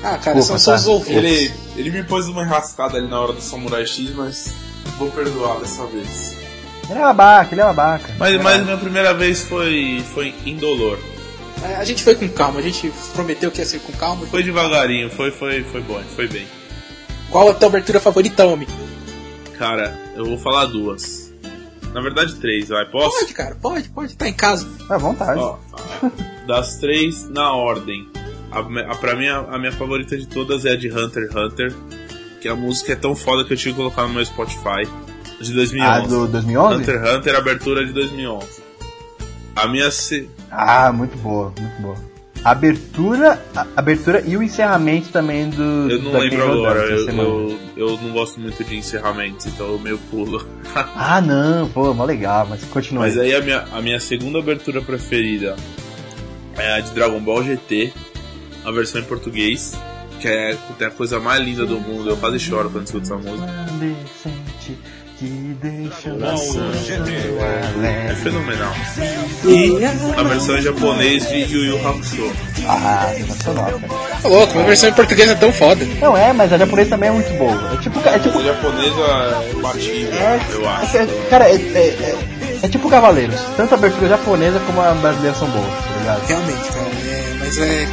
Ah, cara, Desculpa, são só tá? os ouvintes. Ele, ele me pôs uma enrascada ali na hora do Samurai X, mas vou perdoar dessa vez. Ele é babaca, ele é babaca. Mas, mas minha primeira vez foi, foi indolor. É, A gente foi com calma, a gente prometeu que ia ser com calma. Foi devagarinho, foi, foi, foi bom, foi bem. Qual a tua abertura favorita, homem? Cara, eu vou falar duas. Na verdade, três, vai, posso? Pode, cara, pode, pode, tá em casa. À vontade. Ó, das três na ordem. A, a, pra mim, a, a minha favorita de todas é a de Hunter x Hunter. Que a música é tão foda que eu tive que colocar no meu Spotify. De 2011. Ah, do 2011? Hunter x Hunter, abertura de 2011. A minha. Se... Ah, muito boa, muito boa. Abertura, a abertura e o encerramento também do. Eu não lembro agora, eu, eu, eu não gosto muito de encerramentos, então eu meio pulo. (laughs) Ah, não, pô, mó legal, mas continua Mas aí. a minha, a minha segunda abertura preferida é a de Dragon Ball GT, a versão em português, que é a coisa mais linda do mundo. Eu quase choro quando escuto essa música. Que deixa o Nossa, É fenomenal. E... A versão em japonês de Yu Yu Hakusho. Ah, sensacional, cara. Tá louco, uma versão em português é tão foda. Não é, mas a japonesa também é muito boa. É tipo. É tipo A japonesa é batível, eu acho. é- cara, é, é, é, é tipo Cavaleiros. Tanto a abertura japonesa como a brasileira são boas, tá ligado? Realmente, cara, é, mas é,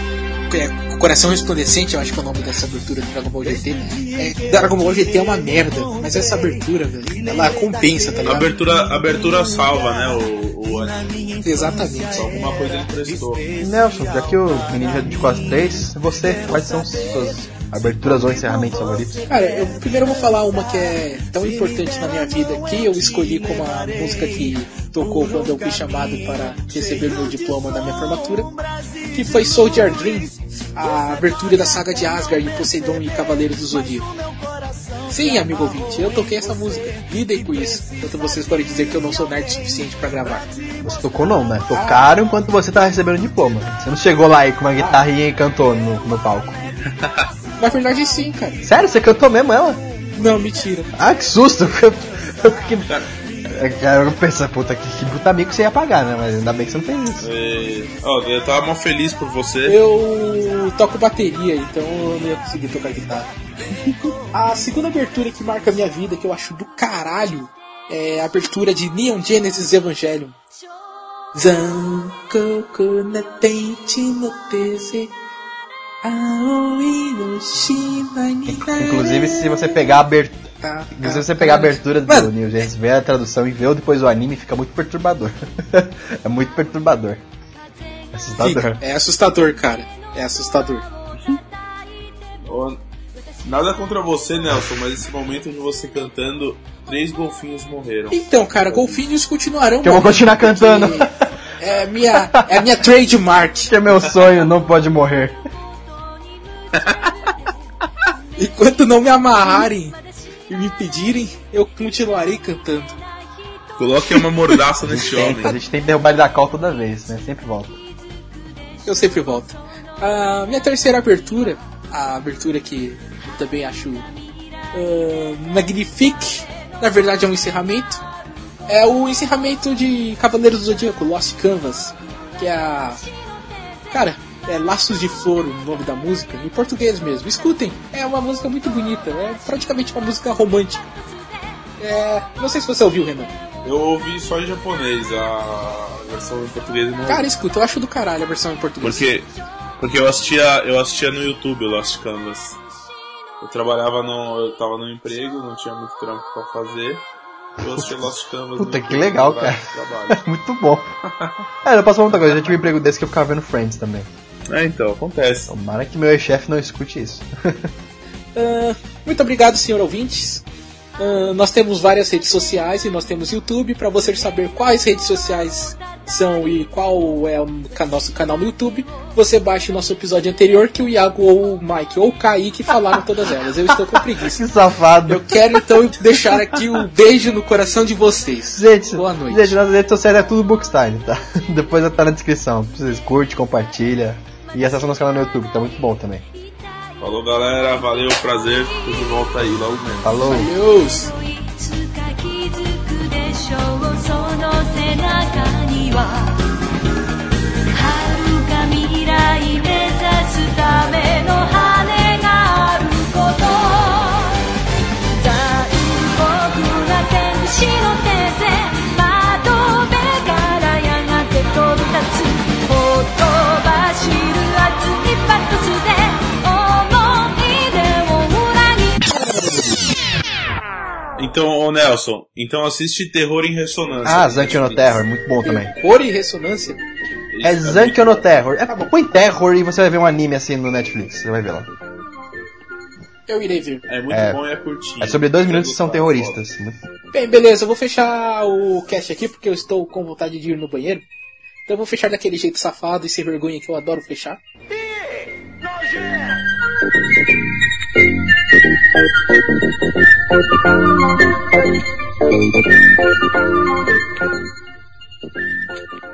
é Coração Resplandecente, eu acho que é o nome dessa abertura de Dragon Ball GT. É, Dragon Ball GT é uma merda, mas essa abertura, velho, ela compensa, tá ligado? abertura, a abertura salva, né? O, o anime. Exatamente. Alguma coisa ele prestou. Nelson, já que o menino já dedicou as três, você, quais são suas aberturas ou encerramentos favoritos? Cara, eu primeiro eu vou falar uma que é tão importante na minha vida que eu escolhi como a música que tocou quando eu fui chamado para receber meu diploma da minha formatura, que foi Soldier Dream, a abertura da saga de Asgard, Poseidon e Cavaleiros do Zodíaco. Sim, amigo ouvinte, eu toquei essa música. Lidem com isso. Tanto vocês podem dizer que eu não sou nerd o suficiente pra gravar. Você tocou não, né? Tocaram enquanto você tava recebendo o diploma. Você não chegou lá aí com uma guitarrinha e cantou no, no palco. (laughs) Na verdade, sim, cara. Sério, você cantou mesmo ela? Não, mentira. Ah, que susto! (laughs) Eu fiquei- É, Eu pensei, puta, que, que puta amigo você ia pagar, né? Mas ainda bem que você não fez isso. É, ó, eu tava mal feliz por você. Eu toco bateria, então eu não ia conseguir tocar guitarra. (laughs) A segunda abertura que marca a minha vida, que eu acho do caralho, é a abertura de Neon Genesis Evangelion. Zankoku na tente no Inclusive, se você pegar a abertura. Tá, Se você pegar a abertura do Mano. New Genesis, ver a tradução e ver depois o anime, fica muito perturbador. (laughs) é muito perturbador. É assustador. Fica, é assustador, cara. É assustador. Nada contra você, Nelson, mas esse momento de você cantando, três golfinhos morreram. Então, cara, golfinhos continuarão. Que eu vou continuar cantando. É minha, é a minha trademark. (laughs) Que é meu sonho, não pode morrer. (laughs) Enquanto não me amarrarem e me pedirem, eu continuarei cantando. Coloque uma mordaça nesse Tenta, a homem. gente tem que derrubar ele da cal toda vez, né? Sempre volta. Eu sempre volto. A minha terceira abertura, a abertura que eu também acho ah, magnifique, na verdade é um encerramento, é o encerramento de Cavaleiros do Zodíaco, Lost Canvas, que é a. Cara, é Laços de Flor o nome da música, em português mesmo. Escutem, é uma música muito bonita, é praticamente uma música romântica. É, não sei se você ouviu, Renan. Eu ouvi só em japonês, a versão em português não Cara, escuta, eu acho do caralho a versão em português. Porque, porque eu assistia, eu assistia no YouTube o Lost Canvas. Eu trabalhava no. Eu tava no emprego, não tinha muito trampo pra fazer. Eu assistia Lost Canvas. Puta, que legal, cara. (laughs) Muito bom. É, eu falar outra coisa, eu já tive um emprego desse que eu ficava vendo Friends também. É, então, acontece. Tomara que meu ex-chefe não escute isso. (laughs) Ah, muito obrigado, senhor ouvintes. Ah, nós temos várias redes sociais e nós temos YouTube. Para você saber quais redes sociais são e qual é o nosso canal no YouTube, você baixa o nosso episódio anterior que o Iago ou o Mike ou o Kaique falaram todas elas. Eu estou com preguiça. (laughs) Que safado. Eu quero então deixar aqui um beijo no coração de vocês. Gente, Boa noite. gente, nas redes sociais é tudo Bookstyle, tá? (laughs) Depois tá na descrição. Vocês curte, compartilha. E acessa nosso canal no YouTube, tá muito bom também. Falou galera, valeu, prazer. Tô de volta aí logo mesmo. Falou! Deus! いつか気づくでしょうその背中には遥か未来目指すための羽があること残酷な天使の手で Então, ô Nelson, então assiste Terror em Ressonância. Ah, Zankyo no Terror, muito bom também. Cor e ressonância? É Zankyo no Terror. É, põe Terror e você vai ver um anime assim no Netflix. Você vai ver lá. Eu irei ver. É muito É. bom e é curtinho. É sobre dois minutos que são terroristas. Bem, beleza, eu vou fechar o cast aqui porque eu estou com vontade de ir no banheiro. Então eu vou fechar daquele jeito safado e sem vergonha que eu adoro fechar. Thank you.